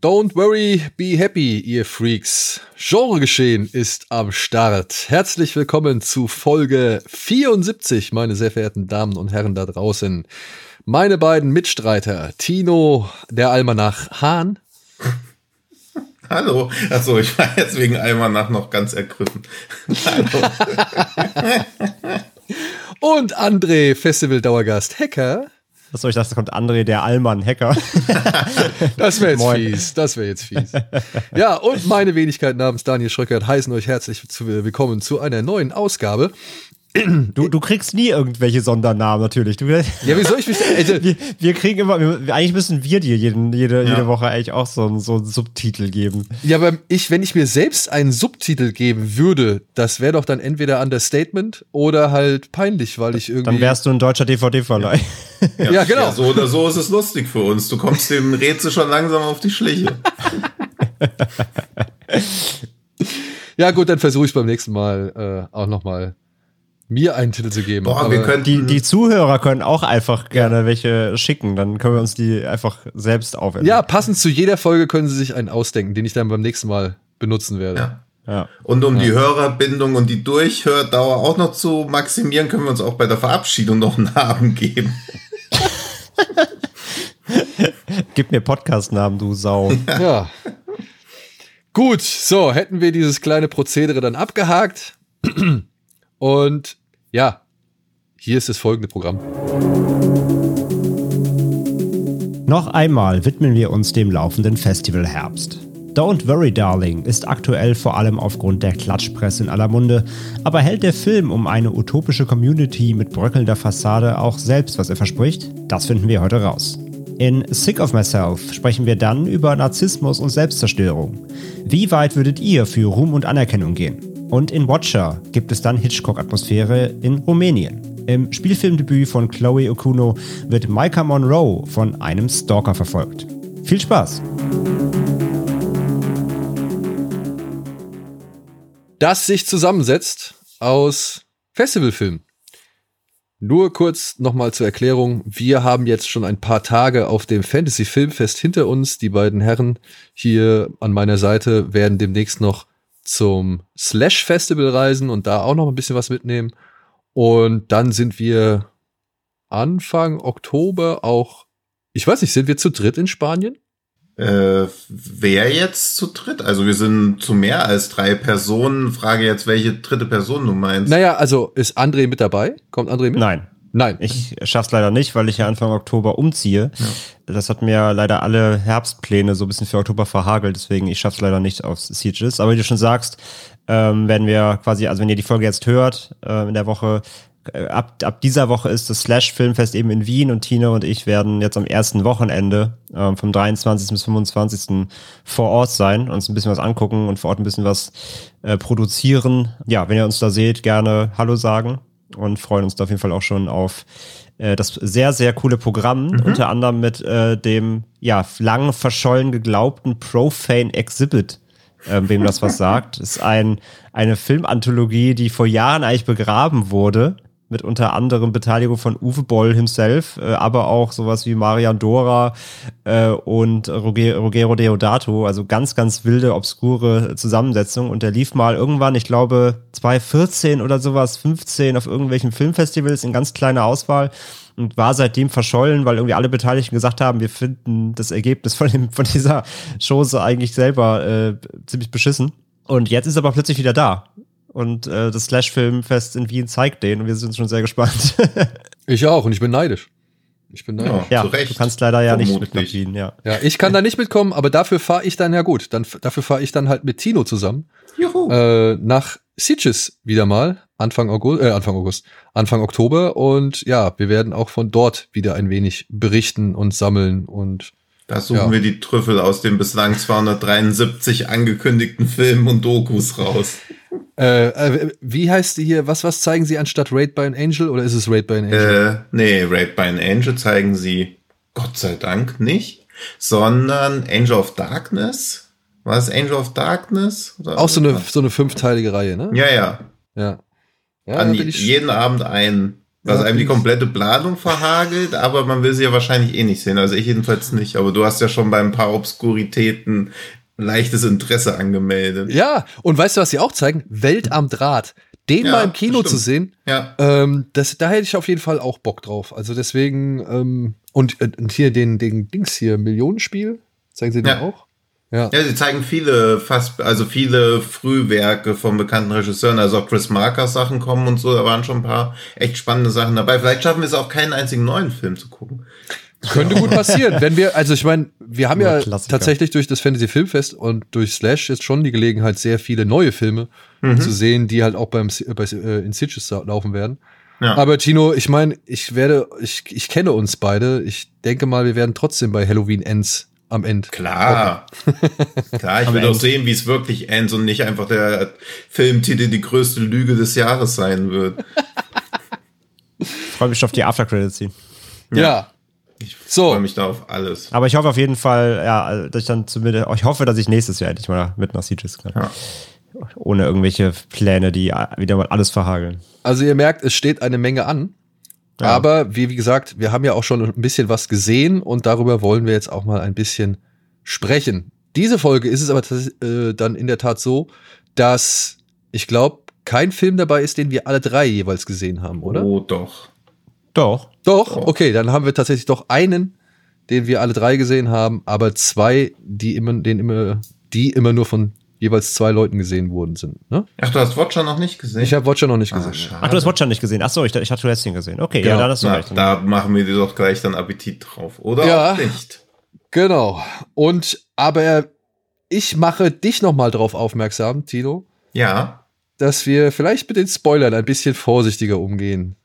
Don't worry, be happy, ihr Freaks. Genregeschehen ist am Start. Herzlich willkommen zu Folge 74, meine sehr verehrten Damen und Herren da draußen. Meine beiden Mitstreiter, Tino, der Almanach Hahn. Hallo. Achso, ich war jetzt wegen Almanach noch ganz ergriffen. Hallo. und André, Festival-Dauergast Hacker. Was soll ich dachte, da kommt André, der Allmann-Hacker. das wäre jetzt Moin. fies. Das wäre jetzt fies. Ja, und meine Wenigkeit namens Daniel Schröckert heißen euch herzlich willkommen zu einer neuen Ausgabe Du, du kriegst nie irgendwelche Sondernamen natürlich. Du, ja, wie soll ich mich also, wir, wir kriegen immer, wir, eigentlich müssen wir dir jeden, jede, ja. jede Woche eigentlich auch so, so einen Subtitel geben. Ja, aber ich, wenn ich mir selbst einen Subtitel geben würde, das wäre doch dann entweder Understatement oder halt peinlich, weil ich irgendwie. Dann wärst du ein deutscher DVD-Verleih. Ja. ja, genau. Ja, so oder so ist es lustig für uns. Du kommst dem Rätsel schon langsam auf die Schliche. ja, gut, dann versuche ich beim nächsten Mal äh, auch nochmal mir einen Titel zu geben. Boah, wir könnten die, die Zuhörer können auch einfach gerne ja. welche schicken, dann können wir uns die einfach selbst aufwenden. Ja, passend zu jeder Folge können sie sich einen ausdenken, den ich dann beim nächsten Mal benutzen werde. Ja. Ja. Und um ja. die Hörerbindung und die Durchhördauer auch noch zu maximieren, können wir uns auch bei der Verabschiedung noch einen Namen geben. Gib mir Podcast-Namen, du Sau. Ja. ja. Gut, so, hätten wir dieses kleine Prozedere dann abgehakt. Und ja, hier ist das folgende Programm. Noch einmal widmen wir uns dem laufenden Festival Herbst. Don't Worry Darling ist aktuell vor allem aufgrund der Klatschpresse in aller Munde, aber hält der Film um eine utopische Community mit bröckelnder Fassade auch selbst, was er verspricht? Das finden wir heute raus. In Sick of Myself sprechen wir dann über Narzissmus und Selbstzerstörung. Wie weit würdet ihr für Ruhm und Anerkennung gehen? Und in Watcher gibt es dann Hitchcock-Atmosphäre in Rumänien. Im Spielfilmdebüt von Chloe Okuno wird Micah Monroe von einem Stalker verfolgt. Viel Spaß! Das sich zusammensetzt aus Festivalfilmen. Nur kurz nochmal zur Erklärung. Wir haben jetzt schon ein paar Tage auf dem Fantasy Filmfest hinter uns. Die beiden Herren hier an meiner Seite werden demnächst noch zum Slash Festival reisen und da auch noch ein bisschen was mitnehmen. Und dann sind wir Anfang Oktober auch, ich weiß nicht, sind wir zu dritt in Spanien? Äh, wer jetzt zu dritt? Also wir sind zu mehr als drei Personen. Frage jetzt, welche dritte Person du meinst. Naja, also ist André mit dabei? Kommt André mit? Nein. Nein. Ich schaff's leider nicht, weil ich ja Anfang Oktober umziehe. Ja. Das hat mir leider alle Herbstpläne so ein bisschen für Oktober verhagelt, deswegen ich schaff's leider nicht auf Sieges. Aber wie du schon sagst, ähm, werden wir quasi, also wenn ihr die Folge jetzt hört, äh, in der Woche, äh, ab, ab dieser Woche ist das Slash Filmfest eben in Wien und Tina und ich werden jetzt am ersten Wochenende äh, vom 23. bis 25. vor Ort sein, uns ein bisschen was angucken und vor Ort ein bisschen was äh, produzieren. Ja, wenn ihr uns da seht, gerne Hallo sagen und freuen uns da auf jeden Fall auch schon auf äh, das sehr, sehr coole Programm, mhm. unter anderem mit äh, dem ja lang verschollen geglaubten Profane Exhibit, äh, wem das was sagt. ist ein, eine Filmanthologie, die vor Jahren eigentlich begraben wurde mit unter anderem Beteiligung von Uwe Boll himself, äh, aber auch sowas wie Marian Dora äh, und Rogero Deodato, also ganz, ganz wilde, obskure Zusammensetzung. Und der lief mal irgendwann, ich glaube, 2014 oder sowas, 15 auf irgendwelchen Filmfestivals in ganz kleiner Auswahl und war seitdem verschollen, weil irgendwie alle Beteiligten gesagt haben, wir finden das Ergebnis von, dem, von dieser Chose eigentlich selber äh, ziemlich beschissen. Und jetzt ist er aber plötzlich wieder da. Und äh, das Slash-Filmfest in Wien zeigt den und wir sind schon sehr gespannt. ich auch und ich bin neidisch. Ich bin neidisch. Ja, ja du kannst leider ja nicht mit nach Wien, ja. Ja, ich kann da nicht mitkommen, aber dafür fahre ich dann ja gut. Dann, dafür fahre ich dann halt mit Tino zusammen. Juhu. Äh, nach Sitges wieder mal, Anfang August, äh, Anfang August, Anfang Oktober. Und ja, wir werden auch von dort wieder ein wenig berichten und sammeln und da suchen ja. wir die Trüffel aus den bislang 273 angekündigten Filmen und Dokus raus. Äh, äh, wie heißt die hier? Was, was zeigen sie anstatt Raid by an Angel oder ist es Raid by an Angel? Äh, nee, Raid by an Angel zeigen sie Gott sei Dank nicht, sondern Angel of Darkness. War es Angel of Darkness? Oder Auch so eine, so eine fünfteilige Reihe, ne? Ja, ja. Ja. ja An jeden Abend ein, was ja, einem die komplette Planung verhagelt, aber man will sie ja wahrscheinlich eh nicht sehen. Also ich jedenfalls nicht. Aber du hast ja schon bei ein paar Obskuritäten leichtes Interesse angemeldet. Ja, und weißt du, was sie auch zeigen? Welt am Draht. Den ja, mal im Kino zu sehen, ja. ähm, das, da hätte ich auf jeden Fall auch Bock drauf. Also deswegen, ähm, und, äh, und hier den, den Dings hier, Millionenspiel, zeigen sie den ja. auch? Ja. ja, sie zeigen viele, fast, also viele Frühwerke von bekannten Regisseuren, also auch Chris Markers Sachen kommen und so, da waren schon ein paar echt spannende Sachen dabei. Vielleicht schaffen wir es auch keinen einzigen neuen Film zu gucken. Könnte gut passieren, wenn wir, also ich meine, wir haben ja Klassiker. tatsächlich durch das Fantasy Filmfest und durch Slash jetzt schon die Gelegenheit, sehr viele neue Filme mhm. zu sehen, die halt auch beim bei äh, in Sitges laufen werden. Ja. Aber Tino, ich meine, ich werde, ich, ich kenne uns beide. Ich denke mal, wir werden trotzdem bei Halloween Ends am Ende. Klar. Klar, ich will doch sehen, wie es wirklich endet und nicht einfach der Filmtitel die größte Lüge des Jahres sein wird. Ich freue mich auf die Aftercredits-Scene. Ja. ja. Ich so. freue mich da auf alles. Aber ich hoffe auf jeden Fall, ja, dass ich dann zumindest, ich hoffe, dass ich nächstes Jahr endlich mal mit nach Sieges kann. Ja. Ohne irgendwelche Pläne, die wieder mal alles verhageln. Also ihr merkt, es steht eine Menge an. Ja. Aber wie, wie gesagt, wir haben ja auch schon ein bisschen was gesehen und darüber wollen wir jetzt auch mal ein bisschen sprechen. Diese Folge ist es aber äh, dann in der Tat so, dass ich glaube, kein Film dabei ist, den wir alle drei jeweils gesehen haben, oder? Oh, doch. Doch. Doch, okay, dann haben wir tatsächlich doch einen, den wir alle drei gesehen haben, aber zwei, die immer, den immer, die immer nur von jeweils zwei Leuten gesehen worden sind. Ne? Ach, du hast Watcher noch nicht gesehen? Ich habe Watcher noch nicht gesehen. Ach, Ach, du hast Watcher nicht gesehen. Ach so, ich, ich hatte ihn gesehen. Okay, genau. ja, dann hast du Na, recht. Da machen wir dir doch gleich dann Appetit drauf, oder ja, auch nicht? Genau. Und aber ich mache dich noch mal drauf aufmerksam, Tino. Ja. Dass wir vielleicht mit den Spoilern ein bisschen vorsichtiger umgehen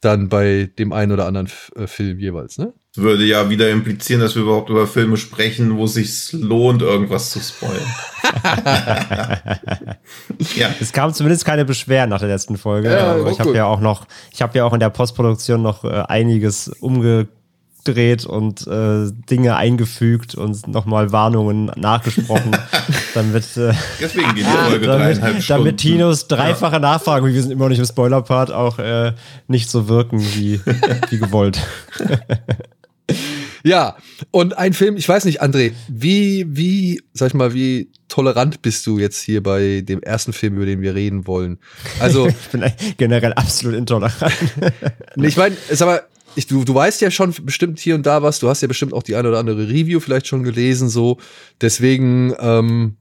dann bei dem einen oder anderen äh, Film jeweils, ne? Würde ja wieder implizieren, dass wir überhaupt über Filme sprechen, wo es sich lohnt, irgendwas zu spoilern. ja. Es kam zumindest keine Beschwerden nach der letzten Folge. Ja, ich habe ja auch noch, ich habe ja auch in der Postproduktion noch äh, einiges umge abgedreht und äh, Dinge eingefügt und nochmal Warnungen nachgesprochen. damit, äh, Deswegen geht die Folge damit, damit Tinos dreifache ja. Nachfragen, wie wir sind immer noch nicht im Spoiler-Part, auch äh, nicht so wirken wie, wie gewollt. Ja, und ein Film, ich weiß nicht, André, wie, wie, sag ich mal, wie tolerant bist du jetzt hier bei dem ersten Film, über den wir reden wollen? Also. ich bin generell absolut intolerant. ich meine, ist aber, ich, du, du weißt ja schon bestimmt hier und da was, du hast ja bestimmt auch die eine oder andere Review vielleicht schon gelesen, so. Deswegen, ähm,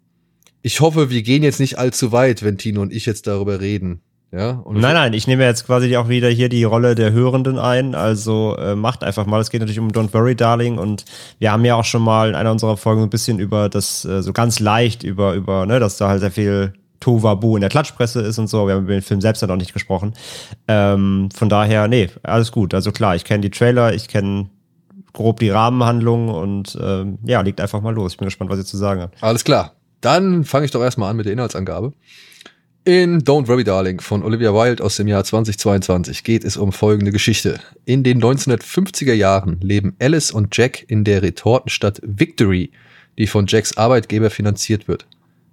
ich hoffe, wir gehen jetzt nicht allzu weit, wenn Tino und ich jetzt darüber reden. Ja, nein, nein, ich nehme jetzt quasi auch wieder hier die Rolle der Hörenden ein. Also äh, macht einfach mal. Es geht natürlich um Don't Worry, Darling. Und wir haben ja auch schon mal in einer unserer Folgen ein bisschen über das, äh, so ganz leicht über, über, ne, dass da halt sehr viel Tovabu in der Klatschpresse ist und so. Wir haben über den Film selbst ja noch nicht gesprochen. Ähm, von daher, nee, alles gut. Also klar, ich kenne die Trailer, ich kenne grob die Rahmenhandlung und ähm, ja, liegt einfach mal los. Ich bin gespannt, was ihr zu sagen habt. Alles klar. Dann fange ich doch erstmal an mit der Inhaltsangabe. In Don't Worry Darling von Olivia Wilde aus dem Jahr 2022 geht es um folgende Geschichte. In den 1950er Jahren leben Alice und Jack in der Retortenstadt Victory, die von Jacks Arbeitgeber finanziert wird.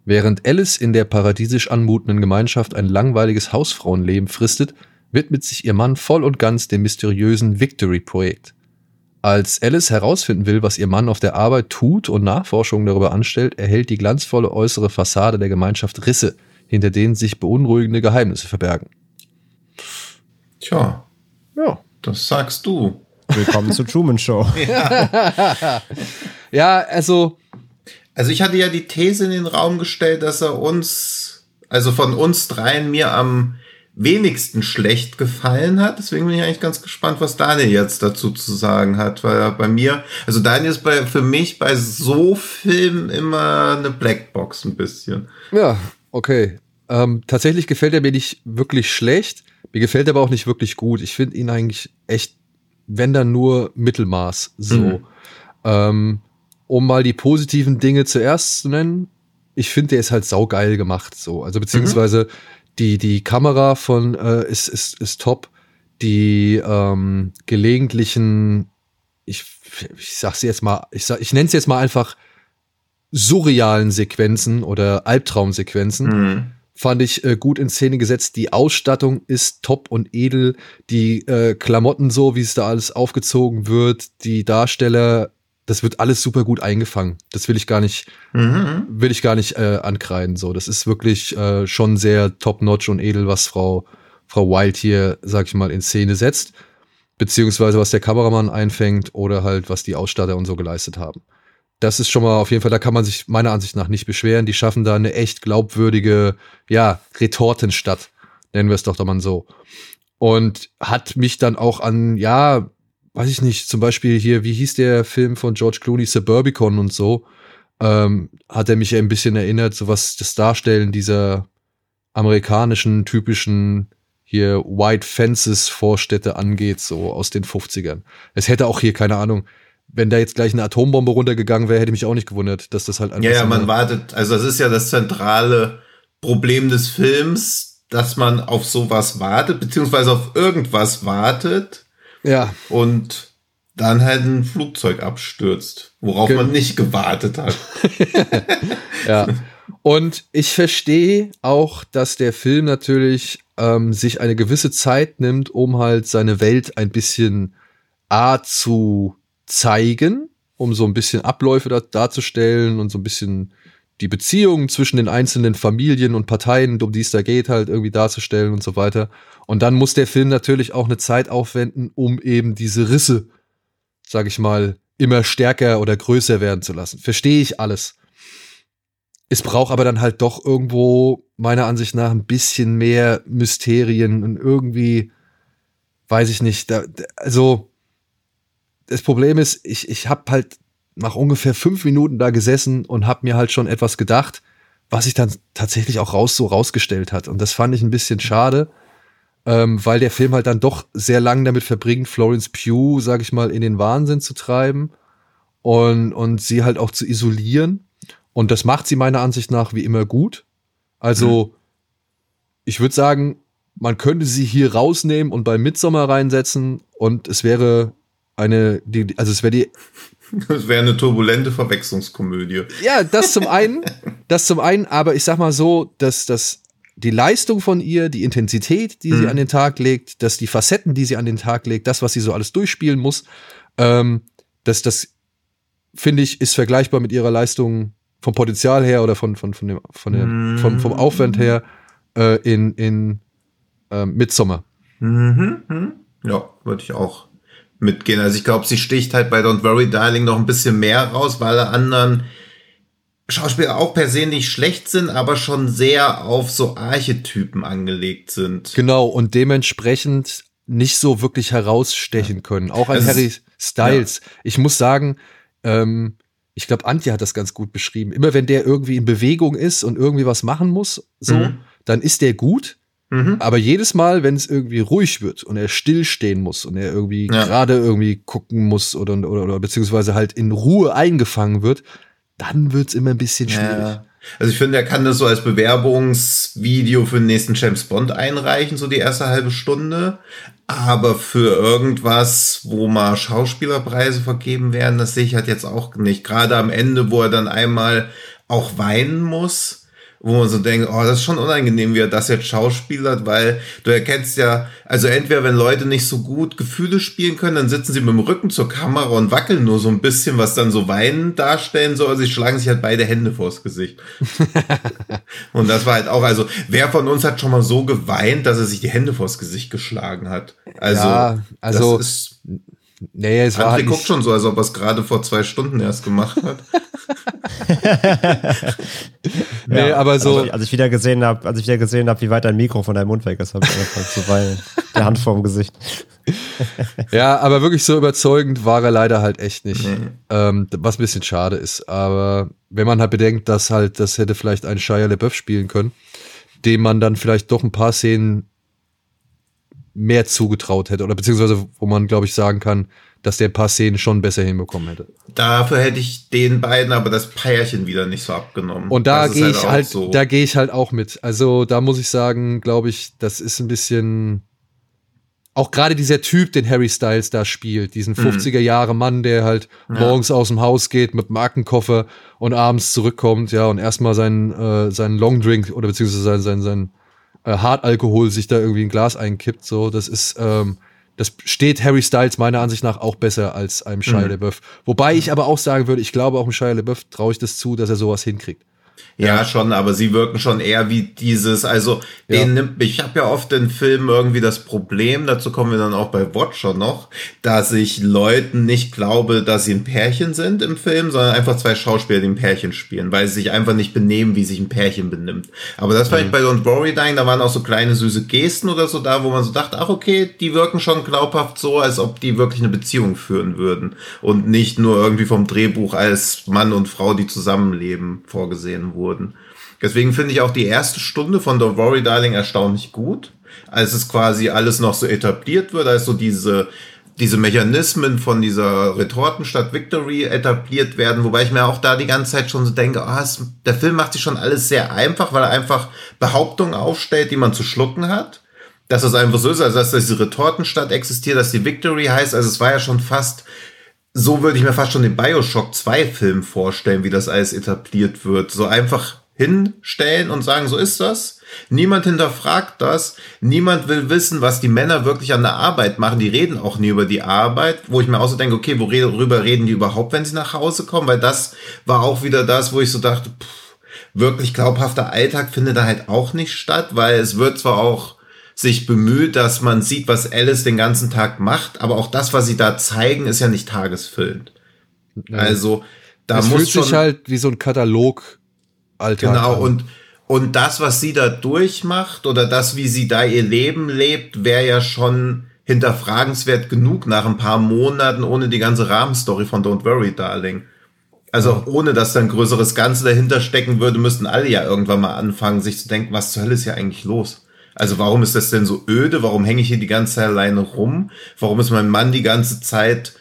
Während Alice in der paradiesisch anmutenden Gemeinschaft ein langweiliges Hausfrauenleben fristet, widmet sich ihr Mann voll und ganz dem mysteriösen Victory-Projekt. Als Alice herausfinden will, was ihr Mann auf der Arbeit tut und Nachforschungen darüber anstellt, erhält die glanzvolle äußere Fassade der Gemeinschaft Risse, hinter denen sich beunruhigende Geheimnisse verbergen. Tja. Ja. Das sagst du. Willkommen zur Truman Show. ja. ja, also also ich hatte ja die These in den Raum gestellt, dass er uns, also von uns dreien mir am wenigsten schlecht gefallen hat. Deswegen bin ich eigentlich ganz gespannt, was Daniel jetzt dazu zu sagen hat, weil er bei mir, also Daniel ist bei, für mich bei so Filmen immer eine Blackbox ein bisschen. Ja, okay. Ähm, tatsächlich gefällt er mir nicht wirklich schlecht. Mir gefällt er aber auch nicht wirklich gut. Ich finde ihn eigentlich echt, wenn dann nur Mittelmaß so. Mhm. Ähm, um mal die positiven Dinge zuerst zu nennen. ich finde, der ist halt saugeil gemacht, so. Also beziehungsweise die, die Kamera von äh, ist, ist, ist top. Die ähm, gelegentlichen, ich, ich sag's jetzt mal, ich, sag, ich nenne es jetzt mal einfach surrealen Sequenzen oder Albtraumsequenzen. Mhm. Fand ich äh, gut in Szene gesetzt. Die Ausstattung ist top und edel. Die äh, Klamotten so, wie es da alles aufgezogen wird. Die Darsteller, das wird alles super gut eingefangen. Das will ich gar nicht, Mhm. will ich gar nicht äh, ankreiden. So, das ist wirklich äh, schon sehr top-notch und edel, was Frau, Frau Wild hier, sag ich mal, in Szene setzt. Beziehungsweise was der Kameramann einfängt oder halt, was die Ausstatter und so geleistet haben. Das ist schon mal auf jeden Fall, da kann man sich meiner Ansicht nach nicht beschweren. Die schaffen da eine echt glaubwürdige, ja, Retortenstadt, nennen wir es doch da mal so. Und hat mich dann auch an, ja, weiß ich nicht, zum Beispiel hier, wie hieß der Film von George Clooney, Suburbicon und so, ähm, hat er mich ein bisschen erinnert, so was das Darstellen dieser amerikanischen, typischen hier White Fences Vorstädte angeht, so aus den 50ern. Es hätte auch hier, keine Ahnung, wenn da jetzt gleich eine Atombombe runtergegangen wäre, hätte mich auch nicht gewundert, dass das halt einfach Ja, ja, man wartet, also das ist ja das zentrale Problem des Films, dass man auf sowas wartet, beziehungsweise auf irgendwas wartet ja, und dann halt ein Flugzeug abstürzt, worauf Ge- man nicht gewartet hat. Ja. Und ich verstehe auch, dass der Film natürlich ähm, sich eine gewisse Zeit nimmt, um halt seine Welt ein bisschen A zu zeigen, um so ein bisschen Abläufe da, darzustellen und so ein bisschen die Beziehungen zwischen den einzelnen Familien und Parteien, um die es da geht, halt irgendwie darzustellen und so weiter. Und dann muss der Film natürlich auch eine Zeit aufwenden, um eben diese Risse, sag ich mal, immer stärker oder größer werden zu lassen. Verstehe ich alles. Es braucht aber dann halt doch irgendwo meiner Ansicht nach ein bisschen mehr Mysterien und irgendwie, weiß ich nicht, da, also das Problem ist, ich, ich habe halt nach ungefähr fünf Minuten da gesessen und habe mir halt schon etwas gedacht, was sich dann tatsächlich auch raus so rausgestellt hat. Und das fand ich ein bisschen schade, ähm, weil der Film halt dann doch sehr lang damit verbringt, Florence Pugh, sag ich mal, in den Wahnsinn zu treiben und, und sie halt auch zu isolieren. Und das macht sie meiner Ansicht nach wie immer gut. Also, ich würde sagen, man könnte sie hier rausnehmen und bei Midsommer reinsetzen und es wäre eine, die, also es wäre die Das wäre eine turbulente Verwechslungskomödie. ja, das zum einen, das zum einen, aber ich sag mal so, dass das die Leistung von ihr, die Intensität, die sie Mhm. an den Tag legt, dass die Facetten, die sie an den Tag legt, das, was sie so alles durchspielen muss, ähm, dass das finde ich ist vergleichbar mit ihrer Leistung vom Potenzial her oder von von von dem von der, Mhm. vom vom Aufwand her äh, in in ähm, Midsommar. Mhm. mhm. Ja, würde ich auch mitgehen. Also ich glaube, sie sticht halt bei Don't Worry Darling noch ein bisschen mehr raus, weil alle anderen Schauspieler auch per se nicht schlecht sind, aber schon sehr auf so Archetypen angelegt sind. Genau und dementsprechend nicht so wirklich herausstechen können. Auch ein Also Harry Styles. Ich muss sagen, ähm, ich glaube, Antje hat das ganz gut beschrieben. Immer wenn der irgendwie in Bewegung ist und irgendwie was machen muss, so, Mhm. dann ist der gut. Mhm. Aber jedes Mal, wenn es irgendwie ruhig wird und er stillstehen muss und er irgendwie Ja. gerade irgendwie gucken muss oder, oder, oder beziehungsweise halt in Ruhe eingefangen wird, dann wird's immer ein bisschen schwierig. Ja. Also ich finde, er kann das so als Bewerbungsvideo für den nächsten James Bond einreichen, so die erste halbe Stunde. Aber für irgendwas, wo mal Schauspielerpreise vergeben werden, das sehe ich halt jetzt auch nicht. Gerade am Ende, wo er dann einmal auch weinen muss, wo man so denkt, oh, das ist schon unangenehm, wie er das jetzt schauspielert, weil du erkennst ja, also entweder wenn Leute nicht so gut Gefühle spielen können, dann sitzen sie mit dem Rücken zur Kamera und wackeln nur so ein bisschen, was dann so Weinen darstellen soll. Sie schlagen sich halt beide Hände vors Gesicht. und das war halt auch, also wer von uns hat schon mal so geweint, dass er sich die Hände vors Gesicht geschlagen hat? Also, Ja, also- das ist, Nee, es war André halt guckt schon so, als ob er es gerade vor zwei Stunden erst gemacht hat. nee, aber so. Also, als ich wieder gesehen habe, als ich wieder gesehen habe, wie weit dein Mikro von deinem Mund weg ist, habe ich angefangen zu weinen. Der Hand vorm Gesicht. Ja, aber wirklich so überzeugend war er leider halt echt nicht. Nee. Ähm, was ein bisschen schade ist. Aber wenn man halt bedenkt, dass halt, das hätte vielleicht ein Shia LaBeouf spielen können, dem man dann vielleicht doch ein paar Szenen mehr zugetraut hätte. Oder beziehungsweise, wo man, glaube ich, sagen kann, dass der ein paar Szenen schon besser hinbekommen hätte. Dafür hätte ich den beiden aber das Pärchen wieder nicht so abgenommen. Und da gehe ich auch halt, so. da gehe ich halt auch mit. Also da muss ich sagen, glaube ich, das ist ein bisschen auch gerade dieser Typ, den Harry Styles da spielt, diesen Mhm. 50er Jahre Mann, der halt morgens aus dem Haus geht mit dem Aktenkoffer und abends zurückkommt, ja, und erstmal seinen, äh, seinen Longdrink oder beziehungsweise sein, sein, sein äh, Hartalkohol sich da irgendwie in ein Glas einkippt, so, das ist, ähm, das steht Harry Styles meiner Ansicht nach auch besser als einem Shia Mhm. LaBeouf. Wobei ich aber auch sagen würde, ich glaube auch dem Shia LaBeouf traue ich das zu, dass er sowas hinkriegt. Ja, schon, aber sie wirken schon eher wie dieses, also Ja. den nimmt, ich habe ja oft in Filmen irgendwie das Problem, dazu kommen wir dann auch bei Watcher noch, dass ich Leuten nicht glaube, dass sie ein Pärchen sind im Film, sondern einfach zwei Schauspieler, die ein Pärchen spielen, weil sie sich einfach nicht benehmen, wie sich ein Pärchen benimmt. Aber das fand Mhm. ich bei Don't Worry Dying, da waren auch so kleine süße Gesten oder so da, wo man so dachte, ach okay, die wirken schon glaubhaft so, als ob die wirklich eine Beziehung führen würden und nicht nur irgendwie vom Drehbuch als Mann und Frau, die zusammenleben, vorgesehen wurden. Deswegen finde ich auch die erste Stunde von Don't Worry Darling erstaunlich gut, als es quasi alles noch so etabliert wird, als so diese diese Mechanismen von dieser Retortenstadt Victory etabliert werden, wobei ich mir auch da die ganze Zeit schon so denke, ah, es, der Film macht sich schon alles sehr einfach, weil er einfach Behauptungen aufstellt, die man zu schlucken hat. Dass es einfach so ist, also dass diese Retortenstadt existiert, dass die Victory heißt, also es war ja schon fast so würde ich mir fast schon den Bioshock 2 Film vorstellen, wie das alles etabliert wird. So einfach hinstellen und sagen, so ist das. Niemand hinterfragt das. Niemand will wissen, was die Männer wirklich an der Arbeit machen. Die reden auch nie über die Arbeit, wo ich mir auch so denke, okay, worüber reden die überhaupt, wenn sie nach Hause kommen? Weil das war auch wieder das, wo ich so dachte, pff, wirklich glaubhafter Alltag findet da halt auch nicht statt, weil es wird zwar auch sich bemüht, dass man sieht, was Alice den ganzen Tag macht, aber auch das, was sie da zeigen, ist ja nicht tagesfüllend. Also da es muss fühlt schon sich halt wie so ein Katalog Alltag genau an. und und das, was sie da durchmacht oder das, wie sie da ihr Leben lebt, wäre ja schon hinterfragenswert genug nach ein paar Monaten ohne die ganze Rahmenstory von Don't Worry, Darling. Also ohne dass da ein größeres Ganze dahinter stecken würde, müssten alle ja irgendwann mal anfangen, sich zu denken, was zur Hölle ist ja eigentlich los? Also warum ist das denn so öde? Warum hänge ich hier die ganze Zeit alleine rum? Warum ist mein Mann die ganze Zeit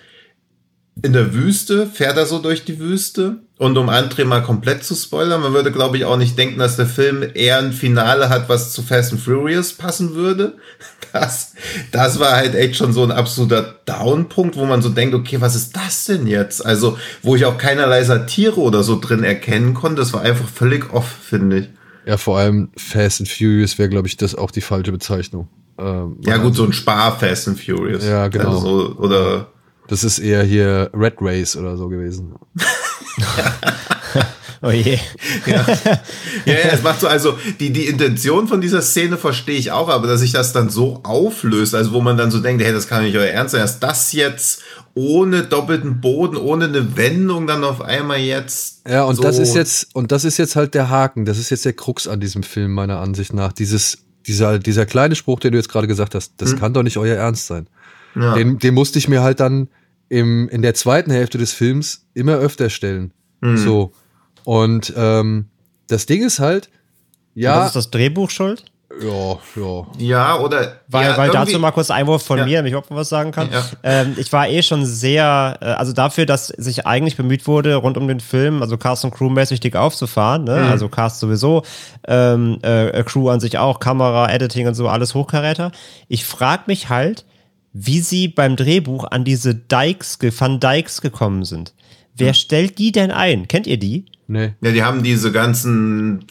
in der Wüste? Fährt er so durch die Wüste? Und um André mal komplett zu spoilern, man würde, glaube ich, auch nicht denken, dass der Film eher ein Finale hat, was zu Fast and Furious passen würde. Das, das war halt echt schon so ein absoluter Downpunkt, wo man so denkt, okay, was ist das denn jetzt? Also, wo ich auch keinerlei Satire oder so drin erkennen konnte, das war einfach völlig off, finde ich. Ja, vor allem Fast and Furious wäre, glaube ich, das auch die falsche Bezeichnung. Ähm, Ja, gut, so ein Spar Fast and Furious. Ja, genau. Also, so- oder, Das ist eher hier Red Race oder so gewesen. Oh je. Ja, ja, es macht so, also die, die Intention von dieser Szene verstehe ich auch, aber dass sich das dann so auflöst, also wo man dann so denkt, hey, das kann nicht euer Ernst sein, dass das jetzt ohne doppelten Boden, ohne eine Wendung dann auf einmal jetzt. Ja, und so das ist jetzt, und das ist jetzt halt der Haken, das ist jetzt der Krux an diesem Film, meiner Ansicht nach. Dieses, dieser, dieser kleine Spruch, den du jetzt gerade gesagt hast, das kann doch nicht euer Ernst sein. Ja. Den, den musste ich mir halt dann im, in der zweiten Hälfte des Films immer öfter stellen. So. Und ähm, das Ding ist halt, Was ja, ist das Drehbuch schuld? Ja, ja. Ja, oder. Weil, ja, weil dazu mal kurz Einwurf von Ja. mir, damit ich auch was sagen kann. Ja. Ähm, ich war eh schon sehr, äh, also dafür, dass sich eigentlich bemüht wurde, rund um den Film, also Cast und Crew mäßig dick aufzufahren, ne? Mhm. also Cast sowieso, ähm, äh, Crew an sich auch, Kamera, Editing und so, alles Hochkaräter. Ich frag mich halt, wie sie beim Drehbuch an diese Dykes, Van Dykes gekommen sind. Wer Hm. stellt die denn ein? Kennt ihr die? Nee. Ja, die haben diese ganzen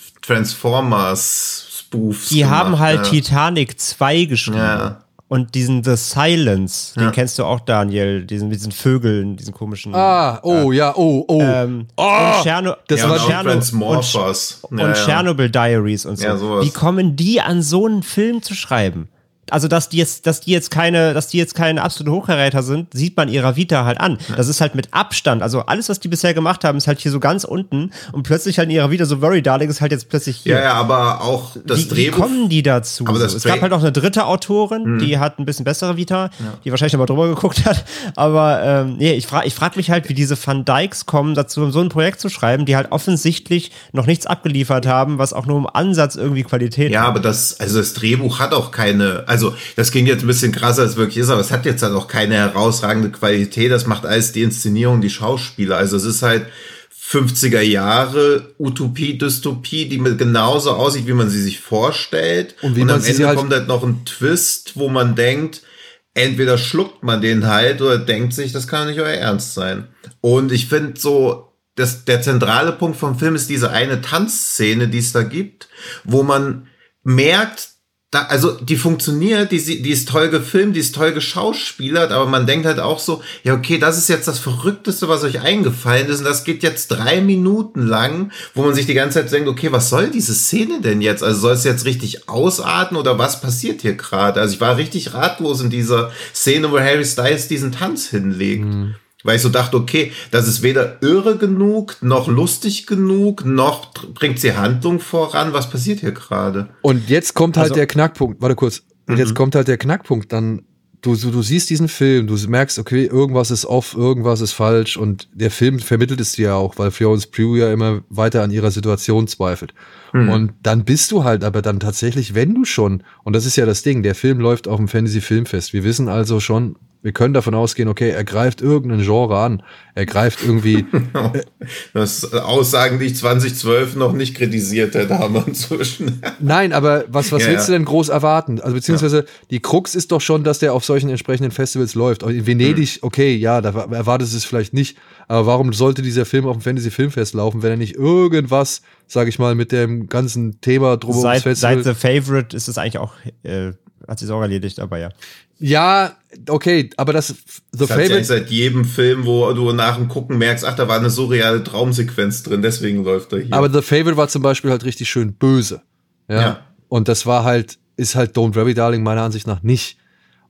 Transformers-Spoofs. Die haben gemacht, halt ja. Titanic 2 geschrieben. Ja. Und diesen The Silence, den Ja. kennst du auch, Daniel, diesen mit diesen Vögeln, diesen komischen. Ah, oh, ja, oh, oh. ähm, Oh, und Tscherno das Ja, und und auch Tscherno- Transmorphers. Und, Ja, und ja. Chernobyl Diaries und so. Ja, sowas. Wie kommen die an so einen Film zu schreiben? Also, dass die jetzt, dass die jetzt keine, dass die jetzt keine absolute Hochkaräter sind, sieht man ihrer Vita halt an. Das ist halt mit Abstand. Also alles, was die bisher gemacht haben, ist halt hier so ganz unten und plötzlich halt in ihrer Vita so very darling ist halt jetzt plötzlich hier. Ja, ja, aber auch das wie, wie Drehbuch. kommen die dazu? Aber so? das Es Dreh- gab halt noch eine dritte Autorin, die hat ein bisschen bessere Vita, die wahrscheinlich noch mal drüber geguckt hat. Aber ähm, nee, ich frage ich frag mich halt, wie diese Van Dykes kommen, dazu so ein Projekt zu schreiben, die halt offensichtlich noch nichts abgeliefert haben, was auch nur im Ansatz irgendwie Qualität Ja, hat. aber das, also das Drehbuch hat auch keine, also also das klingt jetzt ein bisschen krasser, als es wirklich ist, aber es hat jetzt halt auch keine herausragende Qualität. Das macht alles die Inszenierung, die Schauspieler. Also es ist halt 50er Jahre Utopie, Dystopie, die mit genauso aussieht, wie man sie sich vorstellt. Und wie Und am Ende halt- kommt halt noch ein Twist, wo man denkt, entweder schluckt man den halt oder denkt sich, das kann nicht euer Ernst sein. Und ich finde so, das, der zentrale Punkt vom Film ist diese eine Tanzszene, die es da gibt, wo man merkt, da, also die funktioniert, die, die ist toll gefilmt, die ist toll geschauspielert, aber man denkt halt auch so, ja okay, das ist jetzt das Verrückteste, was euch eingefallen ist und das geht jetzt drei Minuten lang, wo man sich die ganze Zeit denkt, okay, was soll diese Szene denn jetzt? Also soll es jetzt richtig ausarten oder was passiert hier gerade? Also ich war richtig ratlos in dieser Szene, wo Harry Styles diesen Tanz hinlegt. Weil ich so dachte, okay, das ist weder irre genug, noch lustig genug, noch bringt sie Handlung voran. Was passiert hier gerade? Und jetzt kommt halt Also- der Knackpunkt. Warte kurz. Und jetzt kommt halt der Knackpunkt. Dann, du, du, du siehst diesen Film, du merkst, okay, irgendwas ist off, irgendwas ist falsch. Und der Film vermittelt es dir ja auch, weil Florence Pugh ja immer weiter an ihrer Situation zweifelt. Und dann bist du halt aber dann tatsächlich, wenn du schon, und das ist ja das Ding, der Film läuft auf dem Fantasy Filmfest. Wir wissen also schon, wir können davon ausgehen, okay, er greift irgendeinen Genre an. Er greift irgendwie, Das Aussagen, die ich 2012 noch nicht kritisiert hätte, haben wir inzwischen. Nein, aber was, was Ja, willst du ja. denn groß erwarten? Also beziehungsweise die Krux ist doch schon, dass der auf solchen entsprechenden Festivals läuft. In Venedig, Mhm. okay, ja, da erwartest du es vielleicht nicht. Aber warum sollte dieser Film auf dem Fantasy Filmfest laufen, wenn er nicht irgendwas, sage ich mal, mit dem ganzen Thema drum ums Seit, seit The Favorite ist es eigentlich auch, äh, hat sich auch erledigt, aber ja. Ja, okay, aber das The Das hat ja Favorite seit jedem Film, wo du nach dem Gucken merkst, ach, da war eine surreale Traumsequenz drin, deswegen läuft er hier. Aber The Favorite war zum Beispiel halt richtig schön böse. Ja. Ja. Und das war halt, ist halt Don't Worry Darling meiner Ansicht nach nicht.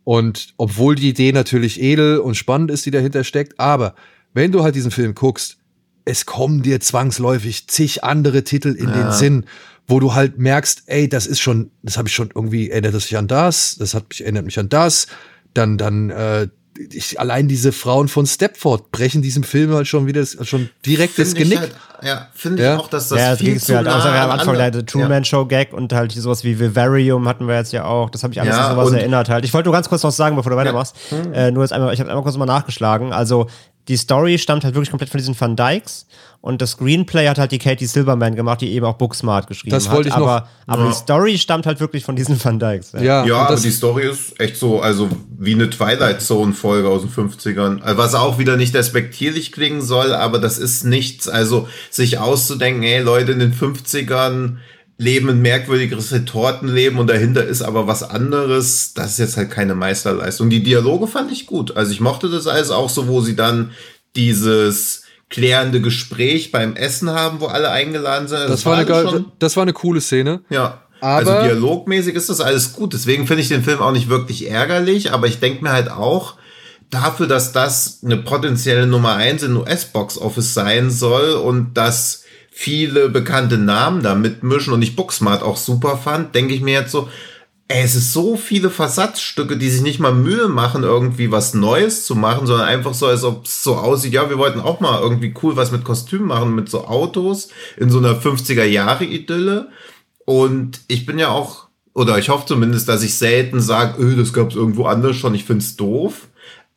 Und obwohl die Idee natürlich edel und spannend ist, die dahinter steckt, aber wenn du halt diesen Film guckst, es kommen dir zwangsläufig zig andere Titel in den Sinn, wo du halt merkst, ey, das ist schon, das habe ich schon irgendwie, erinnert es sich an das, das hat mich, erinnert mich an das, dann, dann, äh, ich, allein diese Frauen von Stepford brechen diesem Film halt schon wieder das, schon direkt das Finde ich Genick. Halt, ja, finde Ja. ich auch, dass das ja, das viel ging zu mir halt nah auch am an Anfang der Truman Show Gag und halt sowas wie Vivarium hatten wir jetzt ja auch. Das habe ich alles Ja, an sowas erinnert halt. Ich wollte nur ganz kurz noch sagen, bevor du weitermachst. Äh, nur jetzt einmal, ich habe einmal kurz mal nachgeschlagen. Also die Story stammt halt wirklich komplett von diesen Van Dykes und das Screenplay hat halt die Katie Silverman gemacht, die eben auch Booksmart geschrieben Das hat. wollte ich noch- aber, aber Ja. die Story stammt halt wirklich von diesen Van Dykes. Ja, Ja, und aber die Story ist echt so, also wie eine Twilight Zone Folge aus den 50ern. Also Was auch wieder nicht respektierlich klingen soll, aber das ist nichts. Also sich auszudenken, ey Leute, in den 50ern leben ein merkwürdiges Retortenleben und dahinter ist aber was anderes. Das ist jetzt halt keine Meisterleistung. Die Dialoge fand ich gut. Also ich mochte das alles auch so, wo sie dann dieses klärende Gespräch beim Essen haben, wo alle eingeladen sind. Also das, war eine geile, das war eine coole Szene. ja. Aber- also dialogmäßig ist das alles gut. Deswegen finde ich den Film auch nicht wirklich ärgerlich, aber ich denke mir halt auch, dafür, dass das eine potenzielle Nummer eins in US-Box Office sein soll und dass viele bekannte Namen da mitmischen und ich Booksmart auch super fand, denke ich mir jetzt so, es ist so viele Versatzstücke, die sich nicht mal Mühe machen, irgendwie was Neues zu machen, sondern einfach so, als ob es so aussieht, ja, wir wollten auch mal irgendwie cool was mit Kostümen machen, mit so Autos in so einer 50er-Jahre-Idylle. Und ich bin ja auch, oder ich hoffe zumindest, dass ich selten sage, öh, das gab es irgendwo anders schon, ich find's doof.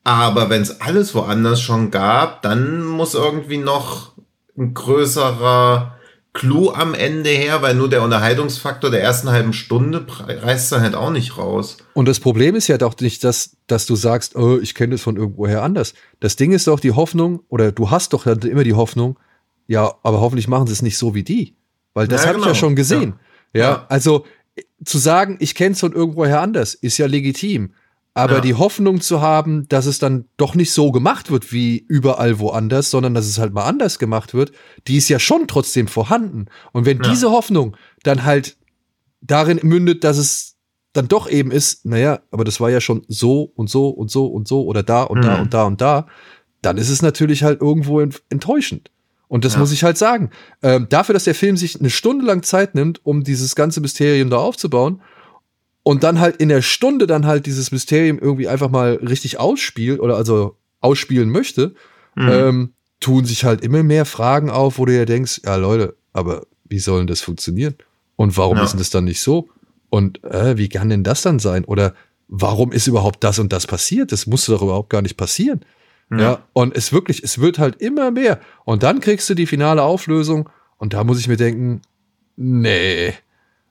Aber wenn es alles woanders schon gab, dann muss irgendwie noch ein größerer Clou am Ende her, weil nur der Unterhaltungsfaktor der ersten halben Stunde reißt dann halt auch nicht raus. Und das Problem ist ja doch nicht, dass, dass du sagst, oh, ich kenne das von irgendwoher anders. Das Ding ist doch die Hoffnung, oder du hast doch immer die Hoffnung, ja, aber hoffentlich machen sie es nicht so wie die. Weil das Ja, habe ich ja genau. schon gesehen. Ja, Ja. also äh, zu sagen, ich kenne es von irgendwoher anders, ist ja legitim. Aber Ja. die Hoffnung zu haben, dass es dann doch nicht so gemacht wird wie überall woanders, sondern dass es halt mal anders gemacht wird, die ist ja schon trotzdem vorhanden. Und wenn Ja. diese Hoffnung dann halt darin mündet, dass es dann doch eben ist, naja, aber das war ja schon so und so und so und so oder da und da Mhm. und da und da, dann ist es natürlich halt irgendwo ent enttäuschend. Und das Ja. muss ich halt sagen. Ähm, dafür, dass der Film sich eine Stunde lang Zeit nimmt, um dieses ganze Mysterium da aufzubauen und dann halt in der Stunde dann halt dieses Mysterium irgendwie einfach mal richtig ausspielt oder also ausspielen möchte, Mhm. ähm, tun sich halt immer mehr Fragen auf, wo du ja denkst, ja Leute, aber wie soll denn das funktionieren? Und warum Ja. ist denn das dann nicht so? Und äh, wie kann denn das dann sein? Oder warum ist überhaupt das und das passiert? Das musste doch überhaupt gar nicht passieren. Ja. ja. und es wirklich, es wird halt immer mehr. Und dann kriegst du die finale Auflösung und da muss ich mir denken, nee,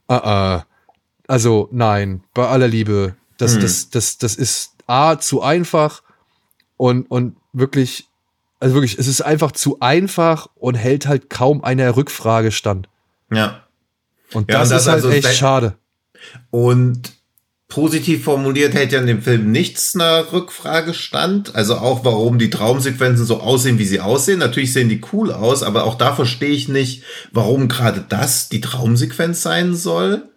uh -uh. Also nein, bei aller Liebe, das, hm. das, das, das ist A, zu einfach und, und wirklich, also wirklich, es ist einfach zu einfach und hält halt kaum einer Rückfrage stand. Ja. Und das, ja, das ist halt also echt schade. Und positiv formuliert hält ja in dem Film nichts einer Rückfrage stand. Also auch, warum die Traumsequenzen so aussehen, wie sie aussehen. Natürlich sehen die cool aus, aber auch da verstehe ich nicht, warum gerade das die Traumsequenz sein soll.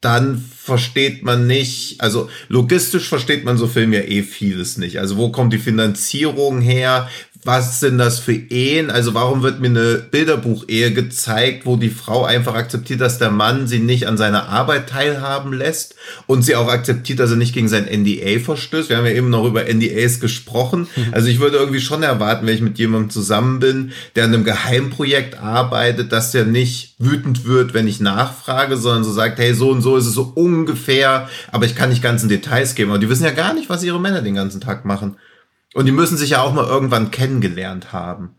Dann versteht man nicht, also logistisch versteht man so Filme ja eh vieles nicht. Also wo kommt die Finanzierung her? Was sind das für Ehen? Also warum wird mir eine Bilderbuchehe gezeigt, wo die Frau einfach akzeptiert, dass der Mann sie nicht an seiner Arbeit teilhaben lässt und sie auch akzeptiert, dass er nicht gegen sein NDA verstößt? Wir haben ja eben noch über NDAs gesprochen. Mhm. Also ich würde irgendwie schon erwarten, wenn ich mit jemandem zusammen bin, der an einem Geheimprojekt arbeitet, dass der nicht wütend wird, wenn ich nachfrage, sondern so sagt, hey, so und so ist es so ungefähr, aber ich kann nicht ganzen Details geben. Aber die wissen ja gar nicht, was ihre Männer den ganzen Tag machen. Und die müssen sich ja auch mal irgendwann kennengelernt haben.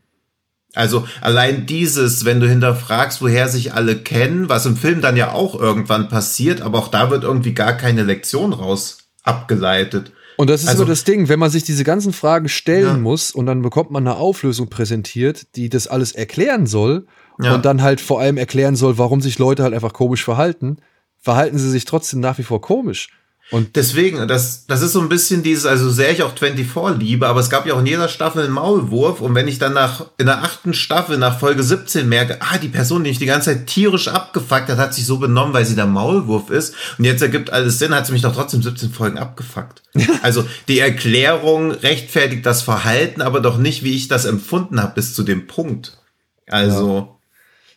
Also allein dieses, wenn du hinterfragst, woher sich alle kennen, was im Film dann ja auch irgendwann passiert, aber auch da wird irgendwie gar keine Lektion raus abgeleitet. Und das ist also, immer das Ding, wenn man sich diese ganzen Fragen stellen ja. muss und dann bekommt man eine Auflösung präsentiert, die das alles erklären soll ja. und dann halt vor allem erklären soll, warum sich Leute halt einfach komisch verhalten, verhalten sie sich trotzdem nach wie vor komisch. Und deswegen, das, das ist so ein bisschen dieses, also sehr ich auch 24 liebe, aber es gab ja auch in jeder Staffel einen Maulwurf und wenn ich dann nach, in der achten Staffel nach Folge 17 merke, ah, die Person, die mich die ganze Zeit tierisch abgefuckt hat, hat sich so benommen, weil sie der Maulwurf ist und jetzt ergibt alles Sinn, hat sie mich doch trotzdem 17 Folgen abgefuckt. also die Erklärung rechtfertigt das Verhalten, aber doch nicht, wie ich das empfunden habe bis zu dem Punkt. Also,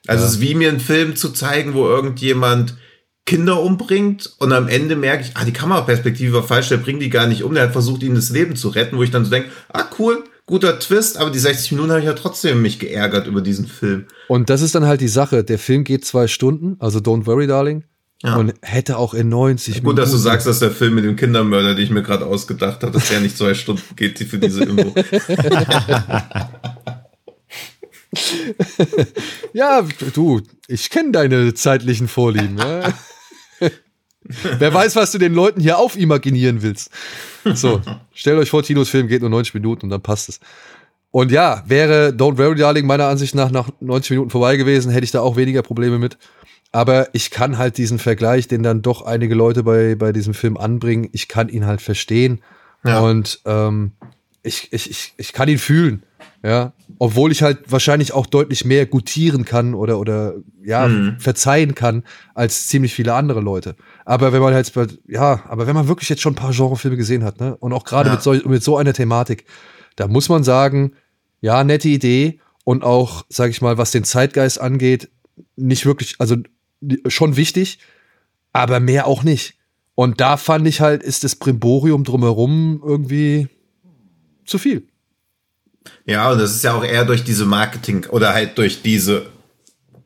ja. also ja. es ist wie mir einen Film zu zeigen, wo irgendjemand Kinder umbringt und am Ende merke ich, ah, die Kameraperspektive war falsch, der bringt die gar nicht um, der hat versucht, ihnen das Leben zu retten, wo ich dann so denke, ah, cool, guter Twist, aber die 60 Minuten habe ich ja trotzdem mich geärgert über diesen Film. Und das ist dann halt die Sache, der Film geht zwei Stunden, also Don't Worry, Darling, ja. Und hätte auch in 90 Gut, Minuten. dass du sagst, dass der Film mit dem Kindermörder, den ich mir gerade ausgedacht habe, dass der nicht zwei Stunden geht für diese Info. ja, du, ich kenne deine zeitlichen Vorlieben. Ja? Wer weiß, was du den Leuten hier aufimaginieren willst. So, stellt euch vor, Tinos Film geht nur 90 Minuten und dann passt es. Und ja, wäre Don't Worry Darling meiner Ansicht nach nach 90 Minuten vorbei gewesen, hätte ich da auch weniger Probleme mit. Aber ich kann halt diesen Vergleich, den dann doch einige Leute bei, bei diesem Film anbringen, ich kann ihn halt verstehen. Ja. Und ähm, ich, ich, ich, ich kann ihn fühlen. Ja, obwohl ich halt wahrscheinlich auch deutlich mehr gutieren kann oder, oder ja, mhm. verzeihen kann als ziemlich viele andere Leute. Aber wenn man halt, ja, aber wenn man wirklich jetzt schon ein paar Genrefilme gesehen hat, ne, und auch gerade ja. mit, so, mit so einer Thematik, da muss man sagen, ja, nette Idee und auch, sag ich mal, was den Zeitgeist angeht, nicht wirklich, also schon wichtig, aber mehr auch nicht. Und da fand ich halt, ist das Brimborium drumherum irgendwie zu viel. Ja, und das ist ja auch eher durch diese Marketing oder halt durch diese,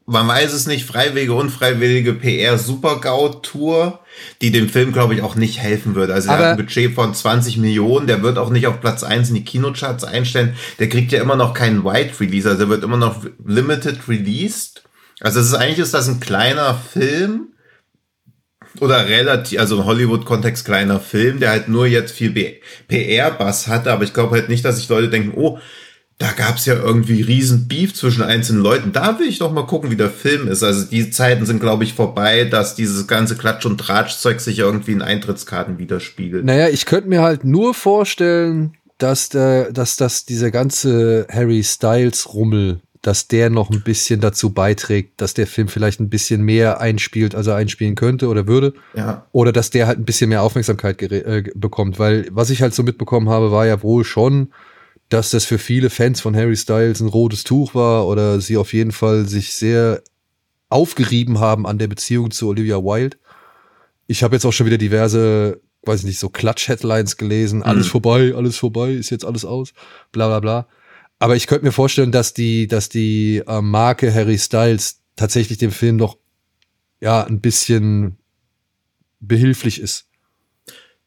man weiß es nicht, freiwillige, unfreiwillige PR-Super-GAU-Tour, die dem Film, glaube ich, auch nicht helfen würde. Also er hat ein Budget von 20 Millionen, der wird auch nicht auf Platz 1 in die Kinocharts einstellen. Der kriegt ja immer noch keinen Wide-Release, also der wird immer noch limited released. Also es ist eigentlich ist das ein kleiner Film, oder relativ, also im Hollywood-Kontext kleiner Film, der halt nur jetzt viel PR-Bass hatte, aber ich glaube halt nicht, dass sich Leute denken, oh, da gab's ja irgendwie riesen Beef zwischen einzelnen Leuten. Da will ich doch mal gucken, wie der Film ist. Also die Zeiten sind, glaube ich, vorbei, dass dieses ganze Klatsch- und Tratschzeug sich irgendwie in Eintrittskarten widerspiegelt. Naja, ich könnte mir halt nur vorstellen, dass der, dass das dieser ganze Harry Styles Rummel dass der noch ein bisschen dazu beiträgt, dass der Film vielleicht ein bisschen mehr einspielt, als er einspielen könnte oder würde. Ja. Oder dass der halt ein bisschen mehr Aufmerksamkeit äh, bekommt. Weil was ich halt so mitbekommen habe, war ja wohl schon, dass das für viele Fans von Harry Styles ein rotes Tuch war oder sie auf jeden Fall sich sehr aufgerieben haben an der Beziehung zu Olivia Wilde. Ich habe jetzt auch schon wieder diverse, weiß ich nicht, so Klatsch-Headlines gelesen. Alles mhm. vorbei, alles vorbei, ist jetzt alles aus, bla bla bla. Aber ich könnte mir vorstellen, dass die, dass die äh, Marke Harry Styles tatsächlich dem Film noch ja ein bisschen behilflich ist.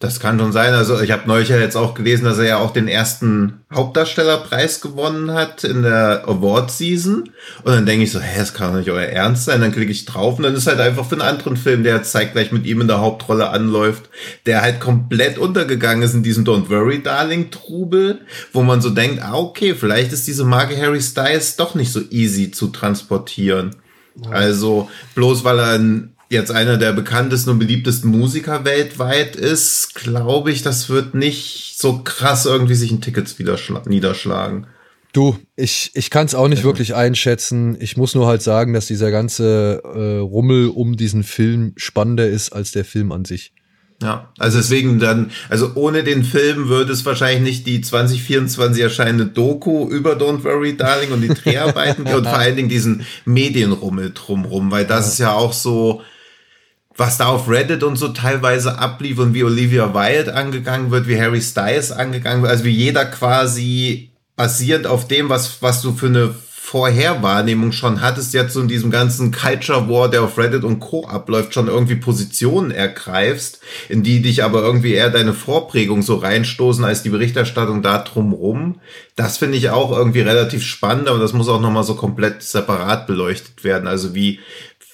Das kann schon sein. Also ich habe neulich ja jetzt auch gelesen, dass er ja auch den ersten Hauptdarstellerpreis gewonnen hat in der Award Season. Und dann denke ich so, hä, das kann doch nicht euer Ernst sein. Dann klicke ich drauf und dann ist halt einfach für einen anderen Film, der zeigt gleich mit ihm in der Hauptrolle anläuft, der halt komplett untergegangen ist in diesem Don't Worry Darling Trubel, wo man so denkt, ah okay, vielleicht ist diese Marke Harry Styles doch nicht so easy zu transportieren. Also bloß weil er ein jetzt einer der bekanntesten und beliebtesten Musiker weltweit ist, glaube ich, das wird nicht so krass irgendwie sich in Tickets niederschlagen. Du, ich, ich kann es auch nicht ja. wirklich einschätzen. Ich muss nur halt sagen, dass dieser ganze äh, Rummel um diesen Film spannender ist als der Film an sich. Ja, also deswegen dann, also ohne den Film würde es wahrscheinlich nicht die 2024 erscheinende Doku über Don't Worry Darling und die Dreharbeiten und vor allen Dingen diesen Medienrummel drumrum, weil das ja. ist ja auch so, was da auf Reddit und so teilweise ablief und wie Olivia Wilde angegangen wird, wie Harry Styles angegangen wird, also wie jeder quasi basierend auf dem, was, was du für eine Vorherwahrnehmung schon hattest, jetzt so in diesem ganzen Culture War, der auf Reddit und Co. abläuft, schon irgendwie Positionen ergreifst, in die dich aber irgendwie eher deine Vorprägung so reinstoßen als die Berichterstattung da drumrum. Das finde ich auch irgendwie relativ spannend, aber das muss auch nochmal so komplett separat beleuchtet werden. Also wie,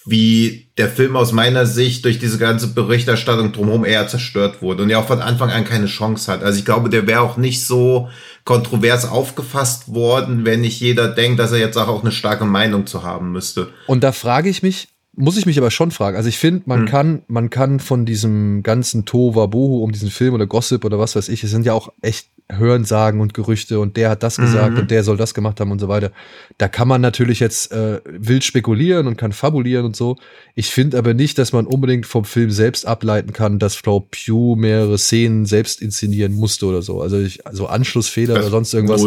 wie der Film aus meiner Sicht durch diese ganze Berichterstattung drumherum eher zerstört wurde und ja auch von Anfang an keine Chance hat. Also ich glaube, der wäre auch nicht so kontrovers aufgefasst worden, wenn nicht jeder denkt, dass er jetzt auch eine starke Meinung zu haben müsste. Und da frage ich mich, muss ich mich aber schon fragen. Also ich finde, man hm. kann, man kann von diesem ganzen Tohuwabohu um diesen Film oder Gossip oder was weiß ich, es sind ja auch echt Hörensagen und Gerüchte und der hat das gesagt mhm. und der soll das gemacht haben und so weiter. Da kann man natürlich jetzt äh, wild spekulieren und kann fabulieren und so. Ich finde aber nicht, dass man unbedingt vom Film selbst ableiten kann, dass Frau Pugh mehrere Szenen selbst inszenieren musste oder so. Also ich, also Anschlussfehler das oder sonst irgendwas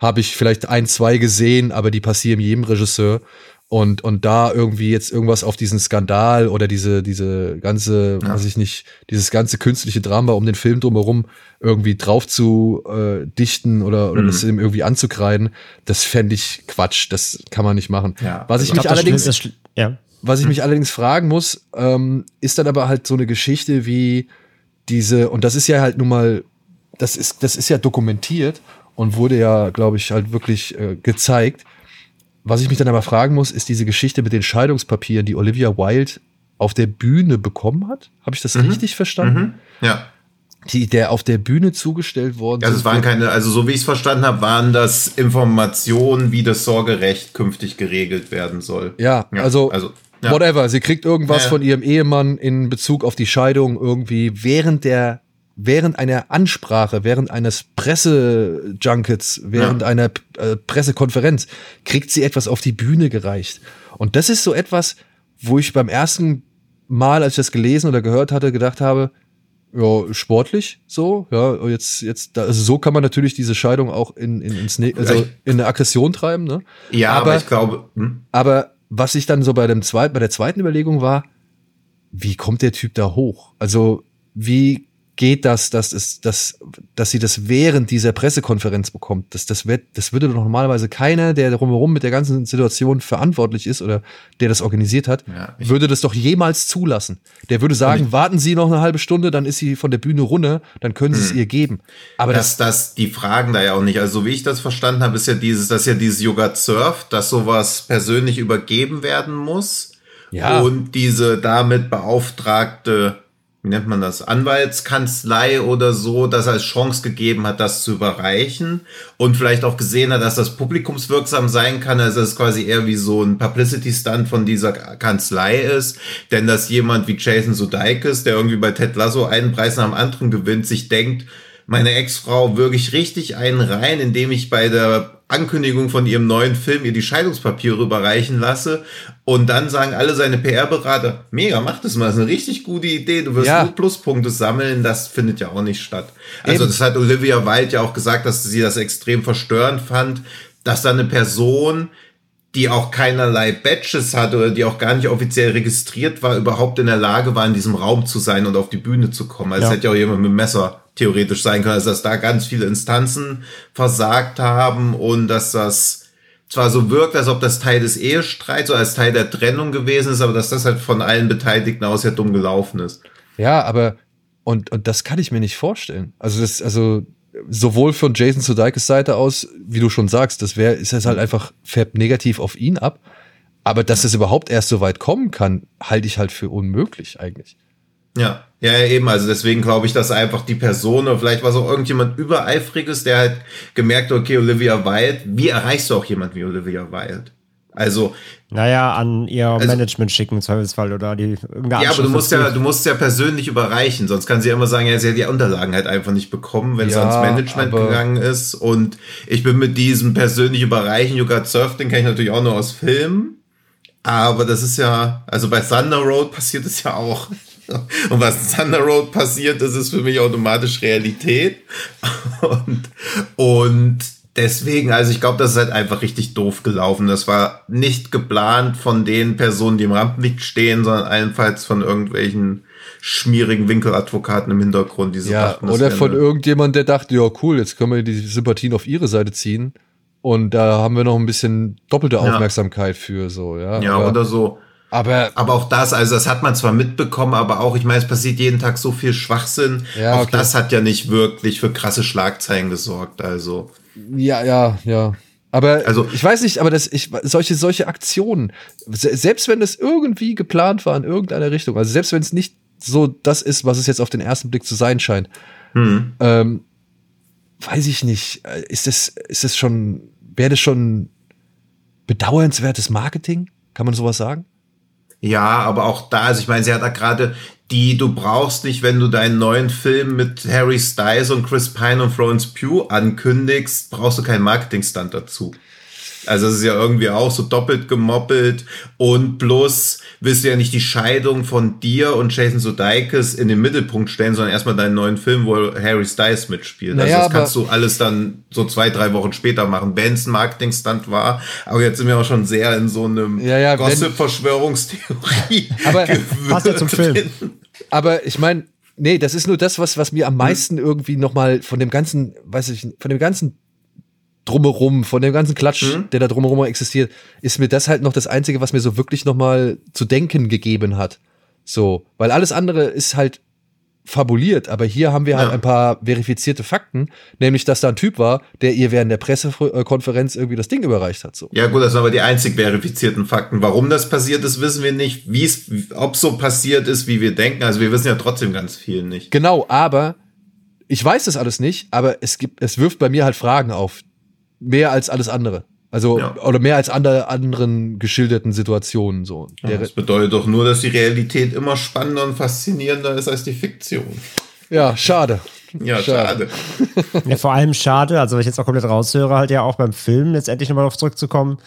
habe ich vielleicht ein, zwei gesehen, aber die passieren jedem Regisseur und, und da irgendwie jetzt irgendwas auf diesen Skandal oder diese, diese ganze, ja. weiß ich nicht, dieses ganze künstliche Drama um den Film drumherum irgendwie drauf zu äh, dichten oder, oder mhm. das irgendwie anzukreiden, das fände ich Quatsch. Das kann man nicht machen. Ja, was ich also mich allerdings, das, ja. was ich mhm. mich allerdings fragen muss, ähm, ist dann aber halt so eine Geschichte wie diese, und das ist ja halt nun mal, das ist, das ist ja dokumentiert und wurde ja, glaube ich, halt wirklich äh, gezeigt was ich mich dann aber fragen muss, ist diese Geschichte mit den Scheidungspapieren, die Olivia Wilde auf der Bühne bekommen hat. Habe ich das mhm. richtig verstanden? Mhm. Ja. Die der auf der Bühne zugestellt worden Also es waren keine, also so wie ich es verstanden habe, waren das Informationen, wie das Sorgerecht künftig geregelt werden soll. Ja, ja also, also ja. whatever. Sie kriegt irgendwas ja. von ihrem Ehemann in Bezug auf die Scheidung irgendwie während der während einer Ansprache, während eines Pressejunkets, während ja. einer äh, Pressekonferenz, kriegt sie etwas auf die Bühne gereicht. Und das ist so etwas, wo ich beim ersten Mal, als ich das gelesen oder gehört hatte, gedacht habe, ja, sportlich so, ja, jetzt, jetzt, also so kann man natürlich diese Scheidung auch in, in, ins, ne also in eine Aggression treiben, ne? Ja, aber, aber ich glaube. Hm? Aber was ich dann so bei dem zweiten, bei der zweiten Überlegung war, wie kommt der Typ da hoch? Also, wie geht das, dass, es, dass, dass sie das während dieser Pressekonferenz bekommt. Das, das, wird, das würde doch normalerweise keiner, der drumherum mit der ganzen Situation verantwortlich ist oder der das organisiert hat, ja, würde das doch jemals zulassen. Der würde sagen, warten Sie noch eine halbe Stunde, dann ist sie von der Bühne runter, dann können Sie es hm. ihr geben. Aber das, das, die fragen da ja auch nicht. Also, so wie ich das verstanden habe, ist ja dieses, dass ja dieses Yoga Surf, dass sowas persönlich übergeben werden muss. Ja. Und diese damit beauftragte wie nennt man das, Anwaltskanzlei oder so, das als Chance gegeben hat, das zu überreichen und vielleicht auch gesehen hat, dass das publikumswirksam sein kann, also es quasi eher wie so ein Publicity-Stunt von dieser Kanzlei ist, denn dass jemand wie Jason Sudeikis, der irgendwie bei Ted Lasso einen Preis nach dem anderen gewinnt, sich denkt, meine Ex-Frau wirklich richtig einen rein, indem ich bei der Ankündigung von ihrem neuen Film ihr die Scheidungspapiere überreichen lasse und dann sagen alle seine PR-Berater, mega, mach das mal, das ist eine richtig gute Idee, du wirst ja. nur Pluspunkte sammeln, das findet ja auch nicht statt. Also Eben. das hat Olivia Wilde ja auch gesagt, dass sie das extrem verstörend fand, dass da eine Person, die auch keinerlei Badges hatte oder die auch gar nicht offiziell registriert war, überhaupt in der Lage war, in diesem Raum zu sein und auf die Bühne zu kommen. Also ja. es hätte ja auch jemand mit dem Messer theoretisch sein können, also dass da ganz viele Instanzen versagt haben und dass das zwar so wirkt, als ob das Teil des Ehestreits oder als Teil der Trennung gewesen ist, aber dass das halt von allen Beteiligten aus ja dumm gelaufen ist. Ja, aber Und, und das kann ich mir nicht vorstellen. Also, das, also, sowohl von Jason Sudeikis Seite aus, wie du schon sagst, das wäre, ist das halt einfach färbt negativ auf ihn ab. Aber dass es überhaupt erst so weit kommen kann, halte ich halt für unmöglich eigentlich. Ja, ja, eben. Also deswegen glaube ich, dass einfach die Person oder vielleicht war es auch irgendjemand übereifriges, der halt gemerkt, hat, okay, Olivia Wilde, wie erreichst du auch jemand wie Olivia Wilde? Also. Naja, an ihr also, Management schicken im Zweifelsfall oder die irgendeine Ja, aber du musst ja, du musst ja persönlich überreichen, sonst kann sie ja immer sagen, ja, sie hat die Unterlagen halt einfach nicht bekommen, wenn ja, sie ans Management gegangen ist. Und ich bin mit diesem persönlich überreichen, You Got Surfed, den kenne ich natürlich auch nur aus Filmen. Aber das ist ja, also bei Thunder Road passiert es ja auch. Und was Thunder Road passiert, das ist für mich automatisch Realität. Und, und deswegen, also ich glaube, das ist halt einfach richtig doof gelaufen. Das war nicht geplant von den Personen, die im Rampenlicht stehen, sondern allenfalls von irgendwelchen schmierigen Winkeladvokaten im Hintergrund, die so ja, dachten, Oder von irgendjemand, der dachte, ja cool, jetzt können wir die Sympathien auf ihre Seite ziehen. Und da haben wir noch ein bisschen doppelte Aufmerksamkeit ja. für so, ja. Ja, oder so. Aber, aber auch das, also das hat man zwar mitbekommen, aber auch, ich meine, es passiert jeden Tag so viel Schwachsinn. Ja, auch okay. das hat ja nicht wirklich für krasse Schlagzeilen gesorgt, also. Ja, ja, ja. Aber also, ich weiß nicht, aber das, ich, solche, solche Aktionen, selbst wenn es irgendwie geplant war in irgendeiner Richtung, also selbst wenn es nicht so das ist, was es jetzt auf den ersten Blick zu sein scheint, hm. ähm, weiß ich nicht, äh, ist das, ist das schon, wäre das schon bedauernswertes Marketing? Kann man sowas sagen? Ja, aber auch da, also ich meine, sie hat da gerade die du brauchst nicht, wenn du deinen neuen Film mit Harry Styles und Chris Pine und Florence Pugh ankündigst, brauchst du keinen Marketingstand dazu. Also es ist ja irgendwie auch so doppelt gemoppelt und bloß willst du ja nicht die Scheidung von dir und Jason Sudeikis in den Mittelpunkt stellen, sondern erstmal deinen neuen Film, wo Harry Styles mitspielt. Naja, also das kannst du alles dann so zwei, drei Wochen später machen, wenn es ein Marketingstand war. Aber jetzt sind wir auch schon sehr in so einem ja, ja, Gossip-Verschwörungstheorie. aber passt ja zum Film. Aber ich meine, nee, das ist nur das, was, was mir am meisten irgendwie nochmal von dem ganzen, weiß ich, von dem ganzen drumherum, von dem ganzen Klatsch, mhm. der da drumherum existiert, ist mir das halt noch das Einzige, was mir so wirklich noch mal zu denken gegeben hat. So, weil alles andere ist halt fabuliert, aber hier haben wir halt ja. halt ein paar verifizierte Fakten, nämlich, dass da ein Typ war, der ihr während der Pressekonferenz irgendwie das Ding überreicht hat. So. Ja gut, das sind aber die einzig verifizierten Fakten. Warum das passiert ist, wissen wir nicht. Wie es, ob so passiert ist, wie wir denken. Also wir wissen ja trotzdem ganz viel nicht. Genau, aber ich weiß das alles nicht, aber es gibt, es wirft bei mir halt Fragen auf, mehr als alles andere. Also, ja. oder mehr als andere anderen geschilderten Situationen, so. Ja, das bedeutet doch nur, dass die Realität immer spannender und faszinierender ist als die Fiktion. Ja, schade. Ja, schade. schade. ja, vor allem schade, also wenn ich jetzt auch komplett raushöre, halt ja auch beim Film letztendlich nochmal darauf zurückzukommen,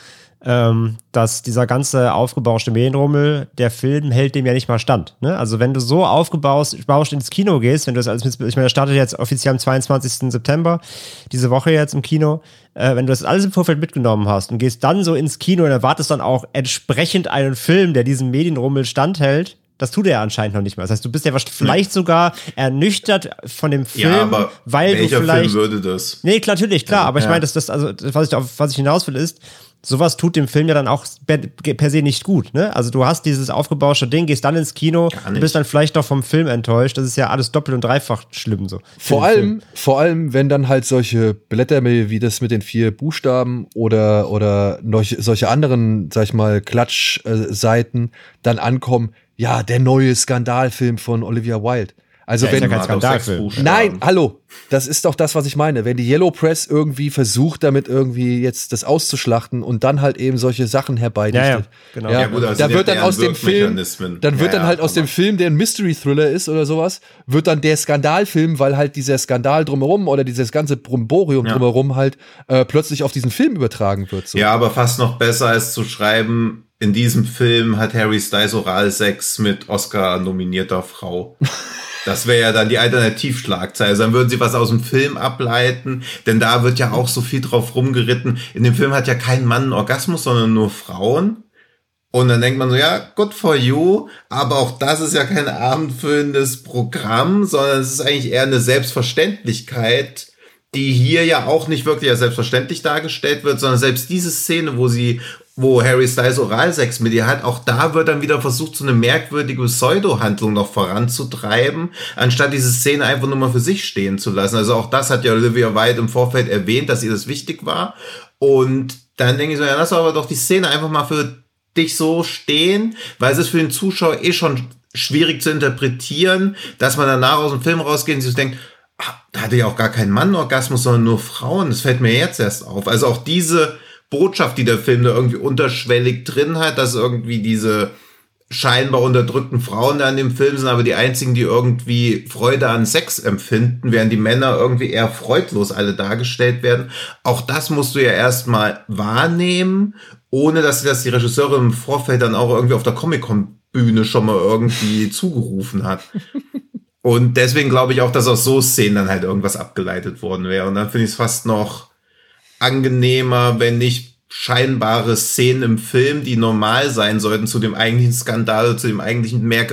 ähm, dass dieser ganze aufgebauschte Medienrummel, der Film hält dem ja nicht mal stand. Ne? Also wenn du so aufgebauscht ins Kino gehst, wenn du das alles mit, ich meine, das startet jetzt offiziell am 22. September, diese Woche jetzt im Kino, äh, wenn du das alles im Vorfeld mitgenommen hast und gehst dann so ins Kino und erwartest dann auch entsprechend einen Film, der diesem Medienrummel standhält, das tut er anscheinend noch nicht mal. Das heißt, du bist ja vielleicht sogar ernüchtert von dem Film, ja, aber weil welcher du vielleicht. Film würde das? Nee, klar, natürlich, klar. Aber ja. ich meine, das, das, also, was ich, auf was ich hinaus will, ist, sowas tut dem Film ja dann auch per se nicht gut. Ne? Also du hast dieses aufgebauschte Ding, gehst dann ins Kino, bist dann vielleicht noch vom Film enttäuscht. Das ist ja alles doppelt und dreifach schlimm so. Vor allem, Film. vor allem, wenn dann halt solche Blätter wie das mit den vier Buchstaben oder oder solche anderen, sag ich mal, Klatschseiten dann ankommen. Ja, der neue Skandalfilm von Olivia Wilde. Also ja, wenn ja kein Skandalfilm. Nein, hallo, das ist doch das, was ich meine. Wenn die Yellow Press irgendwie versucht, damit irgendwie jetzt das auszuschlachten und dann halt eben solche Sachen herbeidichtet. Ja, ja, genau. Ja, ja gut, da wird dann aus dem Film, dann wird dann halt aus dem Film, der ein Mystery Thriller ist oder sowas, wird dann der Skandalfilm, weil halt dieser Skandal drumherum oder dieses ganze Bromborium drumherum halt äh, plötzlich auf diesen Film übertragen wird. So. Ja, aber fast noch besser als zu schreiben, in diesem Film hat Harry Styles Oralsex mit Oscar nominierter Frau. Das wäre ja dann die Alternativschlagzeile. Also dann würden sie was aus dem Film ableiten, denn da wird ja auch so viel drauf rumgeritten. In dem Film hat ja kein Mann einen Orgasmus, sondern nur Frauen. Und dann denkt man so, ja, good for you, aber auch das ist ja kein abendfüllendes Programm, sondern es ist eigentlich eher eine Selbstverständlichkeit, die hier ja auch nicht wirklich als selbstverständlich dargestellt wird, sondern selbst diese Szene, wo sie wo Harry Styles Oralsex mit ihr hat, auch da wird dann wieder versucht, so eine merkwürdige Pseudo-Handlung noch voranzutreiben, anstatt diese Szene einfach nur mal für sich stehen zu lassen. Also auch das hat ja Olivia White im Vorfeld erwähnt, dass ihr das wichtig war. Und dann denke ich so, ja, lass aber doch die Szene einfach mal für dich so stehen, weil es ist für den Zuschauer eh schon schwierig zu interpretieren, dass man danach aus dem Film rausgeht und sich denkt, ah, da hatte ja auch gar kein Mann Orgasmus, sondern nur Frauen. Das fällt mir jetzt erst auf. Also auch diese Botschaft, die der Film da irgendwie unterschwellig drin hat, dass irgendwie diese scheinbar unterdrückten Frauen da in dem Film sind, aber die einzigen, die irgendwie Freude an Sex empfinden, während die Männer irgendwie eher freudlos alle dargestellt werden. Auch das musst du ja erstmal wahrnehmen, ohne dass das die Regisseurin im Vorfeld dann auch irgendwie auf der Comic-Con-Bühne schon mal irgendwie zugerufen hat. Und deswegen glaube ich auch, dass aus so Szenen dann halt irgendwas abgeleitet worden wäre. Und dann finde ich es fast noch angenehmer, wenn nicht scheinbare Szenen im Film, die normal sein sollten, zu dem eigentlichen Skandal, zu dem eigentlichen Mer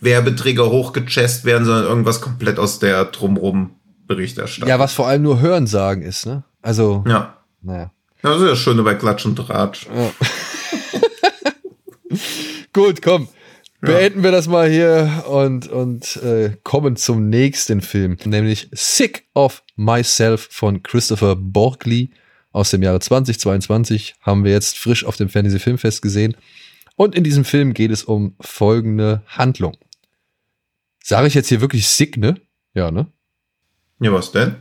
Werbeträger hochgechest werden, sondern irgendwas komplett aus der drumrum Berichterstattung. Ja, was vor allem nur Hörensagen ist, ne? Also, ja. naja. Das ist ja das Schöne bei Klatsch und Tratsch. Ja. Gut, komm. Beenden wir das mal hier und, und äh, kommen zum nächsten Film, nämlich Sick of Myself von Christopher Borgley aus dem Jahre 2022. Haben wir jetzt frisch auf dem Fantasy Filmfest gesehen. Und in diesem Film geht es um folgende Handlung. Sage ich jetzt hier wirklich Sick, ne? Ja, ne? Ja, was denn?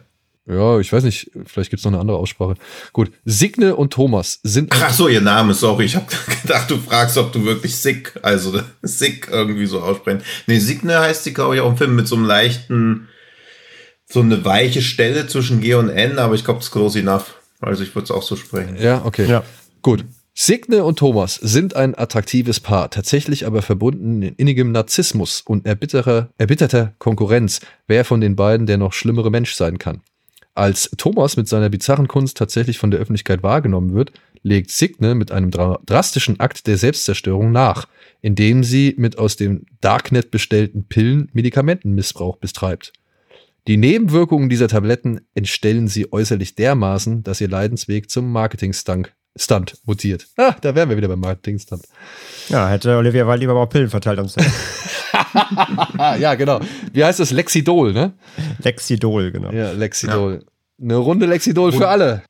Ja, ich weiß nicht, vielleicht gibt's noch eine andere Aussprache. Gut, Signe und Thomas sind. Ach so, ihr Name, sorry. Ich habe gedacht, du fragst, ob du wirklich Sick, also Sick irgendwie so aussprechen. Nee, Signe heißt sie, glaube ich, auch im Film mit so einem leichten, so eine weiche Stelle zwischen G und N, aber ich glaube, es ist close enough. Also ich würde es auch so sprechen. Ja, okay. Ja. Gut. Signe und Thomas sind ein attraktives Paar, tatsächlich aber verbunden in innigem Narzissmus und erbitterer, erbitterter Konkurrenz, wer von den beiden der noch schlimmere Mensch sein kann. Als Thomas mit seiner bizarren Kunst tatsächlich von der Öffentlichkeit wahrgenommen wird, legt Signe mit einem dra drastischen Akt der Selbstzerstörung nach, indem sie mit aus dem Darknet bestellten Pillen Medikamentenmissbrauch betreibt. Die Nebenwirkungen dieser Tabletten entstellen sie äußerlich dermaßen, dass ihr Leidensweg zum Marketing-Stunt Stunt mutiert. Ah, da wären wir wieder beim Marketing-Stunt. Ja, hätte Olivia Wilde lieber auch Pillen verteilt am Set. ja, genau. Wie heißt das? Lexidol, ne? Lexidol, genau. Ja, Lexidol. Ja. Eine Runde Lexidol für alle.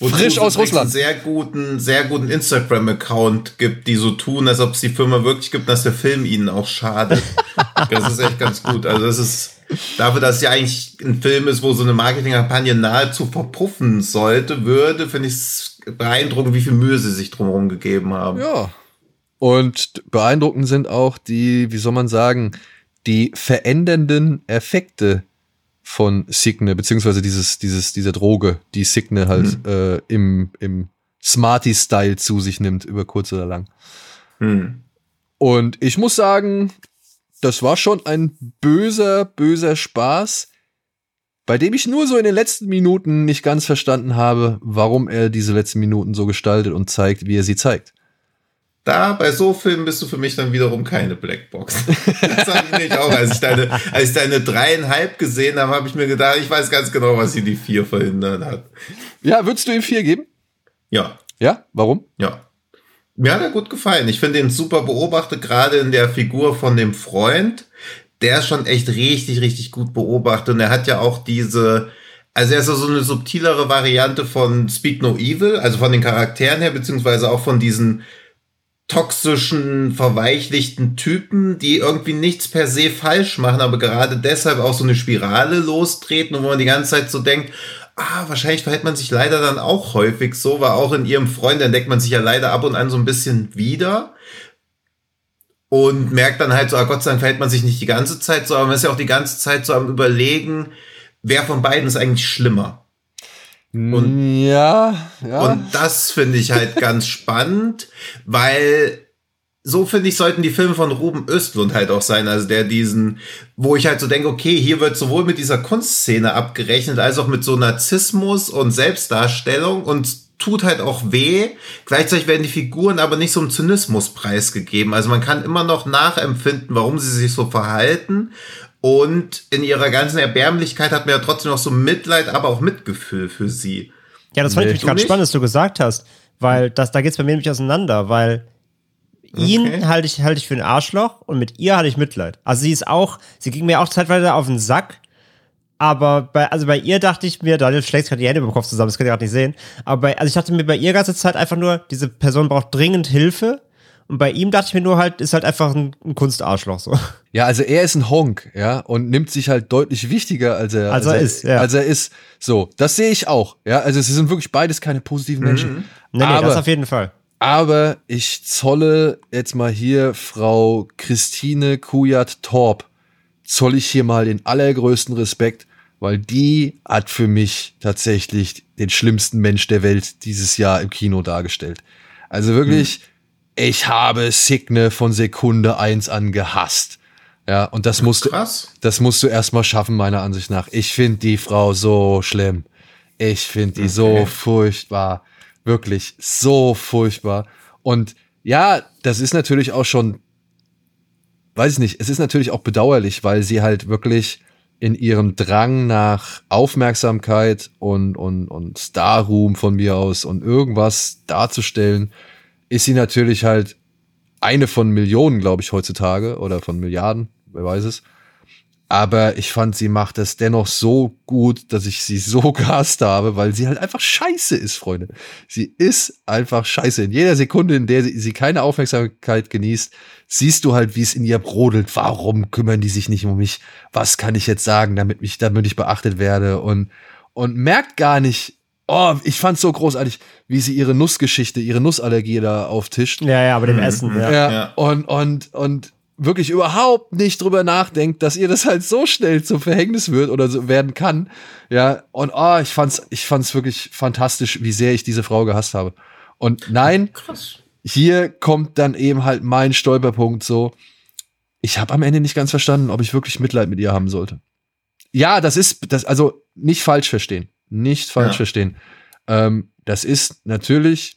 Frisch aus Russland. einen sehr guten, sehr guten Instagram-Account gibt, die so tun, als ob es die Firma wirklich gibt, dass der Film ihnen auch schadet. das ist echt ganz gut. Also das ist dafür, dass es ja eigentlich ein Film ist, wo so eine Marketingkampagne nahezu verpuffen sollte, würde, finde ich es beeindruckend, wie viel Mühe sie sich drumherum gegeben haben. Ja. Und beeindruckend sind auch die, wie soll man sagen, die verändernden Effekte, von Signe, beziehungsweise dieses, dieses, diese Droge, die Signe halt mhm. äh, im, im Smarty-Style zu sich nimmt, über kurz oder lang. Mhm. Und ich muss sagen, das war schon ein böser, böser Spaß, bei dem ich nur so in den letzten Minuten nicht ganz verstanden habe, warum er diese letzten Minuten so gestaltet und zeigt, wie er sie zeigt da bei so Filmen bist du für mich dann wiederum keine Blackbox. das habe ich nicht auch. Als ich deine, als ich deine dreieinhalb gesehen habe, habe ich mir gedacht, ich weiß ganz genau, was sie die vier verhindert hat. Ja, würdest du ihm vier geben? Ja. Ja? Warum? Ja. Mir hat er gut gefallen. Ich finde ihn super beobachtet, gerade in der Figur von dem Freund. Der ist schon echt richtig, richtig gut beobachtet. Und er hat ja auch diese, also er ist so eine subtilere Variante von Speak No Evil, also von den Charakteren her, beziehungsweise auch von diesen toxischen, verweichlichten Typen, die irgendwie nichts per se falsch machen, aber gerade deshalb auch so eine Spirale lostreten wo man die ganze Zeit so denkt, ah, wahrscheinlich verhält man sich leider dann auch häufig so, weil auch in ihrem Freund entdeckt man sich ja leider ab und an so ein bisschen wieder und merkt dann halt so, ah, Gott sei Dank verhält man sich nicht die ganze Zeit so, aber man ist ja auch die ganze Zeit so am überlegen, wer von beiden ist eigentlich schlimmer. Und, ja, ja. Und das finde ich halt ganz spannend, weil so finde ich, sollten die Filme von Ruben Östlund halt auch sein. Also der diesen, wo ich halt so denke, okay, hier wird sowohl mit dieser Kunstszene abgerechnet, als auch mit so Narzissmus und Selbstdarstellung und tut halt auch weh. Gleichzeitig werden die Figuren aber nicht so einem Zynismus preisgegeben. Also man kann immer noch nachempfinden, warum sie sich so verhalten. Und in ihrer ganzen Erbärmlichkeit hat man ja trotzdem noch so Mitleid, aber auch Mitgefühl für sie. Ja, das fand ich gerade spannend, dass du gesagt hast. weil das, da geht's bei mir nämlich auseinander, weil ihn Okay. halte ich, halte ich für ein Arschloch und mit ihr hatte ich Mitleid. Also sie ist auch, sie ging mir auch zeitweise auf den Sack, aber bei, also bei ihr dachte ich mir, Daniel schlägt gerade die Hände über dem Kopf zusammen, das könnt ihr gerade nicht sehen. Aber bei, also ich dachte mir bei ihr ganze Zeit einfach nur, diese Person braucht dringend Hilfe. Und bei ihm dachte ich mir nur halt, ist halt einfach ein, ein Kunstarschloch so. Ja, also er ist ein Honk, ja, und nimmt sich halt deutlich wichtiger, als er, Als er ist, ja. Als er ist. So, das sehe ich auch, ja. Also es sind wirklich beides keine positiven Menschen. Nee, nee, aber, das auf jeden Fall. Aber ich zolle jetzt mal hier Frau Christine Kujat-Torp, zoll ich hier mal den allergrößten Respekt, weil die hat für mich tatsächlich den schlimmsten Mensch der Welt dieses Jahr im Kino dargestellt. Also wirklich, ich habe Signe von Sekunde eins an gehasst. Ja, und das musst du, Krass. das musst du erstmal schaffen, meiner Ansicht nach. Ich finde die Frau so schlimm. Ich finde die so Okay. furchtbar. Wirklich so furchtbar. Und ja, das ist natürlich auch schon, weiß ich nicht, es ist natürlich auch bedauerlich, weil sie halt wirklich in ihrem Drang nach Aufmerksamkeit und, und, und Star-Ruhm von mir aus und irgendwas darzustellen, ist sie natürlich halt eine von Millionen, glaube ich, heutzutage oder von Milliarden, wer weiß es. Aber ich fand, sie macht es dennoch so gut, dass ich sie so gehasst habe, weil sie halt einfach scheiße ist, Freunde. Sie ist einfach scheiße. In jeder Sekunde, in der sie, sie keine Aufmerksamkeit genießt, siehst du halt, wie es in ihr brodelt. Warum kümmern die sich nicht um mich? Was kann ich jetzt sagen, damit mich, damit ich beachtet werde? Und, und merkt gar nicht, oh, ich fand's so großartig, wie sie ihre Nussgeschichte, ihre Nussallergie da auftischt. Ja, ja, aber dem Essen, ja. Ja, Ja. Und, und, und wirklich überhaupt nicht drüber nachdenkt, dass ihr das halt so schnell zum Verhängnis wird oder so werden kann. Ja, und oh, ich fand's, ich fand's wirklich fantastisch, wie sehr ich diese Frau gehasst habe. Und nein, Krass. hier kommt dann eben halt mein Stolperpunkt so. Ich habe am Ende nicht ganz verstanden, ob ich wirklich Mitleid mit ihr haben sollte. Ja, das ist, das, also nicht falsch verstehen. Nicht falsch Ja. verstehen. Ähm, das ist natürlich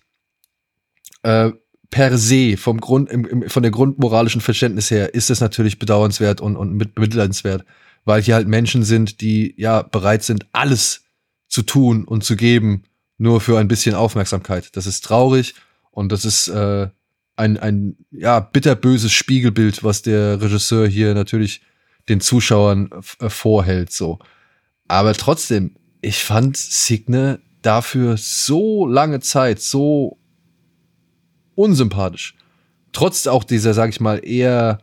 äh, per se vom Grund, im, im, von der grundmoralischen Verständnis her ist es natürlich bedauernswert und, und mit, bemitleidenswert, weil hier halt Menschen sind, die ja bereit sind, alles zu tun und zu geben, nur für ein bisschen Aufmerksamkeit. Das ist traurig und das ist äh, ein, ein ja, bitterböses Spiegelbild, was der Regisseur hier natürlich den Zuschauern äh, vorhält. So. Aber trotzdem, ich fand Signe dafür so lange Zeit so unsympathisch. Trotz auch dieser, sag ich mal, eher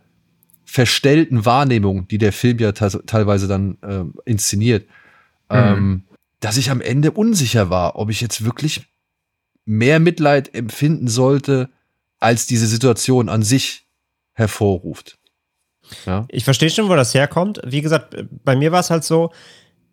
verstellten Wahrnehmung, die der Film ja te teilweise dann ähm, inszeniert, ähm, dass ich am Ende unsicher war, ob ich jetzt wirklich mehr Mitleid empfinden sollte, als diese Situation an sich hervorruft. Ja. Ich verstehe schon, wo das herkommt. Wie gesagt, bei mir war es halt so,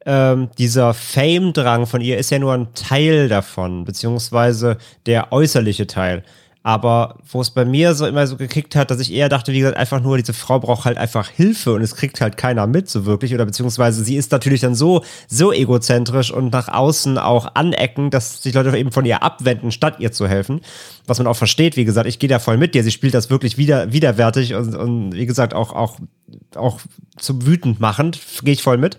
ähm, dieser Fame-Drang von ihr ist ja nur ein Teil davon, beziehungsweise der äußerliche Teil. Aber wo es bei mir so immer so gekickt hat, dass ich eher dachte, wie gesagt, einfach nur, diese Frau braucht halt einfach Hilfe und es kriegt halt keiner mit, so wirklich. Oder beziehungsweise sie ist natürlich dann so, so egozentrisch und nach außen auch anecken, dass sich Leute eben von ihr abwenden, statt ihr zu helfen. Was man auch versteht, wie gesagt, ich gehe da voll mit dir. Sie spielt das wirklich wieder, widerwärtig und, und wie gesagt, auch, auch, auch zum wütend machend, gehe ich voll mit.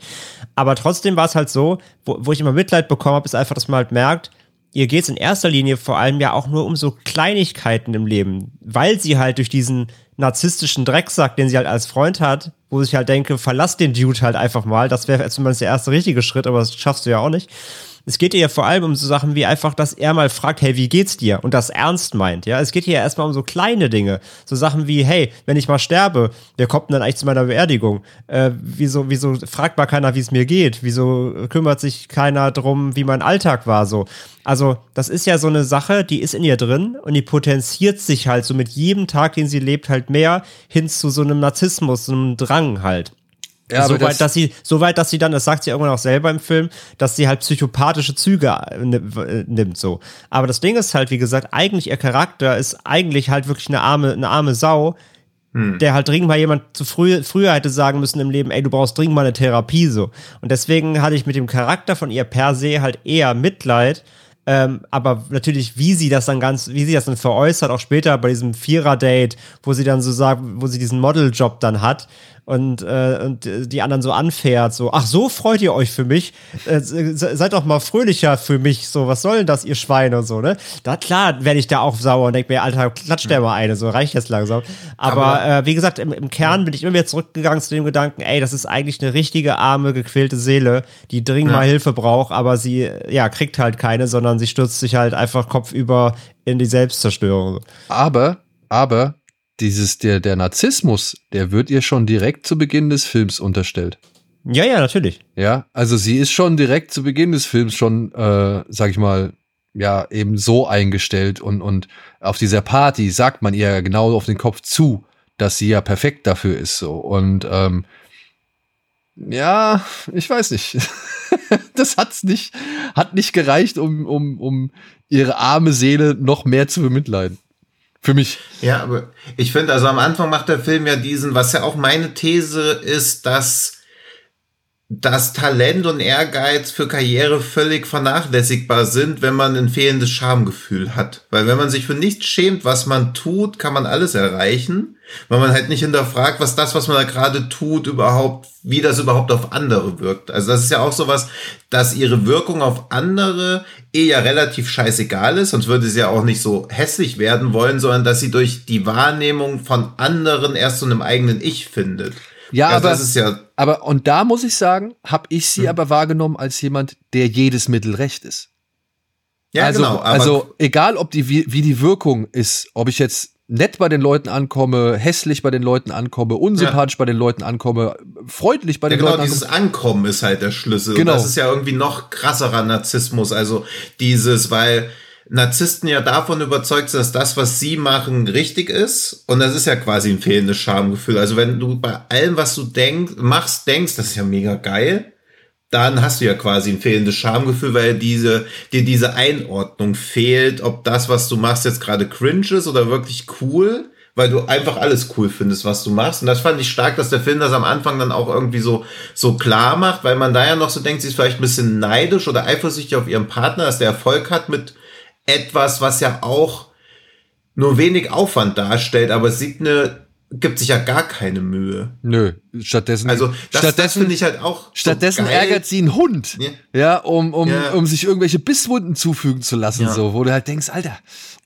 Aber trotzdem war es halt so, wo, wo ich immer Mitleid bekommen habe, ist einfach, dass man halt merkt, ihr geht es in erster Linie vor allem ja auch nur um so Kleinigkeiten im Leben, weil sie halt durch diesen narzisstischen Drecksack, den sie halt als Freund hat, wo ich halt denke, verlass den Dude halt einfach mal, das wäre zumindest der erste richtige Schritt, aber das schaffst du ja auch nicht. Es geht ihr ja vor allem um so Sachen wie einfach, dass er mal fragt, hey, wie geht's dir? Und das ernst meint, ja. Es geht hier ja erstmal um so kleine Dinge. So Sachen wie, hey, wenn ich mal sterbe, wer kommt denn dann eigentlich zu meiner Beerdigung? Äh, wieso, wieso fragt mal keiner, wie es mir geht? Wieso kümmert sich keiner drum, wie mein Alltag war, so? Also, das ist ja so eine Sache, die ist in ihr drin und die potenziert sich halt so mit jedem Tag, den sie lebt, halt mehr hin zu so einem Narzissmus, so einem Drang halt. Ja, so weit, das- dass sie, so weit, dass sie dann, das sagt sie irgendwann auch selber im Film, dass sie halt psychopathische Züge äh, äh, nimmt, so. Aber das Ding ist halt, wie gesagt, eigentlich ihr Charakter ist eigentlich halt wirklich eine arme, eine arme Sau, der halt dringend mal jemand zu früh, früher hätte sagen müssen im Leben, ey, du brauchst dringend mal eine Therapie, so. Und deswegen hatte ich mit dem Charakter von ihr per se halt eher Mitleid, ähm, aber natürlich, wie sie das dann ganz, wie sie das dann veräußert, auch später bei diesem Vierer-Date, wo sie dann so sagt, wo sie diesen Model-Job dann hat und, äh, und die anderen so anfährt, so, ach so freut ihr euch für mich, äh, seid doch mal fröhlicher für mich, so, was soll denn das, ihr Schweine und so, ne? Da, klar werde ich da auch sauer und denke mir, Alter, klatscht der mal eine, so reicht jetzt langsam. Aber, Aber äh, wie gesagt, im, im Kern bin ich immer wieder zurückgegangen zu dem Gedanken, ey, das ist eigentlich eine richtige, arme, gequälte Seele, die dringend ja. mal Hilfe braucht, aber sie, ja, kriegt halt keine, sondern sie stürzt sich halt einfach kopfüber in die Selbstzerstörung. Aber, aber, dieses, der, der Narzissmus, der wird ihr schon direkt zu Beginn des Films unterstellt. Ja, ja, natürlich. Ja, also sie ist schon direkt zu Beginn des Films schon, äh, sag ich mal, ja, eben so eingestellt und, und auf dieser Party sagt man ihr genau auf den Kopf zu, dass sie ja perfekt dafür ist, so. Und, ähm, ja, ich weiß nicht. das hat's nicht, hat nicht gereicht, um, um, um ihre arme Seele noch mehr zu bemitleiden. Für mich. Ja, aber ich finde, also am Anfang macht der Film ja diesen, was ja auch meine These ist, dass dass Talent und Ehrgeiz für Karriere völlig vernachlässigbar sind, wenn man ein fehlendes Schamgefühl hat. Weil wenn man sich für nichts schämt, was man tut, kann man alles erreichen. Weil man halt nicht hinterfragt, was das, was man da gerade tut, überhaupt, wie das überhaupt auf andere wirkt. Also das ist ja auch sowas, dass ihre Wirkung auf andere eh ja relativ scheißegal ist, sonst würde sie ja auch nicht so hässlich werden wollen, sondern dass sie durch die Wahrnehmung von anderen erst zu einem eigenen Ich findet. Ja, also aber, das ist ja aber, und da muss ich sagen, habe ich sie hm. aber wahrgenommen als jemand, der jedes Mittel recht ist. Ja, also, genau. also, egal, ob die, wie, wie die Wirkung ist, ob ich jetzt nett bei den Leuten ankomme, hässlich bei den Leuten ankomme, unsympathisch ja. bei den Leuten ankomme, freundlich bei den ja, genau, Leuten ankomme. Genau, dieses Ankommen ist halt der Schlüssel. Genau. Und das ist ja irgendwie noch krasserer Narzissmus. Also dieses, weil Narzissten ja davon überzeugt sind, dass das, was sie machen, richtig ist. Und das ist ja quasi ein fehlendes Schamgefühl. Also wenn du bei allem, was du denkst, machst, denkst, das ist ja mega geil, dann hast du ja quasi ein fehlendes Schamgefühl, weil diese, dir diese Einordnung fehlt, ob das, was du machst, jetzt gerade cringe ist oder wirklich cool, weil du einfach alles cool findest, was du machst. Und das fand ich stark, dass der Film das am Anfang dann auch irgendwie so, so klar macht, weil man da ja noch so denkt, sie ist vielleicht ein bisschen neidisch oder eifersüchtig auf ihren Partner, dass der Erfolg hat mit, etwas, was ja auch nur wenig Aufwand darstellt, aber Signe gibt sich ja gar keine Mühe. Nö, stattdessen. Also das, stattdessen finde ich halt auch. Stattdessen so ärgert sie einen Hund, ja, ja um um ja. um sich irgendwelche Bisswunden zufügen zu lassen, ja. so, wo du halt denkst, Alter,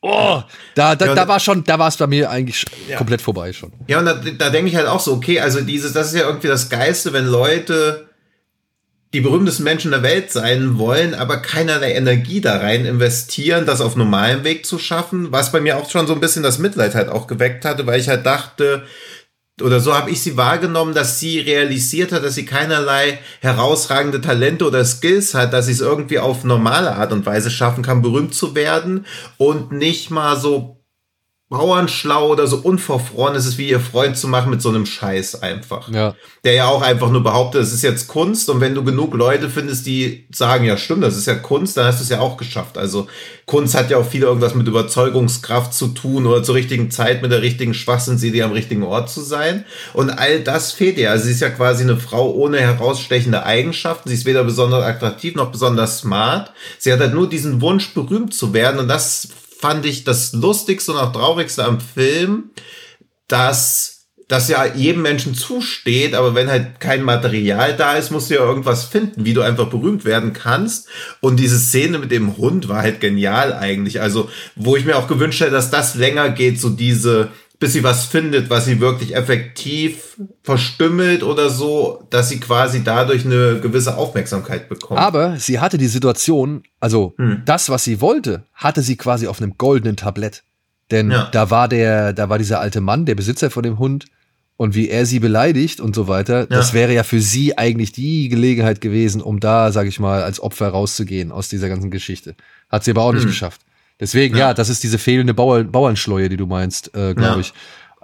oh, da da, da war schon, da war es bei mir eigentlich komplett vorbei schon. Ja und da, da denke ich halt auch so, okay, also dieses, das ist ja irgendwie das Geiste, wenn Leute die berühmtesten Menschen der Welt sein wollen, aber keinerlei Energie da rein investieren, das auf normalem Weg zu schaffen, was bei mir auch schon so ein bisschen das Mitleid halt auch geweckt hatte, weil ich halt dachte, oder so habe ich sie wahrgenommen, dass sie realisiert hat, dass sie keinerlei herausragende Talente oder Skills hat, dass sie es irgendwie auf normale Art und Weise schaffen kann, berühmt zu werden und nicht mal so bauernschlau oder so unverfroren ist es wie ihr Freund zu machen mit so einem Scheiß einfach. Ja. Der ja auch einfach nur behauptet, es ist jetzt Kunst und wenn du genug Leute findest, die sagen, ja stimmt, das ist ja Kunst, dann hast du es ja auch geschafft. Also Kunst hat ja auch viel irgendwas mit Überzeugungskraft zu tun oder zur richtigen Zeit mit der richtigen Schwachsinnsidee am richtigen Ort zu sein. Und all das fehlt ihr. Also sie ist ja quasi eine Frau ohne herausstechende Eigenschaften. Sie ist weder besonders attraktiv noch besonders smart. Sie hat halt nur diesen Wunsch, berühmt zu werden und das fand ich das Lustigste und auch Traurigste am Film, dass das ja jedem Menschen zusteht, aber wenn halt kein Material da ist, musst du ja irgendwas finden, wie du einfach berühmt werden kannst. Und diese Szene mit dem Hund war halt genial eigentlich. Also, wo ich mir auch gewünscht hätte, dass das länger geht, so diese, bis sie was findet, was sie wirklich effektiv verstümmelt oder so, dass sie quasi dadurch eine gewisse Aufmerksamkeit bekommt. Aber sie hatte die Situation, also hm. das, was sie wollte, hatte sie quasi auf einem goldenen Tablett. Denn ja. da war der, da war dieser alte Mann, der Besitzer von dem Hund, und wie er sie beleidigt und so weiter, ja. das wäre ja für sie eigentlich die Gelegenheit gewesen, um da, sag ich mal, als Opfer rauszugehen aus dieser ganzen Geschichte. Hat sie aber auch nicht hm. geschafft. Deswegen, ja. ja. das ist diese fehlende Bauer, Bauernschleue, die du meinst, äh, glaube ja. ich.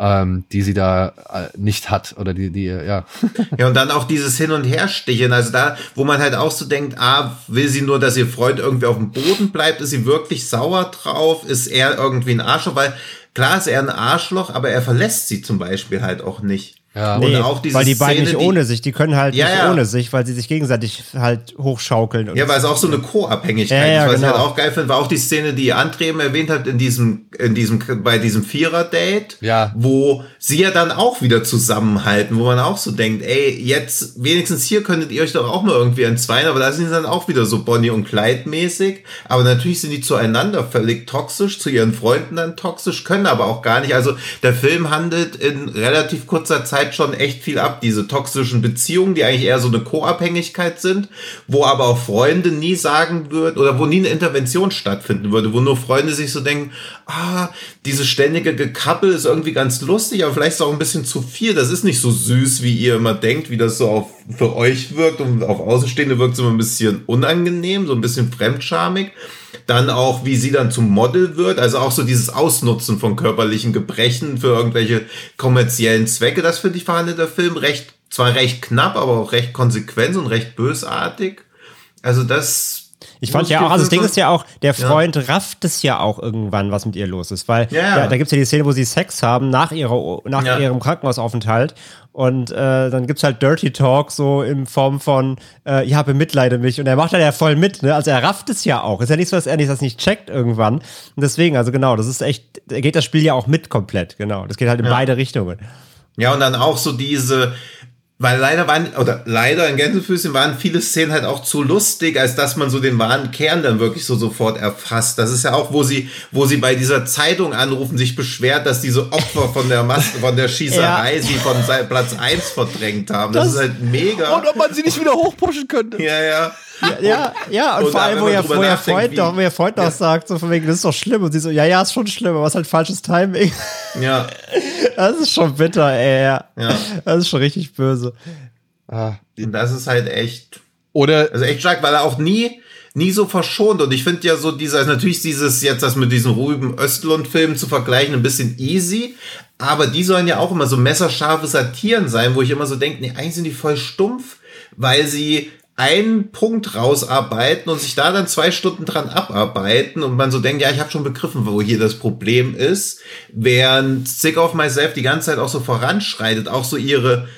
Ähm, die sie da äh, nicht hat oder die, die, ja. Ja, und dann auch dieses Hin- und Hersticheln, also da, wo man halt auch so denkt, ah, will sie nur, dass ihr Freund irgendwie auf dem Boden bleibt, ist sie wirklich sauer drauf, ist er irgendwie ein Arschloch, weil klar ist er ein Arschloch, aber er verlässt sie zum Beispiel halt auch nicht. Ja. Nee, Und auch diese weil die beiden Szene, nicht ohne sich, die können halt Ja, nicht ja. ohne sich, weil sie sich gegenseitig halt hochschaukeln. Und Ja, weil es auch so eine Co-Abhängigkeit Ja, ja, ist. Was ich genau. halt auch geil finde, war auch die Szene, die André eben erwähnt hat in diesem, in diesem, bei diesem Vierer-Date, Ja. wo sie ja dann auch wieder zusammenhalten, wo man auch so denkt, ey, jetzt wenigstens hier könntet ihr euch doch auch mal irgendwie entzweien, aber da sind sie dann auch wieder so Bonnie und Clyde mäßig. Aber natürlich sind die zueinander völlig toxisch, zu ihren Freunden dann toxisch, können aber auch gar nicht. Also der Film handelt in relativ kurzer Zeit schon echt viel ab, diese toxischen Beziehungen, die eigentlich eher so eine Co-Abhängigkeit sind, wo aber auch Freunde nie sagen würden oder wo nie eine Intervention stattfinden würde, wo nur Freunde sich so denken, ah, diese ständige Gekappel ist irgendwie ganz lustig, aber vielleicht ist auch ein bisschen zu viel. Das ist nicht so süß, wie ihr immer denkt, wie das so auf, für euch wirkt und auf Außenstehende wirkt es immer ein bisschen unangenehm, so ein bisschen fremdschamig. Dann auch, wie sie dann zum Model wird, also auch so dieses Ausnutzen von körperlichen Gebrechen für irgendwelche kommerziellen Zwecke, das finde ich verhandelt der Film recht, zwar recht knapp, aber auch recht konsequent und recht bösartig. Also das. Ich fand ja auch, also das Ding ist ja auch, der Ja. Freund rafft es ja auch irgendwann, was mit ihr los ist, weil Ja, ja. da, da gibt's ja die Szene, wo sie Sex haben nach ihrer nach Ja. ihrem Krankenhausaufenthalt und äh, dann gibt's halt Dirty Talk so in Form von äh, ja bemitleide mich und er macht halt ja voll mit, ne? Also er rafft es ja auch. Ist ja nichts, was er nicht das nicht checkt irgendwann und deswegen also genau, das ist echt, geht das Spiel ja auch mit komplett, genau. Das geht halt in beide Richtungen. Ja, und dann auch so diese, weil leider waren, oder leider in Gänsefüßchen waren viele Szenen halt auch zu lustig, als dass man so den wahren Kern dann wirklich so sofort erfasst. Das ist ja auch, wo sie, wo sie bei dieser Zeitung anrufen, sich beschwert, dass diese Opfer von der Mas von der Schießerei Ja. sie von Platz 1 verdrängt haben. Das, Das- ist halt mega. Und ob man sie nicht wieder hochpushen könnte. ja, ja. Ja, ja, und, und vor allem, wo ihr, wo ihr Freund doch, wo ihr Freund doch sagt, so von wegen, das ist doch schlimm. Und sie so, ja, ja, ist schon schlimm, aber es ist halt falsches Timing. Ja, Das ist schon bitter, ey. Ja. ja. Das ist schon richtig böse. Ah. Und das ist halt echt, Oder Also echt stark, weil er auch nie, nie so verschont. Und ich finde ja so dieser, natürlich dieses jetzt das mit diesen Ruben Östlund-Filmen zu vergleichen, ein bisschen easy. Aber die sollen ja auch immer so messerscharfe Satiren sein, wo ich immer so denke, nee, eigentlich sind die voll stumpf, weil sie einen Punkt rausarbeiten und sich da dann zwei Stunden dran abarbeiten und man so denkt, ja, ich habe schon begriffen, wo hier das Problem ist, während Sick of Myself die ganze Zeit auch so voranschreitet, auch so ihre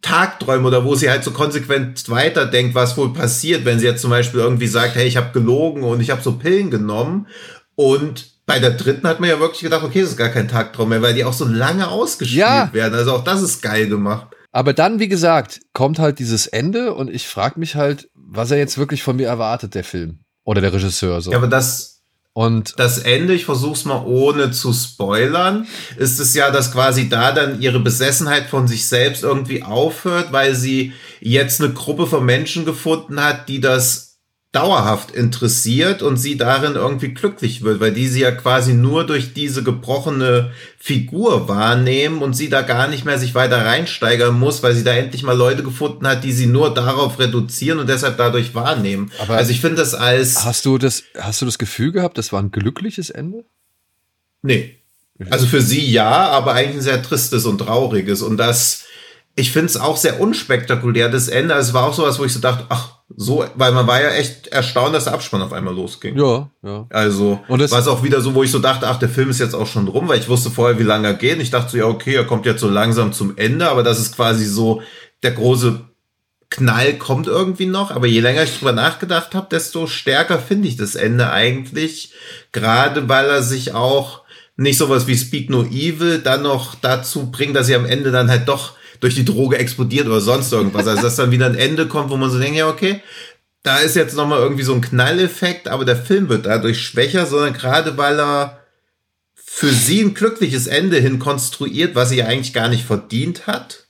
Tagträume oder wo sie halt so konsequent weiterdenkt, was wohl passiert, wenn sie jetzt zum Beispiel irgendwie sagt, hey, ich habe gelogen und ich habe so Pillen genommen. Und bei der dritten hat man ja wirklich gedacht, okay, das ist gar kein Tagtraum mehr, weil die auch so lange ausgespielt Ja. werden. Also auch das ist geil gemacht. Aber dann, wie gesagt, kommt halt dieses Ende und ich frage mich halt, was er jetzt wirklich von mir erwartet, der Film. Oder der Regisseur so. Ja, aber das, und das Ende, ich versuch's mal ohne zu spoilern, ist es ja, dass quasi da dann ihre Besessenheit von sich selbst irgendwie aufhört, weil sie jetzt eine Gruppe von Menschen gefunden hat, die das dauerhaft interessiert und sie darin irgendwie glücklich wird, weil die sie ja quasi nur durch diese gebrochene Figur wahrnehmen und sie da gar nicht mehr sich weiter reinsteigern muss, weil sie da endlich mal Leute gefunden hat, die sie nur darauf reduzieren und deshalb dadurch wahrnehmen. Aber- also ich finde das als hast du das, hast du das Gefühl gehabt, das war ein glückliches Ende? Nee. Also für sie ja, aber eigentlich ein sehr tristes und trauriges. Und das, ich finde es auch sehr unspektakulär, das Ende. Also es war auch sowas, wo ich so dachte, ach, so, weil man war ja echt erstaunt, dass der Abspann auf einmal losging. Ja, ja. Also, Und es- war es auch wieder so, wo ich so dachte, ach, der Film ist jetzt auch schon rum, weil ich wusste vorher, wie lange er geht. Und ich dachte so, ja, okay, er kommt jetzt so langsam zum Ende, aber das ist quasi so, der große Knall kommt irgendwie noch. Aber je länger ich drüber nachgedacht habe, desto stärker finde ich das Ende eigentlich. Gerade weil er sich auch nicht sowas wie Speak No Evil dann noch dazu bringt, dass sie am Ende dann halt doch durch die Droge explodiert oder sonst irgendwas. Also, dass dann wieder ein Ende kommt, wo man so denkt, ja, okay, da ist jetzt nochmal irgendwie so ein Knalleffekt, aber der Film wird dadurch schwächer, sondern gerade weil er für sie ein glückliches Ende hin konstruiert, was sie ja eigentlich gar nicht verdient hat.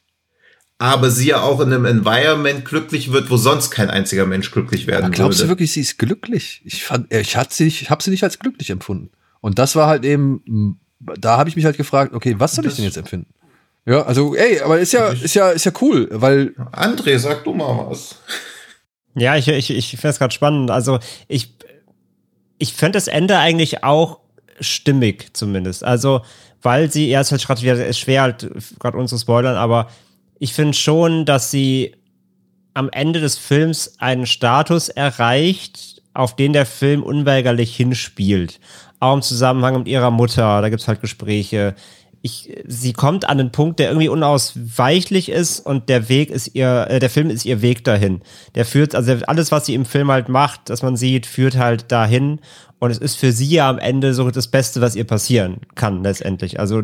Aber sie ja auch in einem Environment glücklich wird, wo sonst kein einziger Mensch glücklich werden Aber glaubst du würde. wirklich, sie ist glücklich? Ich fand, äh, ich hatte sie, ich habe sie nicht als glücklich empfunden. Und das war halt eben, da habe ich mich halt gefragt, okay, was soll ich denn jetzt empfinden? Ja, also, ey, aber ist ja, ist ja, ist ja cool, weil André, sag du mal was. Ja, ich, ich, ich finde es gerade spannend. Also ich, ich finde das Ende eigentlich auch stimmig zumindest. Also, weil sie, ja, es ist halt gerade wieder ist schwer, halt, gerade uns zu spoilern, aber ich finde schon, dass sie am Ende des Films einen Status erreicht, auf den der Film unweigerlich hinspielt. Auch im Zusammenhang mit ihrer Mutter, da gibt's halt Gespräche. Ich, sie kommt an einen Punkt, der irgendwie unausweichlich ist und der Weg ist ihr, äh, der Film ist ihr Weg dahin. Der führt, also alles, was sie im Film halt macht, dass man sieht, führt halt dahin und es ist für sie ja am Ende so das Beste, was ihr passieren kann, letztendlich. Also,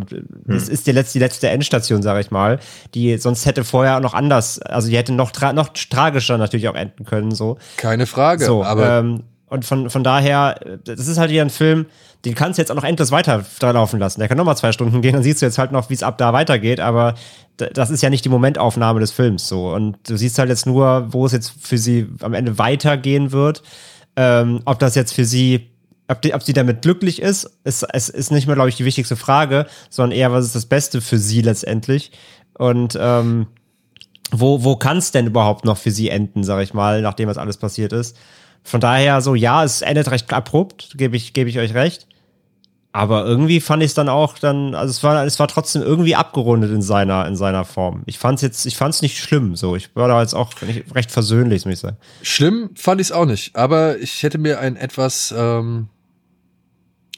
es ist die letzte, die letzte Endstation, sage ich mal, die sonst hätte vorher noch anders, also die hätte noch, tra noch tragischer natürlich auch enden können, so. Keine Frage, So, aber ähm, und von, von daher, das ist halt hier ein Film, den kannst du jetzt auch noch endlos weiter laufen lassen. Der kann nochmal zwei Stunden gehen, dann siehst du jetzt halt noch, wie es ab da weitergeht, aber das ist ja nicht die Momentaufnahme des Films so. Und du siehst halt jetzt nur, wo es jetzt für sie am Ende weitergehen wird. Ähm, ob das jetzt für sie, ob, die, ob sie damit glücklich ist, ist, ist, ist nicht mehr, glaube ich, die wichtigste Frage, sondern eher, was ist das Beste für sie letztendlich. Und ähm, wo, wo kann es denn überhaupt noch für sie enden, sag ich mal, nachdem das alles passiert ist? Von daher so, ja, es endet recht abrupt, gebe ich, gebe ich euch recht. Aber irgendwie fand ich es dann auch dann, also es war, es war trotzdem irgendwie abgerundet in seiner, in seiner Form. Ich fand es jetzt, ich fand es nicht schlimm, so. Ich war da jetzt auch nicht, recht versöhnlich, muss ich sagen. schlimm fand ich es auch nicht. Aber ich hätte mir ein etwas ähm,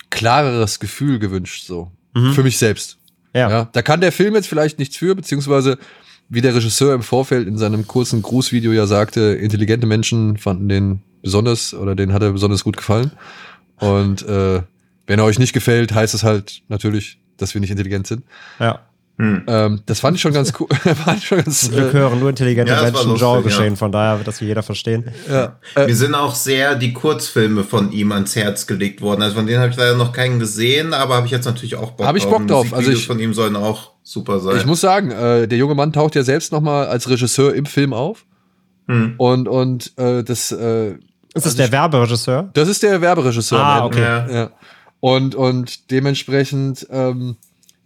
klareres Gefühl gewünscht, so. Für mich selbst. Ja. Ja, da kann der Film jetzt vielleicht nichts für, beziehungsweise wie der Regisseur im Vorfeld in seinem kurzen Grußvideo ja sagte, intelligente Menschen fanden den besonders oder den hat er besonders gut gefallen. Und äh, wenn er euch nicht gefällt, heißt es halt natürlich, dass wir nicht intelligent sind. Ja. Ähm, das fand ich schon ganz cool. fand ich schon ganz, Zum Glück äh, hören nur intelligente ja, das war Menschen lustig, Genre ja. geschehen, von daher wird das hier jeder verstehen. ja, äh, Mir sind auch sehr die Kurzfilme von ihm ans Herz gelegt worden. Also von denen habe ich leider noch keinen gesehen, aber habe ich jetzt natürlich auch Bock Hab ich Bock drauf. Also ich- von ihm sollen auch super sein. Ich muss sagen, äh, der junge Mann taucht ja selbst noch mal als Regisseur im Film auf. Hm. Und, und äh, das, äh, Ist das der Werberegisseur? das ist der Werberegisseur. Ah, okay. Ja. Und, und dementsprechend, ähm,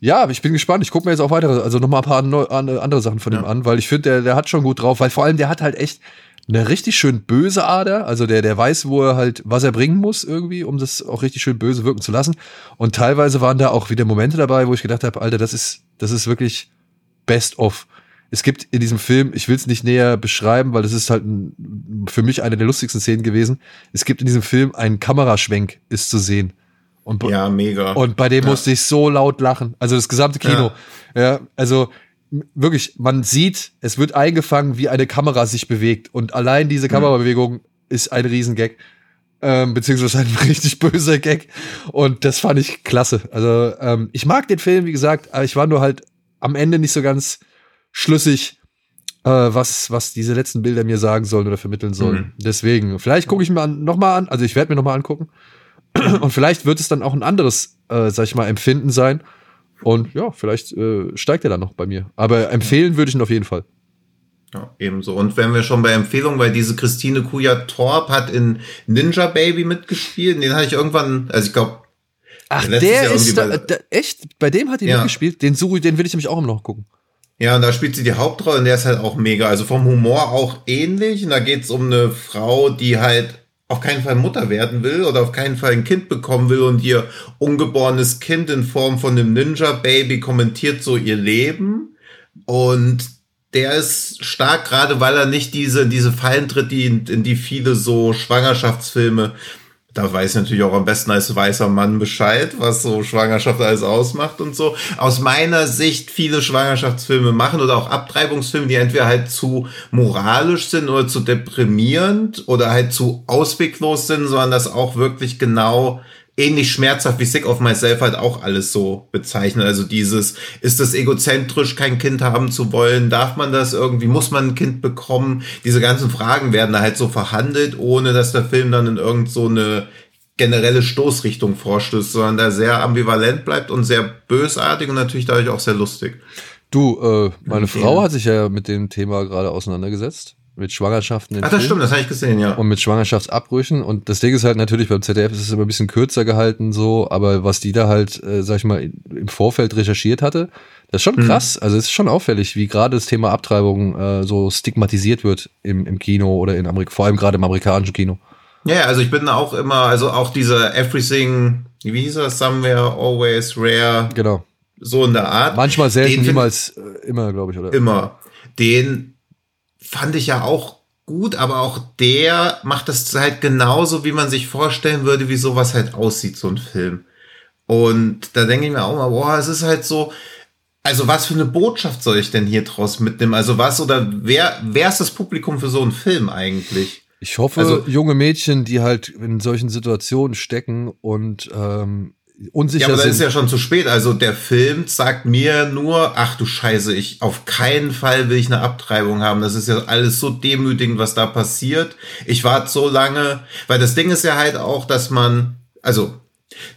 ja, ich bin gespannt. Ich gucke mir jetzt auch weitere, also noch mal ein paar neu, an- andere Sachen von ihm an, weil ich finde, der, der hat schon gut drauf, weil vor allem der hat halt echt eine richtig schön böse Ader. Also der, der weiß, wo er halt, was er bringen muss irgendwie, um das auch richtig schön böse wirken zu lassen. Und teilweise waren da auch wieder Momente dabei, wo ich gedacht habe, Alter, das ist, das ist wirklich best of. Es gibt in diesem Film, ich will es nicht näher beschreiben, weil das ist halt ein, für mich eine der lustigsten Szenen gewesen. Es gibt in diesem Film einen Kameraschwenk, ist zu sehen. Und, ja, mega. und bei dem musste ich so laut lachen. Also das gesamte Kino. Ja, also m- wirklich, man sieht, es wird eingefangen, wie eine Kamera sich bewegt. Und allein diese Kamerabewegung ist ein Riesengag. Ähm, beziehungsweise ein richtig böser Gag. Und das fand ich klasse. Also ähm, ich mag den Film, wie gesagt, aber ich war nur halt am Ende nicht so ganz schlüssig, äh, was, was diese letzten Bilder mir sagen sollen oder vermitteln sollen. Mhm. Deswegen, vielleicht gucke ich mir an, noch mal an, also ich werde mir noch mal angucken. Und vielleicht wird es dann auch ein anderes, äh, sag ich mal, Empfinden sein. Und ja, vielleicht äh, steigt er dann noch bei mir. Aber empfehlen würde ich ihn auf jeden Fall. Ja, ebenso. Und wenn wir schon bei Empfehlungen, weil diese Christine Kuja Torp hat in Ninja Baby mitgespielt. Den hatte ich irgendwann, also ich glaube, Ach, der ist da, bei- da, echt? Bei dem hat die Ja. mitgespielt? Den ich, den will ich nämlich auch immer noch gucken. Ja, und da spielt sie die Hauptrolle und der ist halt auch mega. Also vom Humor auch ähnlich. Und da geht's um eine Frau, die halt auf keinen Fall Mutter werden will oder auf keinen Fall ein Kind bekommen will und ihr ungeborenes Kind in Form von einem Ninja-Baby kommentiert so ihr Leben. Und der ist stark, gerade weil er nicht diese, diese Fallen tritt, die, in, in die viele so Schwangerschaftsfilme da weiß natürlich auch am besten als weißer Mann Bescheid, was so Schwangerschaft alles ausmacht und so. Aus meiner Sicht viele Schwangerschaftsfilme machen oder auch Abtreibungsfilme, die entweder halt zu moralisch sind oder zu deprimierend oder halt zu ausweglos sind, sondern das auch wirklich genau ähnlich schmerzhaft wie Sick of Myself halt auch alles so bezeichnet. Also dieses, ist es egozentrisch, kein Kind haben zu wollen? Darf man das irgendwie? Muss man ein Kind bekommen? Diese ganzen Fragen werden da halt so verhandelt, ohne dass der Film dann in irgend so eine generelle Stoßrichtung vorstößt, sondern da sehr ambivalent bleibt und sehr bösartig und natürlich dadurch auch sehr lustig. Du, äh, meine Okay. Frau hat sich ja mit dem Thema gerade auseinandergesetzt. Mit Schwangerschaften Ach, das Filmen. stimmt, das habe ich gesehen, ja. und mit Schwangerschaftsabbrüchen. Und das Ding ist halt natürlich, beim ZDF ist es immer ein bisschen kürzer gehalten, so, aber was die da halt, äh, sag ich mal, im Vorfeld recherchiert hatte, das ist schon krass. Also es ist schon auffällig, wie gerade das Thema Abtreibung äh, so stigmatisiert wird im, im Kino oder in Amerika, vor allem gerade im amerikanischen Kino. Ja, also ich bin auch immer, also auch dieser Everything, wie hieß das, Somewhere, Always, Rare, Genau. so in der Art. Manchmal selten, niemals äh, immer, glaube ich, oder? Immer. Den fand ich ja auch gut, aber auch der macht das halt genauso, wie man sich vorstellen würde, wie sowas halt aussieht, so ein Film. Und da denke ich mir auch mal, boah, es ist halt so, also was für eine Botschaft soll ich denn hier draus mitnehmen? Also was oder wer, wer ist das Publikum für so einen Film eigentlich? Ich hoffe, Also- junge Mädchen, die halt in solchen Situationen stecken und ähm, unsicher Ja, aber dann sind. ist ja schon zu spät. Also der Film sagt mir nur, ach du Scheiße, ich auf keinen Fall will ich eine Abtreibung haben. Das ist ja alles so demütigend, was da passiert. Ich warte so lange, weil das Ding ist ja halt auch, dass man, also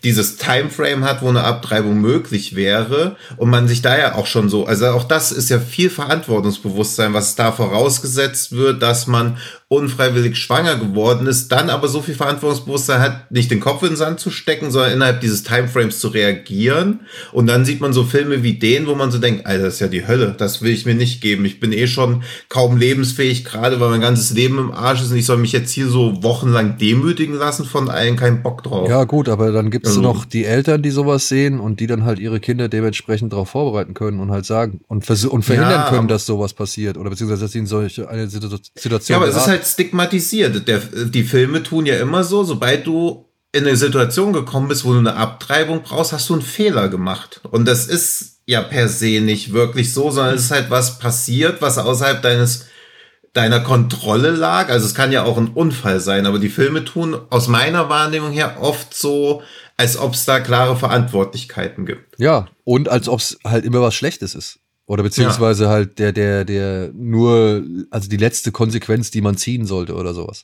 dieses Timeframe hat, wo eine Abtreibung möglich wäre und man sich da ja auch schon so, also auch das ist ja viel Verantwortungsbewusstsein, was da vorausgesetzt wird, dass man unfreiwillig schwanger geworden ist, dann aber so viel Verantwortungsbewusstsein hat, nicht den Kopf in den Sand zu stecken, sondern innerhalb dieses Timeframes zu reagieren und dann sieht man so Filme wie den, wo man so denkt, Alter, das ist ja die Hölle, das will ich mir nicht geben, ich bin eh schon kaum lebensfähig, gerade weil mein ganzes Leben im Arsch ist und ich soll mich jetzt hier so wochenlang demütigen lassen von allen, keinen Bock drauf. ja, gut, aber dann gibt es Also- noch die Eltern, die sowas sehen und die dann halt ihre Kinder dementsprechend darauf vorbereiten können und halt sagen und, und verhindern Ja, können, dass sowas passiert oder beziehungsweise dass sie in solche eine Situ- Situation Ja, aber es ist geraten. Halt stigmatisiert. Der, die Filme tun ja immer so, sobald du in eine Situation gekommen bist, wo du eine Abtreibung brauchst, hast du einen Fehler gemacht. Und das ist ja per se nicht wirklich so, sondern es ist halt was passiert, was außerhalb deines deiner Kontrolle lag. Also es kann ja auch ein Unfall sein, aber die Filme tun aus meiner Wahrnehmung her oft so, als ob es da klare Verantwortlichkeiten gibt. Ja, und als ob es halt immer was Schlechtes ist. Oder beziehungsweise halt der, der, der nur, also die letzte Konsequenz, die man ziehen sollte oder sowas.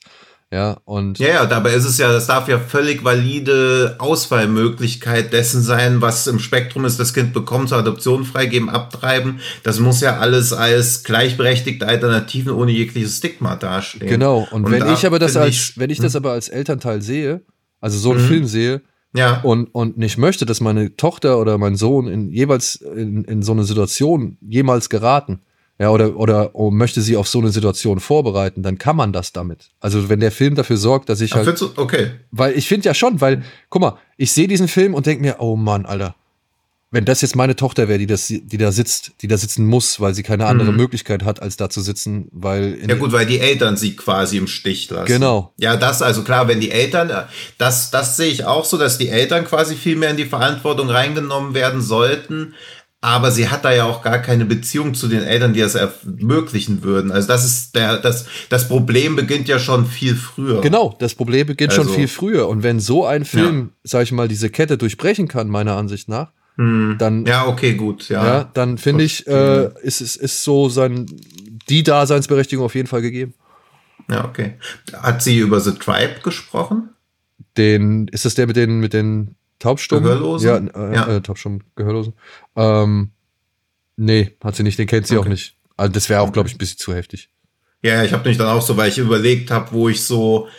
Ja, und Ja, ja, dabei ist es ja, das darf ja völlig valide Auswahlmöglichkeit dessen sein, was im Spektrum ist, das Kind bekommt, zur Adoption freigeben, abtreiben. Das muss ja alles als gleichberechtigte Alternativen ohne jegliches Stigma dastehen. genau. Und, wenn da ich aber das als, ich- wenn ich das aber als Elternteil sehe, also so einen Mhm. Film sehe ja, und, und nicht möchte, dass meine Tochter oder mein Sohn in jeweils in, in so eine Situation jemals geraten, ja, oder, oder oh, möchte sie auf so eine Situation vorbereiten, dann kann man das damit. Also wenn der Film dafür sorgt, dass ich Ach, halt du- okay. Weil ich finde ja schon, weil, guck mal, ich sehe diesen Film und denke mir, oh Mann, Alter, wenn das jetzt meine Tochter wäre, die, das, die da sitzt, die da sitzen muss, weil sie keine andere Möglichkeit hat, als da zu sitzen, weil Mhm. Ja gut, weil die Eltern sie quasi im Stich lassen. Genau. Ja, das also klar, wenn die Eltern, äh, das, das sehe ich auch so, dass die Eltern quasi viel mehr in die Verantwortung reingenommen werden sollten. Aber sie hat da ja auch gar keine Beziehung zu den Eltern, die das ermöglichen würden. Also das ist der, das, das Problem beginnt ja schon viel früher. Genau, das Problem beginnt schon Also- viel früher. Und wenn so ein Film, sag ich mal, diese Kette durchbrechen kann, meiner Ansicht nach, dann, ja. Ja, okay, gut, ja. dann finde ich, äh, ist, ist, ist so sein, die Daseinsberechtigung auf jeden Fall gegeben. Ja, okay. Hat sie über The Tribe gesprochen? Den, ist das der mit den, mit den Taubstummen? Gehörlosen? Ja, äh, Ja. Äh, Taubstummen, Gehörlosen. Ähm, nee, hat sie nicht, den kennt sie auch Okay. nicht. Also das wäre auch, glaube ich, ein bisschen zu heftig. Ja, ja, ich habe mich dann auch so, weil ich überlegt habe, wo ich so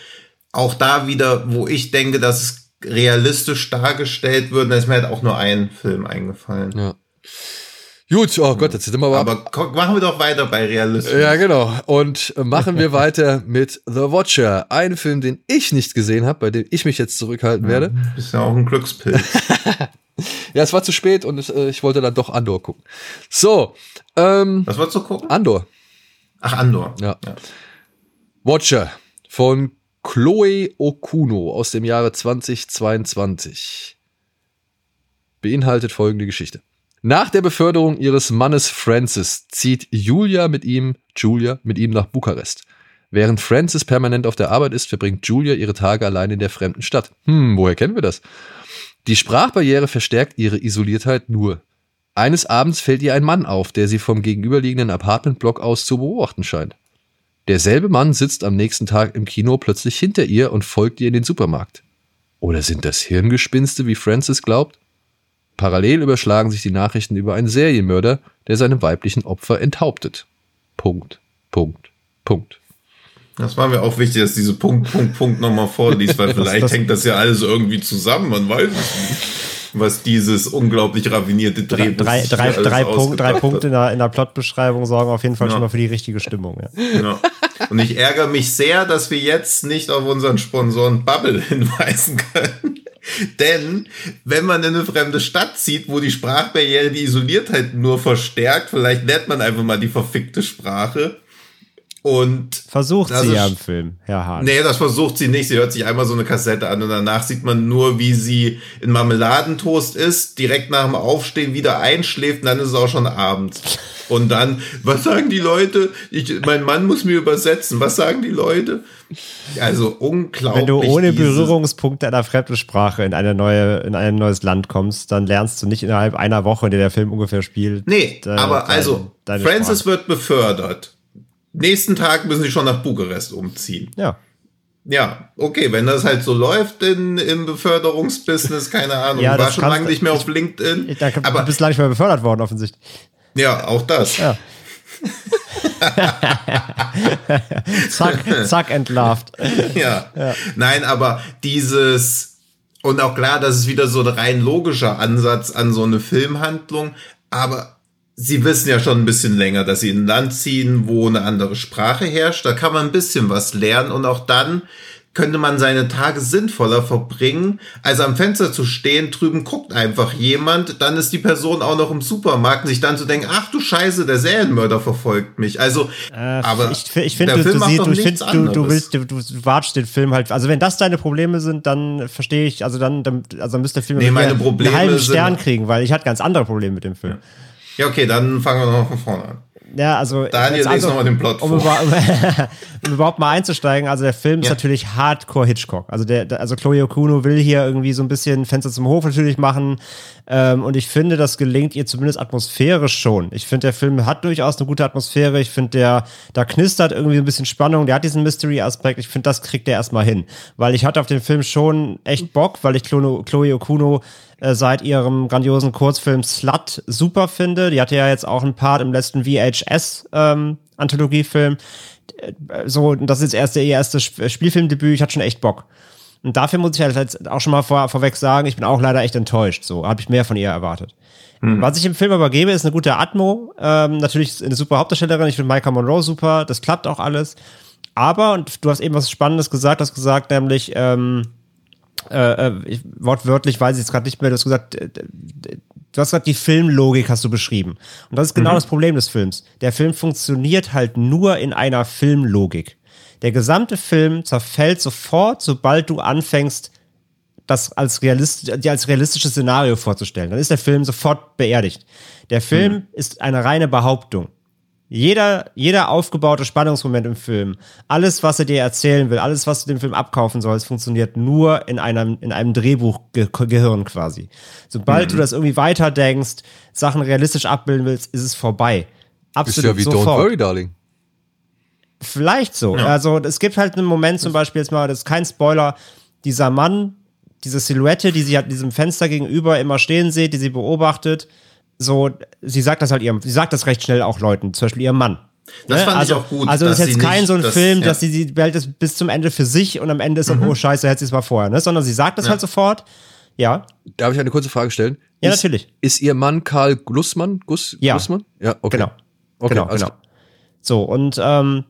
auch da wieder, wo ich denke, dass es realistisch dargestellt wird, da ist mir halt auch nur ein Film eingefallen. Ja. Gut, oh Gott, jetzt sind wir aber. Aber komm, machen wir doch weiter bei realistisch. ja, genau. Und machen wir weiter mit The Watcher. Ein Film, den ich nicht gesehen habe, bei dem ich mich jetzt zurückhalten werde. Ist ja auch ein Glückspilz. Ja, es war zu spät und es, äh, ich wollte dann doch Andor gucken. So, ähm, Was wolltest du gucken? Andor. Ach, Andor. Ja. Watcher von Chloe Okuno aus dem Jahre 2022 beinhaltet folgende Geschichte. Nach der Beförderung ihres Mannes Francis zieht Julia mit ihm, Julia mit ihm nach Bukarest. Während Francis permanent auf der Arbeit ist, verbringt Julia ihre Tage allein in der fremden Stadt. Hm, woher kennen wir das? Die Sprachbarriere verstärkt ihre Isoliertheit nur. Eines Abends fällt ihr ein Mann auf, der sie vom gegenüberliegenden Apartmentblock aus zu beobachten scheint. Derselbe Mann sitzt am nächsten Tag im Kino plötzlich hinter ihr und folgt ihr in den Supermarkt. Oder sind das Hirngespinste, wie Francis glaubt? Parallel überschlagen sich die Nachrichten über einen Serienmörder, der seine weiblichen Opfer enthauptet. Punkt, Punkt, Punkt. Das war mir auch wichtig, dass diese Punkt, Punkt, Punkt nochmal vorliest, weil vielleicht das- hängt das ja alles irgendwie zusammen, man weiß es nicht. Was dieses unglaublich raffinierte Drehbuch drei, drei, drei, Punkt, drei Punkte in der, in der Plotbeschreibung sorgen auf jeden Fall Ja. schon mal für die richtige Stimmung. Ja. Ja. Und ich ärgere mich sehr, dass wir jetzt nicht auf unseren Sponsoren Bubble hinweisen können. Denn wenn man in eine fremde Stadt zieht, wo die Sprachbarriere die Isoliertheit nur verstärkt, vielleicht lernt man einfach mal die verfickte Sprache. Und Versucht sie ist- ja im Film, Herr Hahn. Nee, das versucht sie nicht. Sie hört sich einmal so eine Kassette an und danach sieht man nur, wie sie in Marmeladentoast isst, direkt nach dem Aufstehen wieder einschläft und dann ist es auch schon Abend. Und dann, was sagen die Leute? Ich, mein Mann muss mir übersetzen. Was sagen die Leute? Also unglaublich. Wenn du ohne Berührungspunkte einer fremden Sprache in eine neue, in ein neues Land kommst, dann lernst du nicht innerhalb einer Woche, in der der Film ungefähr spielt. Nee, de- aber deine- also, deine Francis Sprache. wird befördert. Nächsten Tag müssen sie schon nach Bukarest umziehen. Ja. Ja, okay, wenn das halt so läuft in, im Beförderungsbusiness, keine Ahnung, Ja, war schon lange nicht mehr auf LinkedIn. Da, aber du bist lange nicht mehr befördert worden, offensichtlich. ja, auch das. Ja. zack, zack, entlarvt. ja. Nein, aber dieses, und auch klar, das ist wieder so ein rein logischer Ansatz an so eine Filmhandlung, aber sie wissen ja schon ein bisschen länger, dass sie in ein Land ziehen, wo eine andere Sprache herrscht. Da kann man ein bisschen was lernen und auch dann könnte man seine Tage sinnvoller verbringen, als am Fenster zu stehen, drüben guckt einfach jemand, dann ist die Person auch noch im Supermarkt und sich dann zu denken, ach du Scheiße, der Serienmörder verfolgt mich. Also, aber Äh, ich, ich finde, der du, Film du, du, find, du, du willst, du, du watschst den Film halt. Also wenn das deine Probleme sind, dann verstehe ich, also dann, dann also dann müsste der Film Nee, meine Probleme einen halben Stern kriegen, weil ich hatte ganz andere Probleme mit dem Film. Ja, okay, dann fangen wir noch von vorne an. Ja, also. Daniel, jetzt lies noch mal den Plot um, vor. um überhaupt mal einzusteigen, also der Film ist Ja. natürlich hardcore Hitchcock. Also der, der- also Chloe Okuno will hier irgendwie so ein bisschen Fenster zum Hof natürlich machen. Ähm, und ich finde, das gelingt ihr zumindest atmosphärisch schon. Ich finde, der Film hat durchaus eine gute Atmosphäre. Ich finde, der, da knistert irgendwie ein bisschen Spannung. Der hat diesen Mystery-Aspekt. Ich finde, das kriegt er erstmal hin. Weil ich hatte auf den Film schon echt Bock, weil ich Chloe, Chloe Okuno äh, seit ihrem grandiosen Kurzfilm Slut super finde. Die hatte ja jetzt auch einen Part im letzten VHS-Anthologiefilm. Äh, so, das ist jetzt erst ihr erstes Sp- Spielfilmdebüt. Ich hatte schon echt Bock. Und dafür muss ich halt jetzt auch schon mal vor, vorweg sagen, ich bin auch leider echt enttäuscht. So, habe ich mehr von ihr erwartet. Was ich im Film aber gebe, ist eine gute Atmo. Ähm, natürlich ist eine super Hauptdarstellerin. Ich finde Micah Monroe super. Das klappt auch alles. Aber, und du hast eben was Spannendes gesagt, hast gesagt, nämlich, ähm, äh, äh, ich, wortwörtlich weiß ich jetzt gerade nicht mehr, du hast gesagt, äh, du hast gesagt, die Filmlogik hast du beschrieben. Und das ist genau das Problem des Films. Der Film funktioniert halt nur in einer Filmlogik. Der gesamte Film zerfällt sofort, sobald du anfängst, das als, realist, als realistisches Szenario vorzustellen. Dann ist der Film sofort beerdigt. Der Film ist eine reine Behauptung. Jeder, jeder aufgebaute Spannungsmoment im Film, alles, was er dir erzählen will, alles, was du dem Film abkaufen sollst, funktioniert nur in einem, in einem Drehbuchgehirn quasi. Sobald du das irgendwie weiterdenkst, Sachen realistisch abbilden willst, ist es vorbei. Ist Absolut ja wie sofort. Don't Worry, Darling. Vielleicht so. Also es gibt halt einen Moment zum Beispiel jetzt mal, das ist kein Spoiler, dieser Mann, diese Silhouette, die sie halt diesem Fenster gegenüber immer stehen sieht, die sie beobachtet, so, sie sagt das halt ihrem, sie sagt das recht schnell auch Leuten, zum Beispiel ihrem Mann. Das Ne? fand also, ich auch gut. Also ist jetzt kein nicht- so ein das- Film, ja. dass sie die Welt ist bis zum Ende für sich und am Ende ist dann, Mhm. oh scheiße, hätte sie es mal vorher, ne? Sondern sie sagt das halt sofort. Ja, Darf ich eine kurze Frage stellen? Ja, ist, natürlich. Ist Ihr Mann Karl Glussmann? Guss, Ja. Glussmann? Ja, okay. genau. Okay, genau, genau. So, und, ähm,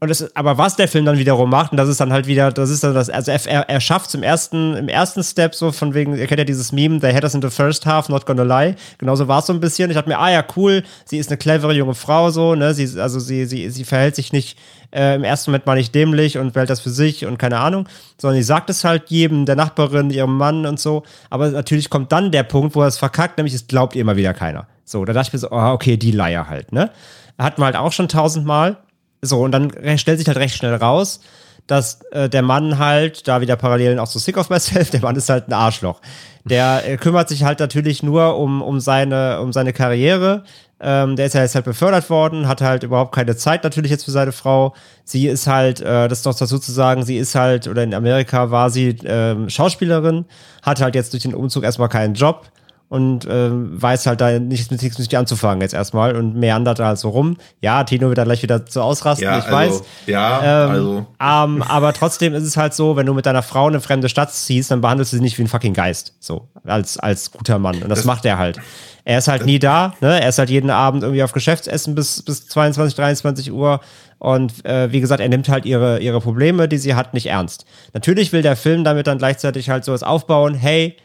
und das, aber was der Film dann wiederum macht, und das ist dann halt wieder, das ist dann das, also er, er, schafft im ersten, im ersten Step so von wegen, ihr kennt ja dieses Meme, they had us in the first half, not gonna lie. Genauso war es so ein bisschen. Ich dachte mir, ah ja, cool, sie ist eine clevere junge Frau, so, ne, sie, also sie, sie, sie verhält sich nicht, äh, im ersten Moment mal nicht dämlich und wählt das für sich und keine Ahnung, sondern sie sagt es halt jedem, der Nachbarin, ihrem Mann und so. Aber natürlich kommt dann der Punkt, wo er es verkackt, nämlich es glaubt ihr immer wieder keiner. So, da dachte ich mir so, oh, okay, die Leier halt, ne? Hatten wir halt auch schon tausendmal. So, und dann stellt sich halt recht schnell raus, dass äh, der Mann halt, da wieder Parallelen auch zu Sick of Myself, der Mann ist halt ein Arschloch. Der äh, kümmert sich halt natürlich nur um, um, seine, um seine Karriere. Ähm, der ist ja jetzt halt befördert worden, hat halt überhaupt keine Zeit natürlich jetzt für seine Frau. Sie ist halt, äh, das ist noch dazu zu sagen, sie ist halt, oder in Amerika war sie ähm, Schauspielerin, hat halt jetzt durch den Umzug erstmal keinen Job und ähm, weiß halt da nichts mit nichts mit anzufangen jetzt erstmal und meandert da halt so rum. Ja, Tino wird da gleich wieder so ausrasten, Ja, ich also, weiß. ja, Ähm, also. ähm, aber trotzdem ist es halt so, wenn du mit deiner Frau in eine fremde Stadt ziehst, dann behandelst du sie nicht wie ein fucking Geist. So, als, als guter Mann. Und das, macht er halt. Er ist halt nie da, ne? Er ist halt jeden Abend irgendwie auf Geschäftsessen bis, bis 22, 23 Uhr. Und äh, wie gesagt, er nimmt halt ihre, ihre Probleme, die sie hat, nicht ernst. Natürlich will der Film damit dann gleichzeitig halt sowas aufbauen, hey,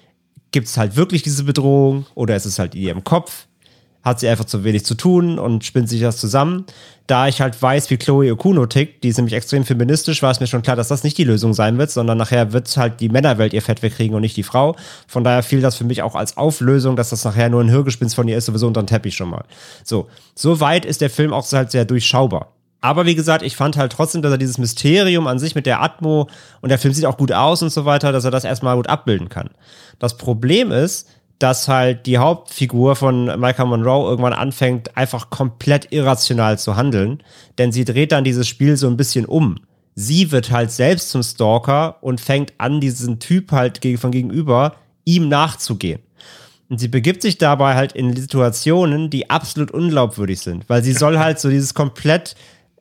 gibt es halt wirklich diese Bedrohung oder ist es halt in ihrem Kopf? hat sie einfach zu wenig zu tun und spinnt sich das zusammen. Da ich halt weiß, wie Chloe Okuno tickt, die ist nämlich extrem feministisch, war es mir schon klar, dass das nicht die Lösung sein wird, sondern nachher wird halt die Männerwelt ihr Fett wegkriegen und nicht die Frau. Von daher fiel das für mich auch als Auflösung, dass das nachher nur ein Hirgespinst von ihr ist, sowieso unter den Teppich schon mal. So, so weit ist der Film auch halt sehr durchschaubar. Aber wie gesagt, ich fand halt trotzdem, dass er dieses Mysterium an sich mit der Atmo und der Film sieht auch gut aus und so weiter, dass er das erstmal gut abbilden kann. Das Problem ist, dass halt die Hauptfigur von Michael Monroe irgendwann anfängt, einfach komplett irrational zu handeln, denn sie dreht dann dieses Spiel so ein bisschen um. Sie wird halt selbst zum Stalker und fängt an, diesen Typ halt von gegenüber ihm nachzugehen. Und sie begibt sich dabei halt in Situationen, die absolut unglaubwürdig sind, weil sie soll halt so dieses komplett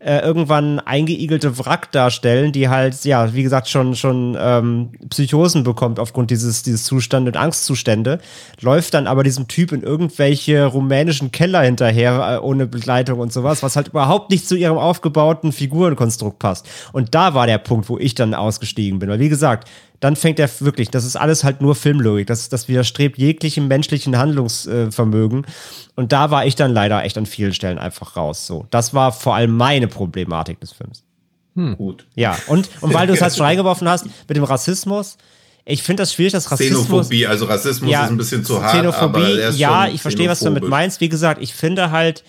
äh, irgendwann eingeigelte Wrack darstellen, die halt, ja, wie gesagt, schon, schon ähm, Psychosen bekommt aufgrund dieses, dieses Zustand und Angstzustände, läuft dann aber diesem Typ in irgendwelche rumänischen Keller hinterher äh, ohne Begleitung und sowas, was halt überhaupt nicht zu ihrem aufgebauten Figurenkonstrukt passt. Und da war der Punkt, wo ich dann ausgestiegen bin. Weil, wie gesagt, dann fängt er wirklich, das ist alles halt nur Filmlogik, das, das widerstrebt jeglichem menschlichen Handlungsvermögen. und da war ich dann leider echt an vielen Stellen einfach raus. So, das war vor allem meine Problematik des Films. Hm. Gut. Ja, und, und weil du es halt schon reingeworfen hast mit dem Rassismus, ich finde das schwierig, dass Rassismus. Xenophobie, also Rassismus ja, ist ein bisschen zu hart. Xenophobie, ja, ich verstehe, was du damit meinst. Wie gesagt, ich finde halt,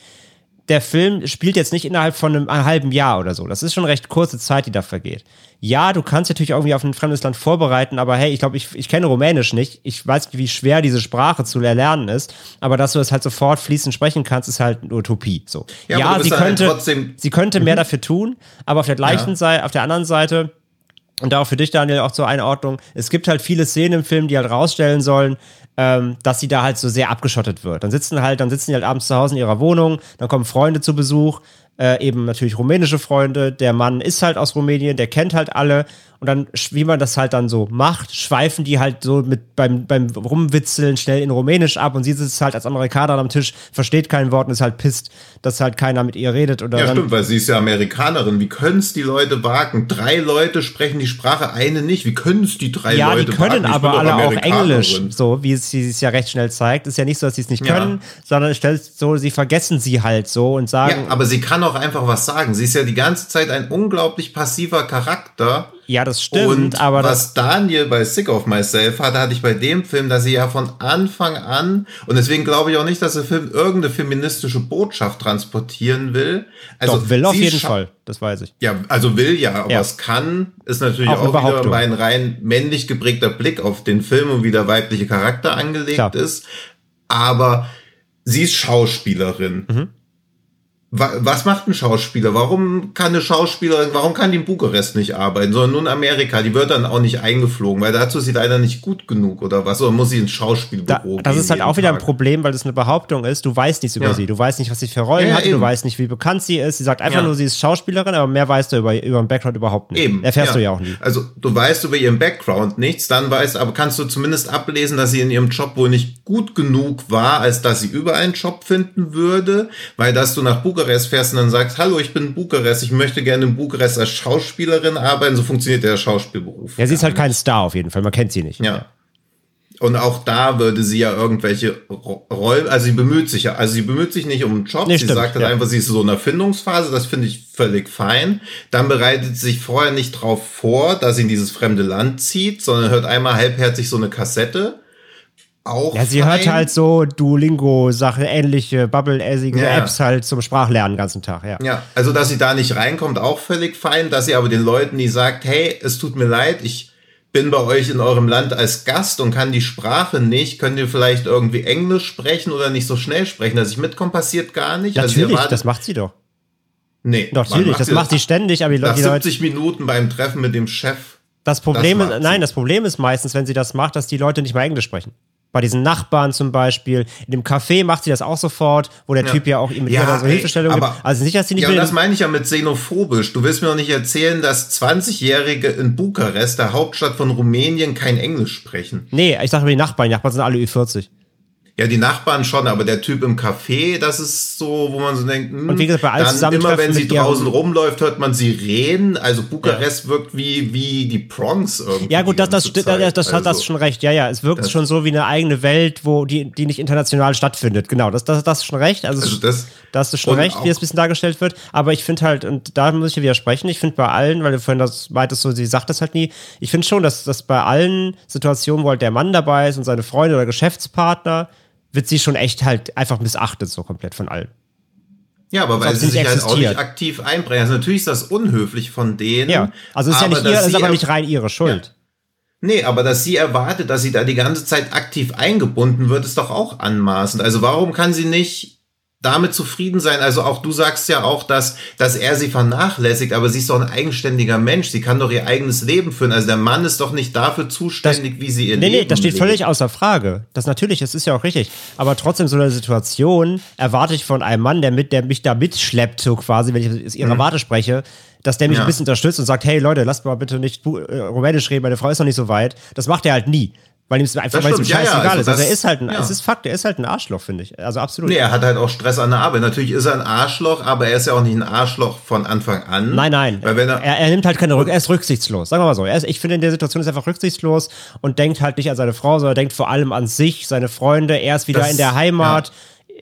der Film spielt jetzt nicht innerhalb von einem, einem, halben Jahr oder so. Das ist schon recht kurze Zeit, die da vergeht. Ja, du kannst natürlich irgendwie auf ein fremdes Land vorbereiten, aber hey, ich glaube, ich, ich kenne Rumänisch nicht. Ich weiß nicht, wie schwer diese Sprache zu erlernen ist, aber dass du es halt sofort fließend sprechen kannst, ist halt eine Utopie. So. Ja, ja sie, halt könnte, halt sie könnte mehr mhm. dafür tun, aber auf der gleichen ja. Seite, auf der anderen Seite, und auch für dich, Daniel, auch zur Einordnung, es gibt halt viele Szenen im Film, die halt rausstellen sollen, ähm, dass sie da halt so sehr abgeschottet wird. Dann sitzen halt, dann sitzen die halt abends zu Hause in ihrer Wohnung, dann kommen Freunde zu Besuch, äh, eben natürlich rumänische Freunde. Der Mann ist halt aus Rumänien, der kennt halt alle und dann, wie man das halt dann so macht, schweifen die halt so mit beim, beim Rumwitzeln schnell in Rumänisch ab und sie sitzt halt als Amerikaner am Tisch, versteht kein Wort und ist halt pisst, dass halt keiner mit ihr redet. Oder ja, stimmt, weil sie ist ja Amerikanerin. Wie können es die Leute wagen? Drei Leute sprechen die Sprache, eine nicht. Wie können es die drei ja, Leute wagen? Ja, die können aber alle auch Englisch, so wie es sie es ja recht schnell zeigt. Ist ja nicht so, dass sie es nicht können, ja. sondern es stellt so, sie vergessen sie halt so und sagen. Ja, aber sie kann auch einfach was sagen. Sie ist ja die ganze Zeit ein unglaublich passiver Charakter ja, das stimmt, und aber. Was Daniel bei Sick of Myself hatte, hatte ich bei dem Film, dass sie ja von Anfang an, und deswegen glaube ich auch nicht, dass der Film irgendeine feministische Botschaft transportieren will. Also Doch, will auf jeden Fall, das weiß ich. Ja, also will ja, aber ja. was kann, ist natürlich auch, auch wieder mein rein männlich geprägter Blick auf den Film und wie der weibliche Charakter angelegt Klar. ist. Aber sie ist Schauspielerin. Mhm was macht ein Schauspieler? Warum kann eine Schauspielerin, warum kann die in Bukarest nicht arbeiten, sondern nur in Amerika? Die wird dann auch nicht eingeflogen, weil dazu ist sie leider nicht gut genug oder was? Oder muss sie ins Schauspielbüro da, Das ist halt auch wieder Tag. ein Problem, weil das eine Behauptung ist. Du weißt nichts über ja. sie. Du weißt nicht, was sie für Rollen ja, hat. Du weißt nicht, wie bekannt sie ist. Sie sagt einfach ja. nur, sie ist Schauspielerin, aber mehr weißt du über, über ihren Background überhaupt nicht. Eben. Erfährst du ja auch nie. Also du weißt über ihren Background nichts, dann weißt, aber kannst du zumindest ablesen, dass sie in ihrem Job wohl nicht gut genug war, als dass sie über einen Job finden würde, weil dass du nach Bukarest fährst und dann sagst, hallo, ich bin Bukarest, ich möchte gerne in Bukarest als Schauspielerin arbeiten, so funktioniert der Schauspielberuf. Ja, sie ist halt kein Star auf jeden Fall, man kennt sie nicht. Ja. Und auch da würde sie ja irgendwelche Rollen, also sie bemüht sich ja, also sie bemüht sich nicht um einen Job, nee, sie stimmt, sagt halt ja. einfach, sie ist so in der Findungsphase, das finde ich völlig fein. Dann bereitet sie sich vorher nicht drauf vor, dass sie in dieses fremde Land zieht, sondern hört einmal halbherzig so eine Kassette auch. Ja, sie fein. hört halt so Duolingo-Sache, ähnliche Bubble-assige ja. Apps halt zum Sprachlernen den ganzen Tag, ja. Ja, also dass sie da nicht reinkommt, auch völlig fein. Dass sie aber den Leuten, die sagt, hey, es tut mir leid, ich bin bei euch in eurem Land als Gast und kann die Sprache nicht, könnt ihr vielleicht irgendwie Englisch sprechen oder nicht so schnell sprechen, dass ich mitkomme, passiert gar nicht. Also Natürlich, also das macht sie doch. Nee. Doch, natürlich, macht das macht sie ständig, aber die Leute. Nach 70 Minuten beim Treffen mit dem Chef. Das Problem das ist, nein, das Problem ist meistens, wenn sie das macht, dass die Leute nicht mal Englisch sprechen bei diesen Nachbarn zum Beispiel. In dem Café macht sie das auch sofort, wo der ja. Typ ja auch ihm mit ja, so Hilfestellung gibt. Also nicht, dass sie nicht Ja, das meine ich ja mit xenophobisch. Du willst mir doch nicht erzählen, dass 20-Jährige in Bukarest, der Hauptstadt von Rumänien, kein Englisch sprechen. Nee, ich sage die Nachbarn. Die Nachbarn sind alle Ü40. Ja, die Nachbarn schon, aber der Typ im Café, das ist so, wo man so denkt, hm, Und wie gesagt, bei allen dann immer wenn sie draußen rumläuft, hört man sie reden. Also Bukarest wirkt wie, wie die Bronx irgendwie. Ja, gut, das, das, das, das Zeit. hat das Also, schon recht. Ja, ja, es wirkt Das- schon so wie eine eigene Welt, wo die, die nicht international stattfindet. Genau, das, das, das ist schon recht. Also, Also das- da hast du schon recht, wie es ein bisschen dargestellt wird. Aber ich finde halt, und da muss ich ja widersprechen, ich finde bei allen, weil du vorhin das meintest, so, sie sagt das halt nie, ich finde schon, dass, dass bei allen Situationen, wo halt der Mann dabei ist und seine Freunde oder Geschäftspartner, wird sie schon echt halt einfach missachtet, so komplett von allen. Ja, aber weil sie sich halt auch nicht aktiv einbrechen. Also natürlich ist das unhöflich von denen. Ja, also es ist ja nicht dass ihr, ist aber er- nicht rein ihre Schuld. Nee, aber dass sie erwartet, dass sie da die ganze Zeit aktiv eingebunden wird, ist doch auch anmaßend. Also warum kann sie nicht damit zufrieden sein? Also auch du sagst ja auch, dass, dass er sie vernachlässigt, aber sie ist doch ein eigenständiger Mensch. Sie kann doch ihr eigenes Leben führen. Also der Mann ist doch nicht dafür zuständig, wie sie ihr Nee, Leben nee, das steht lebt. völlig außer Frage. Das natürlich, das ist ja auch richtig. Aber trotzdem, so eine Situation erwarte ich von einem Mann, der, mit, der mich da mitschleppt, so quasi, wenn ich aus ihrer Warte spreche, dass der mich Mhm. Ja. ein bisschen unterstützt und sagt, hey Leute, lasst mal bitte nicht äh, Rumänisch reden, meine Frau ist noch nicht so weit. Das macht er halt nie. Weil ihm es einfach weil es ihm stimmt, ja, ja, scheißegal also ist. Also das- er ist halt ein, ja. es ist Fakt, er ist halt ein Arschloch, finde ich. Also absolut. Nee, er hat halt auch Stress an der Arbeit. Natürlich ist er ein Arschloch, aber er ist ja auch nicht ein Arschloch von Anfang an. Nein, nein. Weil wenn er, er, er nimmt halt keine Rück, er ist rücksichtslos. Sagen wir mal so. Er ist, ich finde, in der Situation ist er einfach rücksichtslos und denkt halt nicht an seine Frau, sondern denkt vor allem an sich, seine Freunde. Er ist wieder Das- in der Heimat.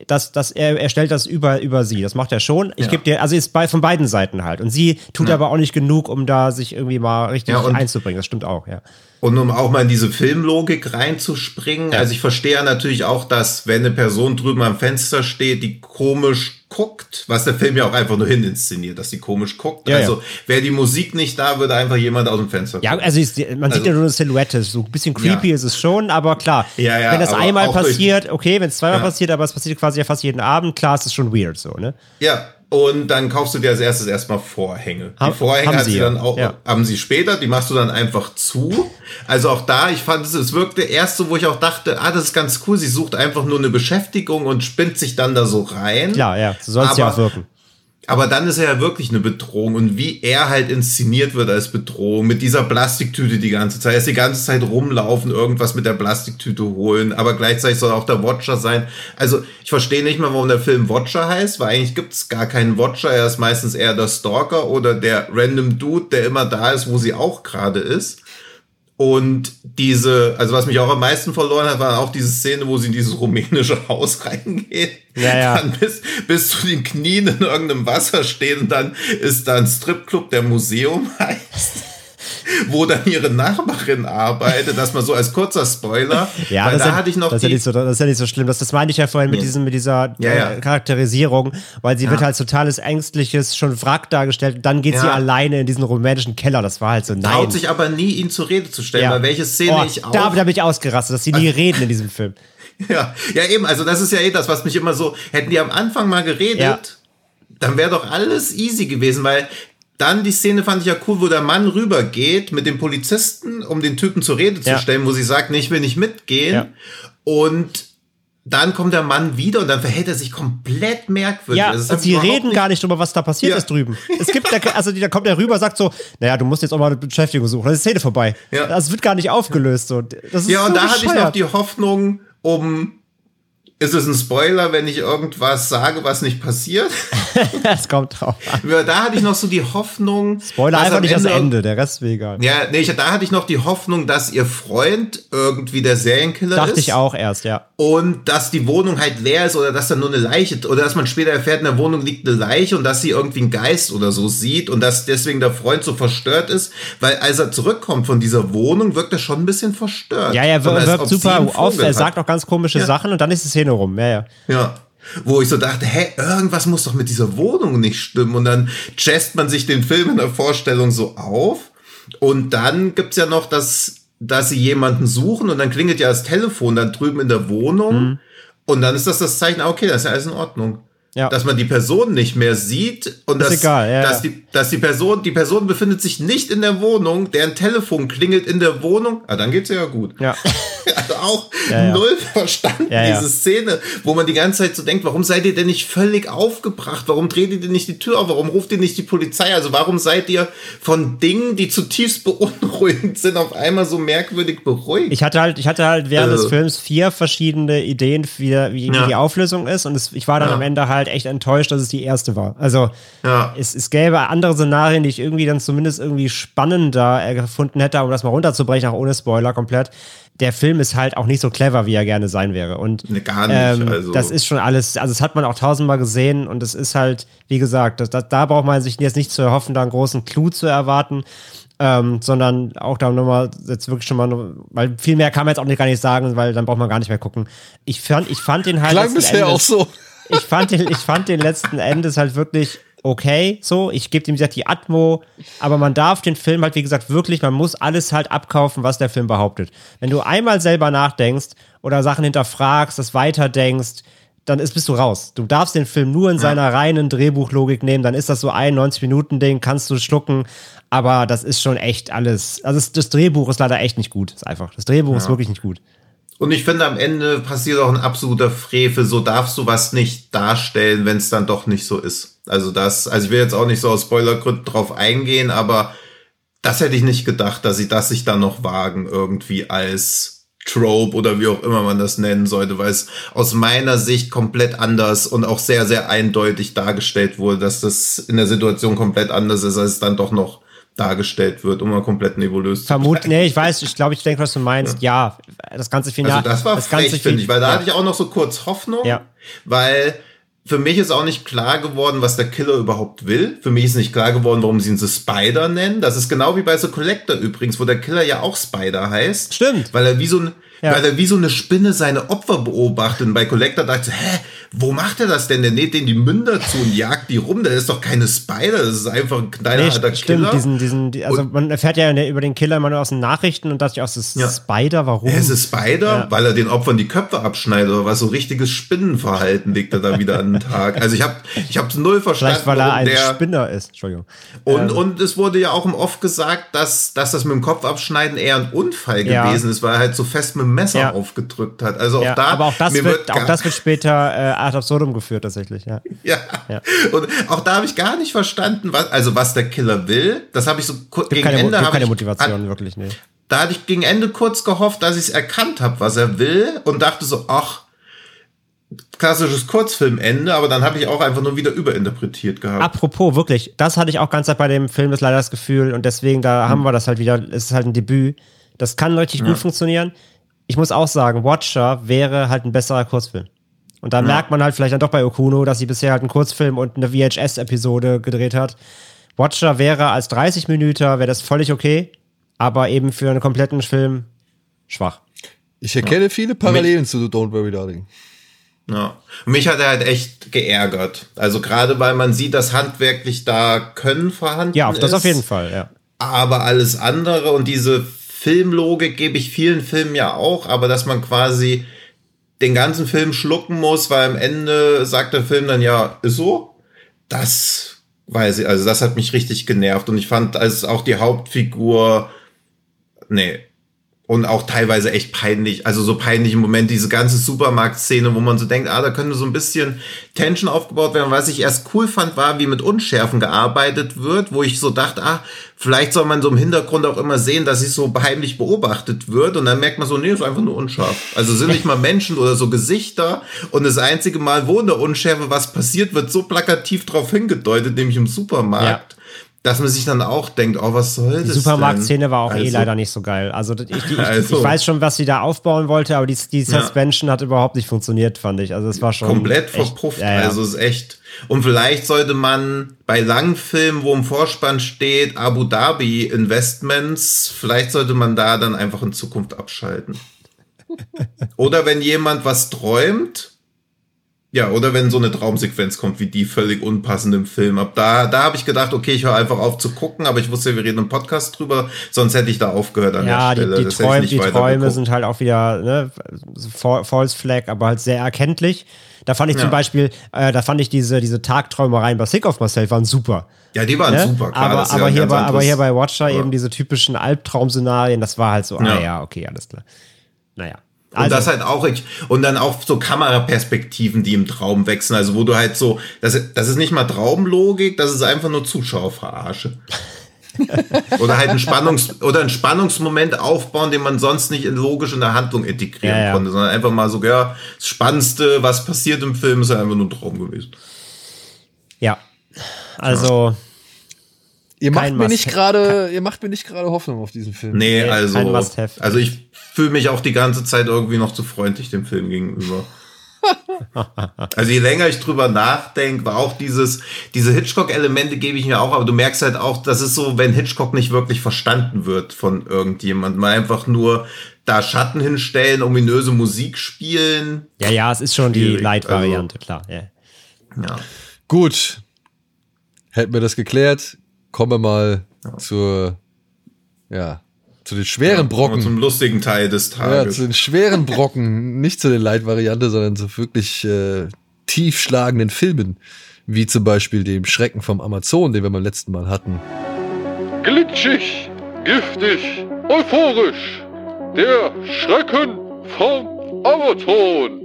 Das, das, er, er stellt das über, über sie. Das macht er schon. Ich Ja. gebe dir, also ist bei, von beiden Seiten halt. Und sie tut aber auch nicht genug, um da sich irgendwie mal richtig Ja, einzubringen. Das stimmt auch, ja. Und um auch mal in diese Filmlogik reinzuspringen, also ich verstehe ja natürlich auch, dass wenn eine Person drüben am Fenster steht, die komisch guckt, was der Film ja auch einfach nur hin inszeniert, dass die komisch guckt. Ja, also ja. wäre die Musik nicht da, würde einfach jemand aus dem Fenster Ja, gucken. also ist, man sieht Also- ja nur eine Silhouette. So ein bisschen creepy Ja. ist es schon, aber klar. Ja, ja, wenn das einmal passiert, okay, wenn es zweimal Ja. passiert, aber es passiert quasi ja fast jeden Abend, klar, ist es schon weird so, ne? Ja, und dann kaufst du dir als erstes erstmal Vorhänge. Ha- die Vorhänge haben sie ja. dann auch, Ja. haben sie später, die machst du dann einfach zu. Also auch da, ich fand es, es wirkte erst so, wo ich auch dachte, ah, das ist ganz cool, sie sucht einfach nur eine Beschäftigung und spinnt sich dann da so rein. Klar, ja, so soll es ja auch wirken. Aber dann ist er ja wirklich eine Bedrohung und wie er halt inszeniert wird als Bedrohung mit dieser Plastiktüte die ganze Zeit. Er ist die ganze Zeit rumlaufen, irgendwas mit der Plastiktüte holen, aber gleichzeitig soll er auch der Watcher sein. Also ich verstehe nicht mal, warum der Film Watcher heißt, weil eigentlich gibt es gar keinen Watcher. Er ist meistens eher der Stalker oder der random Dude, der immer da ist, wo sie auch gerade ist. Und diese, also was mich auch am meisten verloren hat, war auch diese Szene, wo sie in dieses rumänische Haus reingeht. Ja, ja. Dann bis, bis zu den Knien in irgendeinem Wasser steht und dann ist da ein Stripclub, der Museum heißt. Wo dann ihre Nachbarin arbeitet, das mal so als kurzer Spoiler. Ja, weil das, da ja, hatte ich noch das, ist ja die, nicht so, das ist ja nicht so schlimm. Das, das meinte ich ja vorhin mit, Ja. diesem, mit dieser Ja, äh, Charakterisierung, weil sie wird halt totales ängstliches, schon Wrack dargestellt. Dann geht sie alleine in diesen rumänischen Keller. Das war halt so, nein. traut sich aber nie, ihn zur Rede zu stellen, Ja. weil welche Szene oh, ich auch Da, da bin ich ausgerastet, dass sie nie reden in diesem Film. Ja, ja eben, also das ist ja eh das, was mich immer so, hätten die am Anfang mal geredet, dann wäre doch alles easy gewesen, weil dann die Szene fand ich ja cool, wo der Mann rübergeht mit dem Polizisten, um den Typen zur Rede Ja. zu stellen, wo sie sagt, nee, ich will nicht mitgehen. Ja. Und dann kommt der Mann wieder und dann verhält er sich komplett merkwürdig. Ja, Also das und sie reden nicht- gar nicht drüber, was da passiert Ja. ist drüben. Es gibt, da, also da kommt er rüber, sagt so, naja, du musst jetzt auch mal eine Beschäftigung suchen. Dann ist die Szene vorbei. Ja. Das wird gar nicht aufgelöst. So. Das ist Ja, und so da hatte ich noch bescheuert. die Hoffnung, um. Ist es ein Spoiler, wenn ich irgendwas sage, was nicht passiert? Das kommt drauf an. Ja, da hatte ich noch so die Hoffnung. Spoiler einfach nicht das Ende- Ende, der Rest wäre egal. Ja, nee, ich, da hatte ich noch die Hoffnung, dass ihr Freund irgendwie der Serienkiller Dachte ist. ich auch erst, ja. Und dass die Wohnung halt leer ist oder dass da nur eine Leiche, oder dass man später erfährt, in der Wohnung liegt eine Leiche und dass sie irgendwie einen Geist oder so sieht und dass deswegen der Freund so verstört ist, weil als er zurückkommt von dieser Wohnung, wirkt er schon ein bisschen verstört. Ja, er als wirkt super auf, er sagt auch ganz komische Ja. Sachen und dann ist die Szene rum. Ja, ja. Ja. Wo ich so dachte, hä, irgendwas muss doch mit dieser Wohnung nicht stimmen. Und dann chest man sich den Film in der Vorstellung so auf. Und dann gibt's ja noch, dass, dass sie jemanden suchen und dann klingelt ja das Telefon dann drüben in der Wohnung. Mhm. Und dann ist das das Zeichen, ah, okay, das ist ja alles in Ordnung. Ja. dass man die Person nicht mehr sieht und dass, egal, ja, dass. Die, dass die Person, die Person befindet sich nicht in der Wohnung, deren Telefon klingelt in der Wohnung. Ah, dann geht's ja gut. Ja. Also auch null verstanden, diese Szene, wo man die ganze Zeit so denkt, warum seid ihr denn nicht völlig aufgebracht? Warum dreht ihr denn nicht die Tür auf? Warum ruft ihr nicht die Polizei? Also warum seid ihr von Dingen, die zutiefst beunruhigend sind, auf einmal so merkwürdig beruhigt? Ich hatte halt, ich hatte halt während Äh. des Films vier verschiedene Ideen, wie, wie, wie die Auflösung ist. Und es, ich war dann am Ende halt echt enttäuscht, dass es die erste war. Also Ja. es, es gäbe andere Szenarien, die ich irgendwie dann zumindest irgendwie spannender gefunden hätte, um das mal runterzubrechen, auch ohne Spoiler komplett. Der Film ist halt auch nicht so clever, wie er gerne sein wäre. Und Nee, gar nicht, ähm, also. das ist schon alles, also das hat man auch tausendmal gesehen und es ist halt, wie gesagt, das, das, da braucht man sich jetzt nicht zu erhoffen, da einen großen Clou zu erwarten. Ähm, sondern auch da nochmal jetzt wirklich schon mal, noch- weil viel mehr kann man jetzt auch nicht gar nicht sagen, weil dann braucht man gar nicht mehr gucken. Ich fand, ich fand den halt. Klang bisher Endes- auch so. Ich fand den, ich fand den letzten Endes halt wirklich okay, so. Ich gebe ihm, gesagt, die Atmo, aber man darf den Film halt, wie gesagt, wirklich, man muss alles halt abkaufen, was der Film behauptet. Wenn du einmal selber nachdenkst oder Sachen hinterfragst, das weiterdenkst, dann ist, bist du raus. Du darfst den Film nur in seiner reinen Drehbuchlogik nehmen, dann ist das so ein 90-Minuten-Ding, kannst du schlucken, aber das ist schon echt alles. Also das, das Drehbuch ist leider echt nicht gut. Ist einfach. Das Drehbuch ist wirklich nicht gut. Und ich finde, am Ende passiert auch ein absoluter Frevel. So darfst du was nicht darstellen, wenn es dann doch nicht so ist. Also das, also ich will jetzt auch nicht so aus Spoilergründen drauf eingehen, aber das hätte ich nicht gedacht, dass sie das sich dann noch wagen, irgendwie als Trope oder wie auch immer man das nennen sollte, weil es aus meiner Sicht komplett anders und auch sehr, sehr eindeutig dargestellt wurde, dass das in der Situation komplett anders ist, als es dann doch noch dargestellt wird, um mal komplett nebulös zu Vermut, nee, ich weiß, ich glaube, ich denke, was du meinst. Ja, das ganze Finale. Also das war ganze frech, finde Fin- ich, weil da ja. hatte ich auch noch so kurz Hoffnung, Ja. weil für mich ist auch nicht klar geworden, was der Killer überhaupt will. Für mich ist nicht klar geworden, warum sie ihn The Spider nennen. Das ist genau wie bei The Collector übrigens, wo der Killer ja auch Spider heißt. Stimmt. Weil er wie so, ein, Ja. weil er wie so eine Spinne seine Opfer beobachtet. Und bei Collector dachte ich, hä, wo macht er das denn? Der näht denen die Münder zu und jagt die rum. Der ist doch keine Spider, das ist einfach ein kleiner Nee, alter stimmt, Killer. diesen, diesen, die- also man erfährt ja über den Killer immer nur aus den Nachrichten und dachte ich auch, das ist Ja. Spider, warum? Er ist ein Spider, Ja. weil er den Opfern die Köpfe abschneidet oder was so richtiges Spinnenverhalten legt er da wieder an den Tag. Also ich habe ich hab's null verstanden, Vielleicht, weil er ein der Spinner ist. Entschuldigung. und und es wurde ja auch im Off gesagt, dass dass das mit dem Kopf abschneiden eher ein Unfall Ja. gewesen ist, weil er halt so fest mit dem Messer aufgedrückt hat. Also auch da aber auch das wird, auch das wird später äh, ad absurdum geführt, tatsächlich, ja. ja. Ja. Und auch da habe ich gar nicht verstanden, was also was der Killer will. Das habe ich so Gibt gegen keine, Ende gibt habe keine ich, Motivation, hat- wirklich, nee. da hatte ich gegen Ende kurz gehofft, dass ich es erkannt habe, was er will und dachte so, ach, klassisches Kurzfilmende, aber dann habe ich auch einfach nur wieder überinterpretiert gehabt. Apropos, wirklich, das hatte ich auch ganz Zeit bei dem Film, das leider das Gefühl und deswegen, da haben wir das halt wieder, es ist halt ein Debüt. Das kann richtig gut funktionieren. Ich muss auch sagen, Watcher wäre halt ein besserer Kurzfilm. Und da merkt man halt vielleicht dann doch bei Okuno, dass sie bisher halt einen Kurzfilm und eine VHS-Episode gedreht hat. Watcher wäre als 30 Minuten, wäre das völlig okay, aber eben für einen kompletten Film schwach. Ich erkenne viele Parallelen zu Don't Worry Darling. Ja. Mich hat er halt echt geärgert. Also gerade weil man sieht, dass handwerklich da Können vorhanden Ja, auf das ist. auf jeden Fall, ja. Aber alles andere und diese Filmlogik gebe ich vielen Filmen ja auch, aber dass man quasi den ganzen Film schlucken muss, weil am Ende sagt der Film dann ja, ist so. Das weiß ich, also das hat mich richtig genervt und ich fand, als auch die Hauptfigur, nee, und auch teilweise echt peinlich, also so peinlich im Moment, diese ganze Supermarktszene, wo man so denkt, ah, da könnte so ein bisschen Tension aufgebaut werden. Was ich erst cool fand, war, wie mit Unschärfen gearbeitet wird, wo ich so dachte, ah, vielleicht soll man so im Hintergrund auch immer sehen, dass ich so heimlich beobachtet wird und dann merkt man so, nee, ist einfach nur unscharf. Also sind nicht mal Menschen oder so Gesichter und das einzige Mal, wo in der Unschärfe was passiert, wird so plakativ drauf hingedeutet, nämlich im Supermarkt. Dass man sich dann auch denkt, oh, was soll das Die? Supermarktszene war auch eh Also- leider nicht so geil. Also ich, ich, Also- ich weiß schon, was sie da aufbauen wollte, aber die, die Ja. Suspension hat überhaupt nicht funktioniert, fand ich. Also es war schon komplett echt, verpufft. Ja, ja. Also ist echt. Und vielleicht sollte man bei Langfilmen, wo im Vorspann steht Abu Dhabi Investments, vielleicht sollte man da dann einfach in Zukunft abschalten. oder wenn jemand was träumt, ja, oder wenn so eine Traumsequenz kommt, wie die völlig unpassend im Film. Ab da, da habe ich gedacht, okay, ich höre einfach auf zu gucken, aber ich wusste, wir reden im Podcast drüber, sonst hätte ich da aufgehört an ja, der die, Stelle. die, ich Träume, die Träume sind halt auch wieder ne, Fa- False Flag, aber halt sehr erkenntlich. Da fand ich Ja. zum Beispiel, äh, da fand ich diese, diese Tagträumereien bei Sick of Myself waren super. Ja, die waren Ne? super, klar. aber, ja aber, ein hier bei, aber hier bei Watcher Ja. eben diese typischen Albtraum-Szenarien, das war halt so, ah Ja. ja, okay, alles klar. Naja. Und Also, das halt auch, ich, und dann auch so Kameraperspektiven, die im Traum wechseln. Also wo du halt so, das, ist- das ist nicht mal Traumlogik, das ist einfach nur Zuschauerverarsche. oder halt ein Spannungs oder ein Spannungsmoment aufbauen, den man sonst nicht in logisch in der Handlung integrieren Ja, ja. konnte, sondern einfach mal so, ja, das Spannendste, was passiert im Film, ist einfach nur ein Traum gewesen. ja. Also, Ihr macht mir nicht gerade, ihr macht mir nicht gerade Hoffnung auf diesen Film. Nee, Nee, also, also ich fühle mich auch die ganze Zeit irgendwie noch zu freundlich dem Film gegenüber. also je länger ich drüber nachdenke, war auch dieses, diese Hitchcock-Elemente gebe ich mir auch, aber du merkst halt auch, das ist so, wenn Hitchcock nicht wirklich verstanden wird von irgendjemandem, mal einfach nur da Schatten hinstellen, ominöse Musik spielen. ja, ja, es ist schon die Schwierig, Light-Variante, klar. Ja. Ja. Gut. Hätten wir das geklärt, kommen wir mal zur, ja, zu den schweren Brocken. Zum lustigen Teil des Ja, Tages. zu den schweren Brocken, nicht zu den Light-Variante, sondern zu wirklich äh, tiefschlagenden Filmen, wie zum Beispiel dem Schrecken vom Amazon, den wir beim letzten Mal hatten. Glitschig, giftig, euphorisch. Der Schrecken vom Amazon.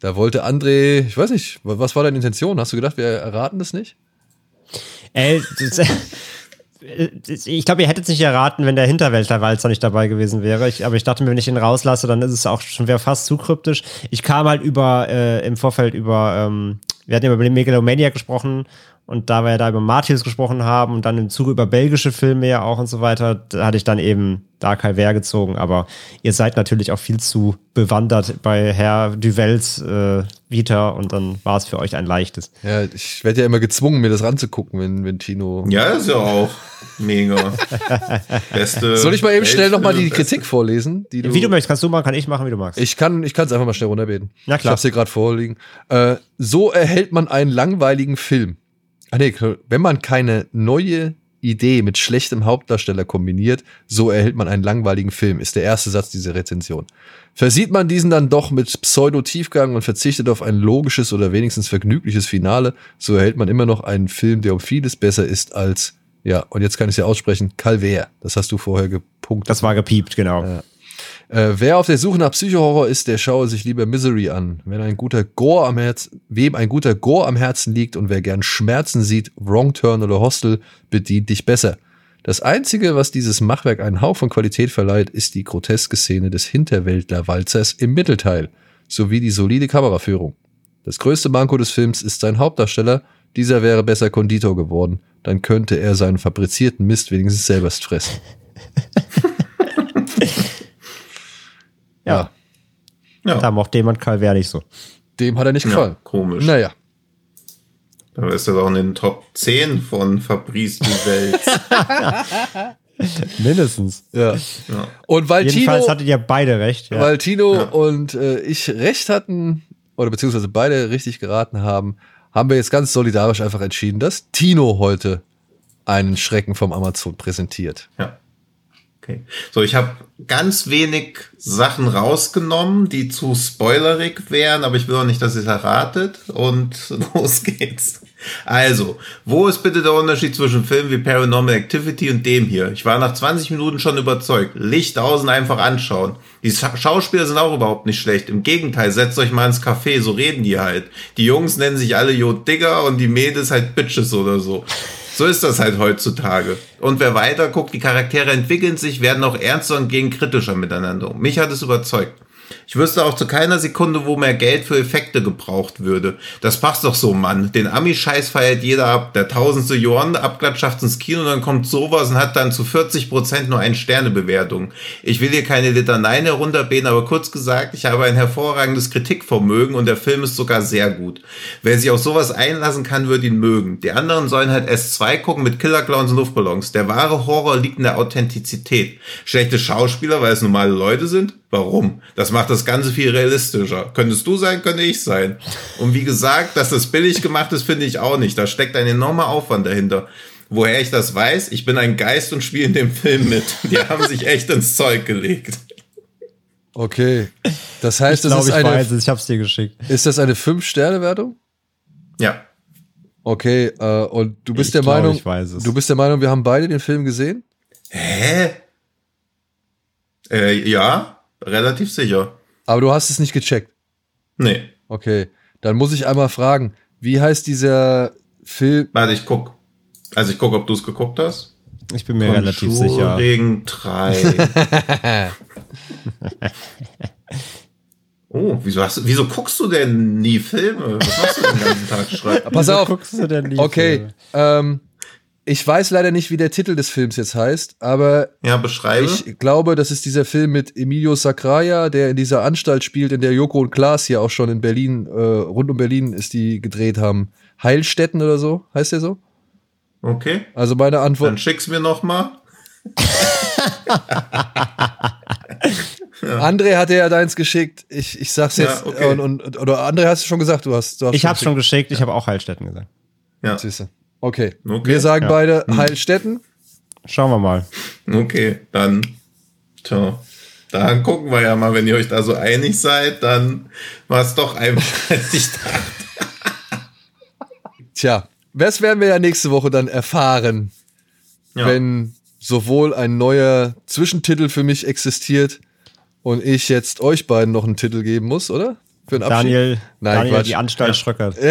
Da wollte André, ich weiß nicht, wa- was war deine Intention? Hast du gedacht, wir erraten das nicht? Ey, das, ich glaube, ihr hättet nicht erraten, wenn der Hinterwäldlerwalzer nicht dabei gewesen wäre. Ich, aber ich dachte mir, wenn ich ihn rauslasse, dann ist es auch schon wäre fast zu kryptisch. Ich kam halt über äh, im Vorfeld über, ähm, wir hatten über den Megalomaniac gesprochen und da wir ja da über Martius gesprochen haben und dann im Zuge über belgische Filme ja auch und so weiter, da hatte ich dann eben Dark Ver gezogen. Aber ihr seid natürlich auch viel zu bewandert bei Herr Duvels äh, Vita und dann war es für euch ein leichtes. Ja, ich werde ja immer gezwungen, mir das ranzugucken, wenn, wenn Tino. Ja, ist ja auch mega. Beste. Soll ich mal eben schnell nochmal die Beste- Kritik vorlesen? Die du, Wie du möchtest, kannst du machen, kann ich machen, wie du magst. Ich kann ich kann es einfach mal schnell runterbeten. Na klar. Ich hab's hier gerade vorliegen. Äh, so erhält man einen langweiligen Film. Ah nee, wenn man keine neue Idee mit schlechtem Hauptdarsteller kombiniert, so erhält man einen langweiligen Film, ist der erste Satz dieser Rezension. Versieht man diesen dann doch mit Pseudo-Tiefgang und verzichtet auf ein logisches oder wenigstens vergnügliches Finale, so erhält man immer noch einen Film, der um vieles besser ist als, ja, und jetzt kann ich es ja aussprechen, Calvaire. Das hast du vorher gepunktet. Das war gepiept, genau. Äh, wer auf der Suche nach Psychohorror ist, der schaue sich lieber Misery an. Wenn ein guter Gore am Herz, wem ein guter Gore am Herzen liegt und wer gern Schmerzen sieht, Wrong Turn oder Hostel bedient dich besser. Das einzige, was dieses Machwerk einen Hauch von Qualität verleiht, ist die groteske Szene des Hinterwäldler-Walzers im Mittelteil, sowie die solide Kameraführung. Das größte Manko des Films ist sein Hauptdarsteller. Dieser wäre besser Konditor geworden. Dann könnte er seinen fabrizierten Mist wenigstens selbst fressen. Ja. Ja. Da mochte jemand Calvert nicht so. Dem hat er nicht gefallen. Ja, komisch. Naja. Da ist er doch in den Top 10 von Fabrice die Welt. Mindestens. Ja. ja. Und weil Jedenfalls Tino, hattet ihr beide recht. Ja. weil Tino und äh, ich recht hatten, oder beziehungsweise beide richtig geraten haben, haben wir jetzt ganz solidarisch einfach entschieden, dass Tino heute einen Schrecken vom Amazon präsentiert. ja. Okay. So, ich habe ganz wenig Sachen rausgenommen, die zu spoilerig wären, aber ich will auch nicht, dass ihr es erratet. Und los geht's. Also, wo ist bitte der Unterschied zwischen Filmen wie Paranormal Activity und dem hier? Ich war nach 20 Minuten schon überzeugt. Licht aus und einfach anschauen. Die Scha Schauspieler sind auch überhaupt nicht schlecht. Im Gegenteil, setzt euch mal ins Café, so reden die halt. Die Jungs nennen sich alle Jo Digger und die Mädels halt Bitches oder so. So ist das halt heutzutage. Und wer weiter guckt, die Charaktere entwickeln sich, werden auch ernster und gegen kritischer miteinander. Mich hat es überzeugt. Ich wüsste auch zu keiner Sekunde, wo mehr Geld für Effekte gebraucht würde. Das passt doch so, Mann. Den Ami-Scheiß feiert jeder ab. Der tausendste Yuan abklatsch schafft ins Kino und dann kommt sowas und hat dann zu 40% nur ein Sterne-Bewertung. Ich will hier keine Litaneien herunterbeten, aber kurz gesagt, ich habe ein hervorragendes Kritikvermögen und der Film ist sogar sehr gut. Wer sich auf sowas einlassen kann, wird ihn mögen. Die anderen sollen halt S2 gucken mit Killerclowns und Luftballons. Der wahre Horror liegt in der Authentizität. Schlechte Schauspieler, weil es normale Leute sind? Warum? Das macht das Ganze viel realistischer. Könntest du sein, könnte ich sein. Und wie gesagt, dass das billig gemacht ist, finde ich auch nicht. Da steckt ein enormer Aufwand dahinter. Woher ich das weiß? Ich bin ein Geist und spiele in dem Film mit. Die haben sich echt ins Zeug gelegt. Okay. Das heißt, ich das glaube, ist ich eine, weiß es, ich hab's dir geschickt. ist das eine 5-Sterne-Wertung? Ja. Okay, äh, und du bist Ich der glaube, Meinung, ich weiß es. du bist der Meinung, wir haben beide den Film gesehen? Hä? Äh, ja, relativ sicher. Aber du hast es nicht gecheckt. Nee. Okay, dann muss ich einmal fragen, wie heißt dieser Film? Warte, ich guck. Also ich guck, ob du es geguckt hast. Ich bin mir relativ sicher. Regen 3. oh, wieso, hast, du- wieso guckst du denn nie Filme? Was machst du den ganzen Tag? Schreib. Pass Wieso auf. guckst du denn die Okay, Filme? ähm, ich weiß leider nicht, wie der Titel des Films jetzt heißt, aber Ja, beschreibe. ich glaube, das ist dieser Film mit Emilio Sacraia, der in dieser Anstalt spielt, in der Joko und Klaas hier auch schon in Berlin, äh, rund um Berlin ist die gedreht haben. Heilstätten oder so, heißt der so? okay, Also meine dann Antwort, schick's mir noch mal. André hatte ja deins geschickt. Ich, ich sag's Ja, jetzt. okay. und, und, oder André hast du schon gesagt, du hast. Du hast Ich hab's schon geschickt, ich habe auch Heilstätten gesagt. Ja, Siehste. Okay. Okay. Wir sagen Ja. beide Heilstätten. Schauen wir mal. okay, dann. Tja. Dann gucken wir ja mal, wenn ihr euch da so einig seid, dann war es doch einfach, als ich dachte. Tja, das werden wir ja nächste Woche dann erfahren, Ja. wenn sowohl ein neuer Zwischentitel für mich existiert und ich jetzt euch beiden noch einen Titel geben muss, oder? Für einen Abschied. Daniel, Nein, Daniel Quatsch. die Anstalt Schröckert.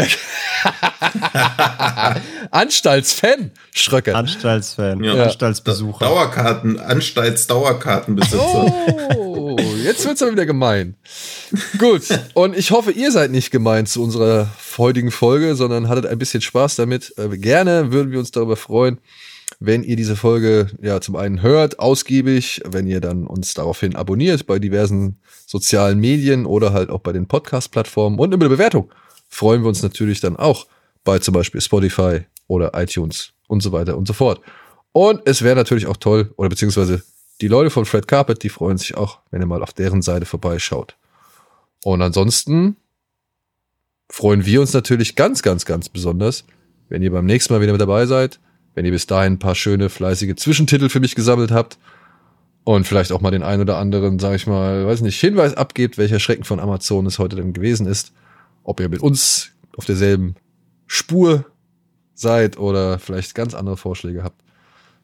Anstaltsfan, Schröcker. Anstaltsfan, Ja. Anstaltsbesucher. Dauerkarten, Anstaltsdauerkartenbesitzer. Oh, jetzt wird's aber wieder gemein. Gut, und ich hoffe, ihr seid nicht gemein zu unserer heutigen Folge, sondern hattet ein bisschen Spaß damit. Äh, gerne würden wir uns darüber freuen, wenn ihr diese Folge ja zum einen hört, ausgiebig, wenn ihr dann uns daraufhin abonniert bei diversen sozialen Medien oder halt auch bei den Podcast-Plattformen und über eine Bewertung freuen wir uns natürlich dann auch bei zum Beispiel Spotify oder iTunes und so weiter und so fort. Und es wäre natürlich auch toll, oder beziehungsweise die Leute von Fred Carpet, die freuen sich auch, wenn ihr mal auf deren Seite vorbeischaut. Und ansonsten freuen wir uns natürlich ganz, ganz, ganz besonders, wenn ihr beim nächsten Mal wieder mit dabei seid, wenn ihr bis dahin ein paar schöne, fleißige Zwischentitel für mich gesammelt habt und vielleicht auch mal den einen oder anderen, sag ich mal, weiß nicht, Hinweis abgebt, welcher Schrecken von Amazon es heute denn gewesen ist. Ob ihr mit uns auf derselben Spur seid oder vielleicht ganz andere Vorschläge habt.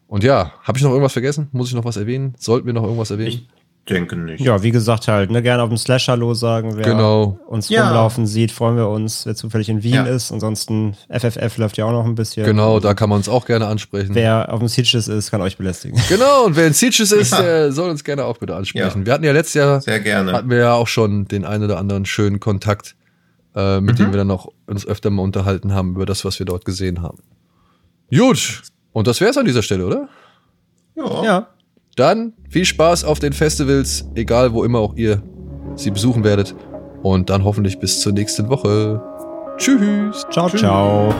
Und ja, habe ich noch irgendwas vergessen? Muss ich noch was erwähnen? Sollten wir noch irgendwas erwähnen? Ich denke nicht. Ja, wie gesagt halt, ne, gerne auf dem Slash Hallo sagen. Wer Genau. uns Ja. rumlaufen sieht, freuen wir uns, wer zufällig in Wien Ja. ist. Ansonsten FFF läuft ja auch noch ein bisschen. Genau, da kann man uns auch gerne ansprechen. Wer auf dem Sitches ist, kann euch belästigen. Genau, und wer in Sieges ist, Ja. der soll uns gerne auch bitte ansprechen. Ja. Wir hatten ja letztes Jahr, Sehr gerne. hatten wir ja auch schon den einen oder anderen schönen Kontakt, äh, mit dem wir dann auch uns öfter mal unterhalten haben über das, was wir dort gesehen haben. Gut, und das wär's an dieser Stelle, oder? Ja. ja. Dann viel Spaß auf den Festivals, egal wo immer auch ihr sie besuchen werdet. Und dann hoffentlich bis zur nächsten Woche. Tschüss. Ciao, ciao.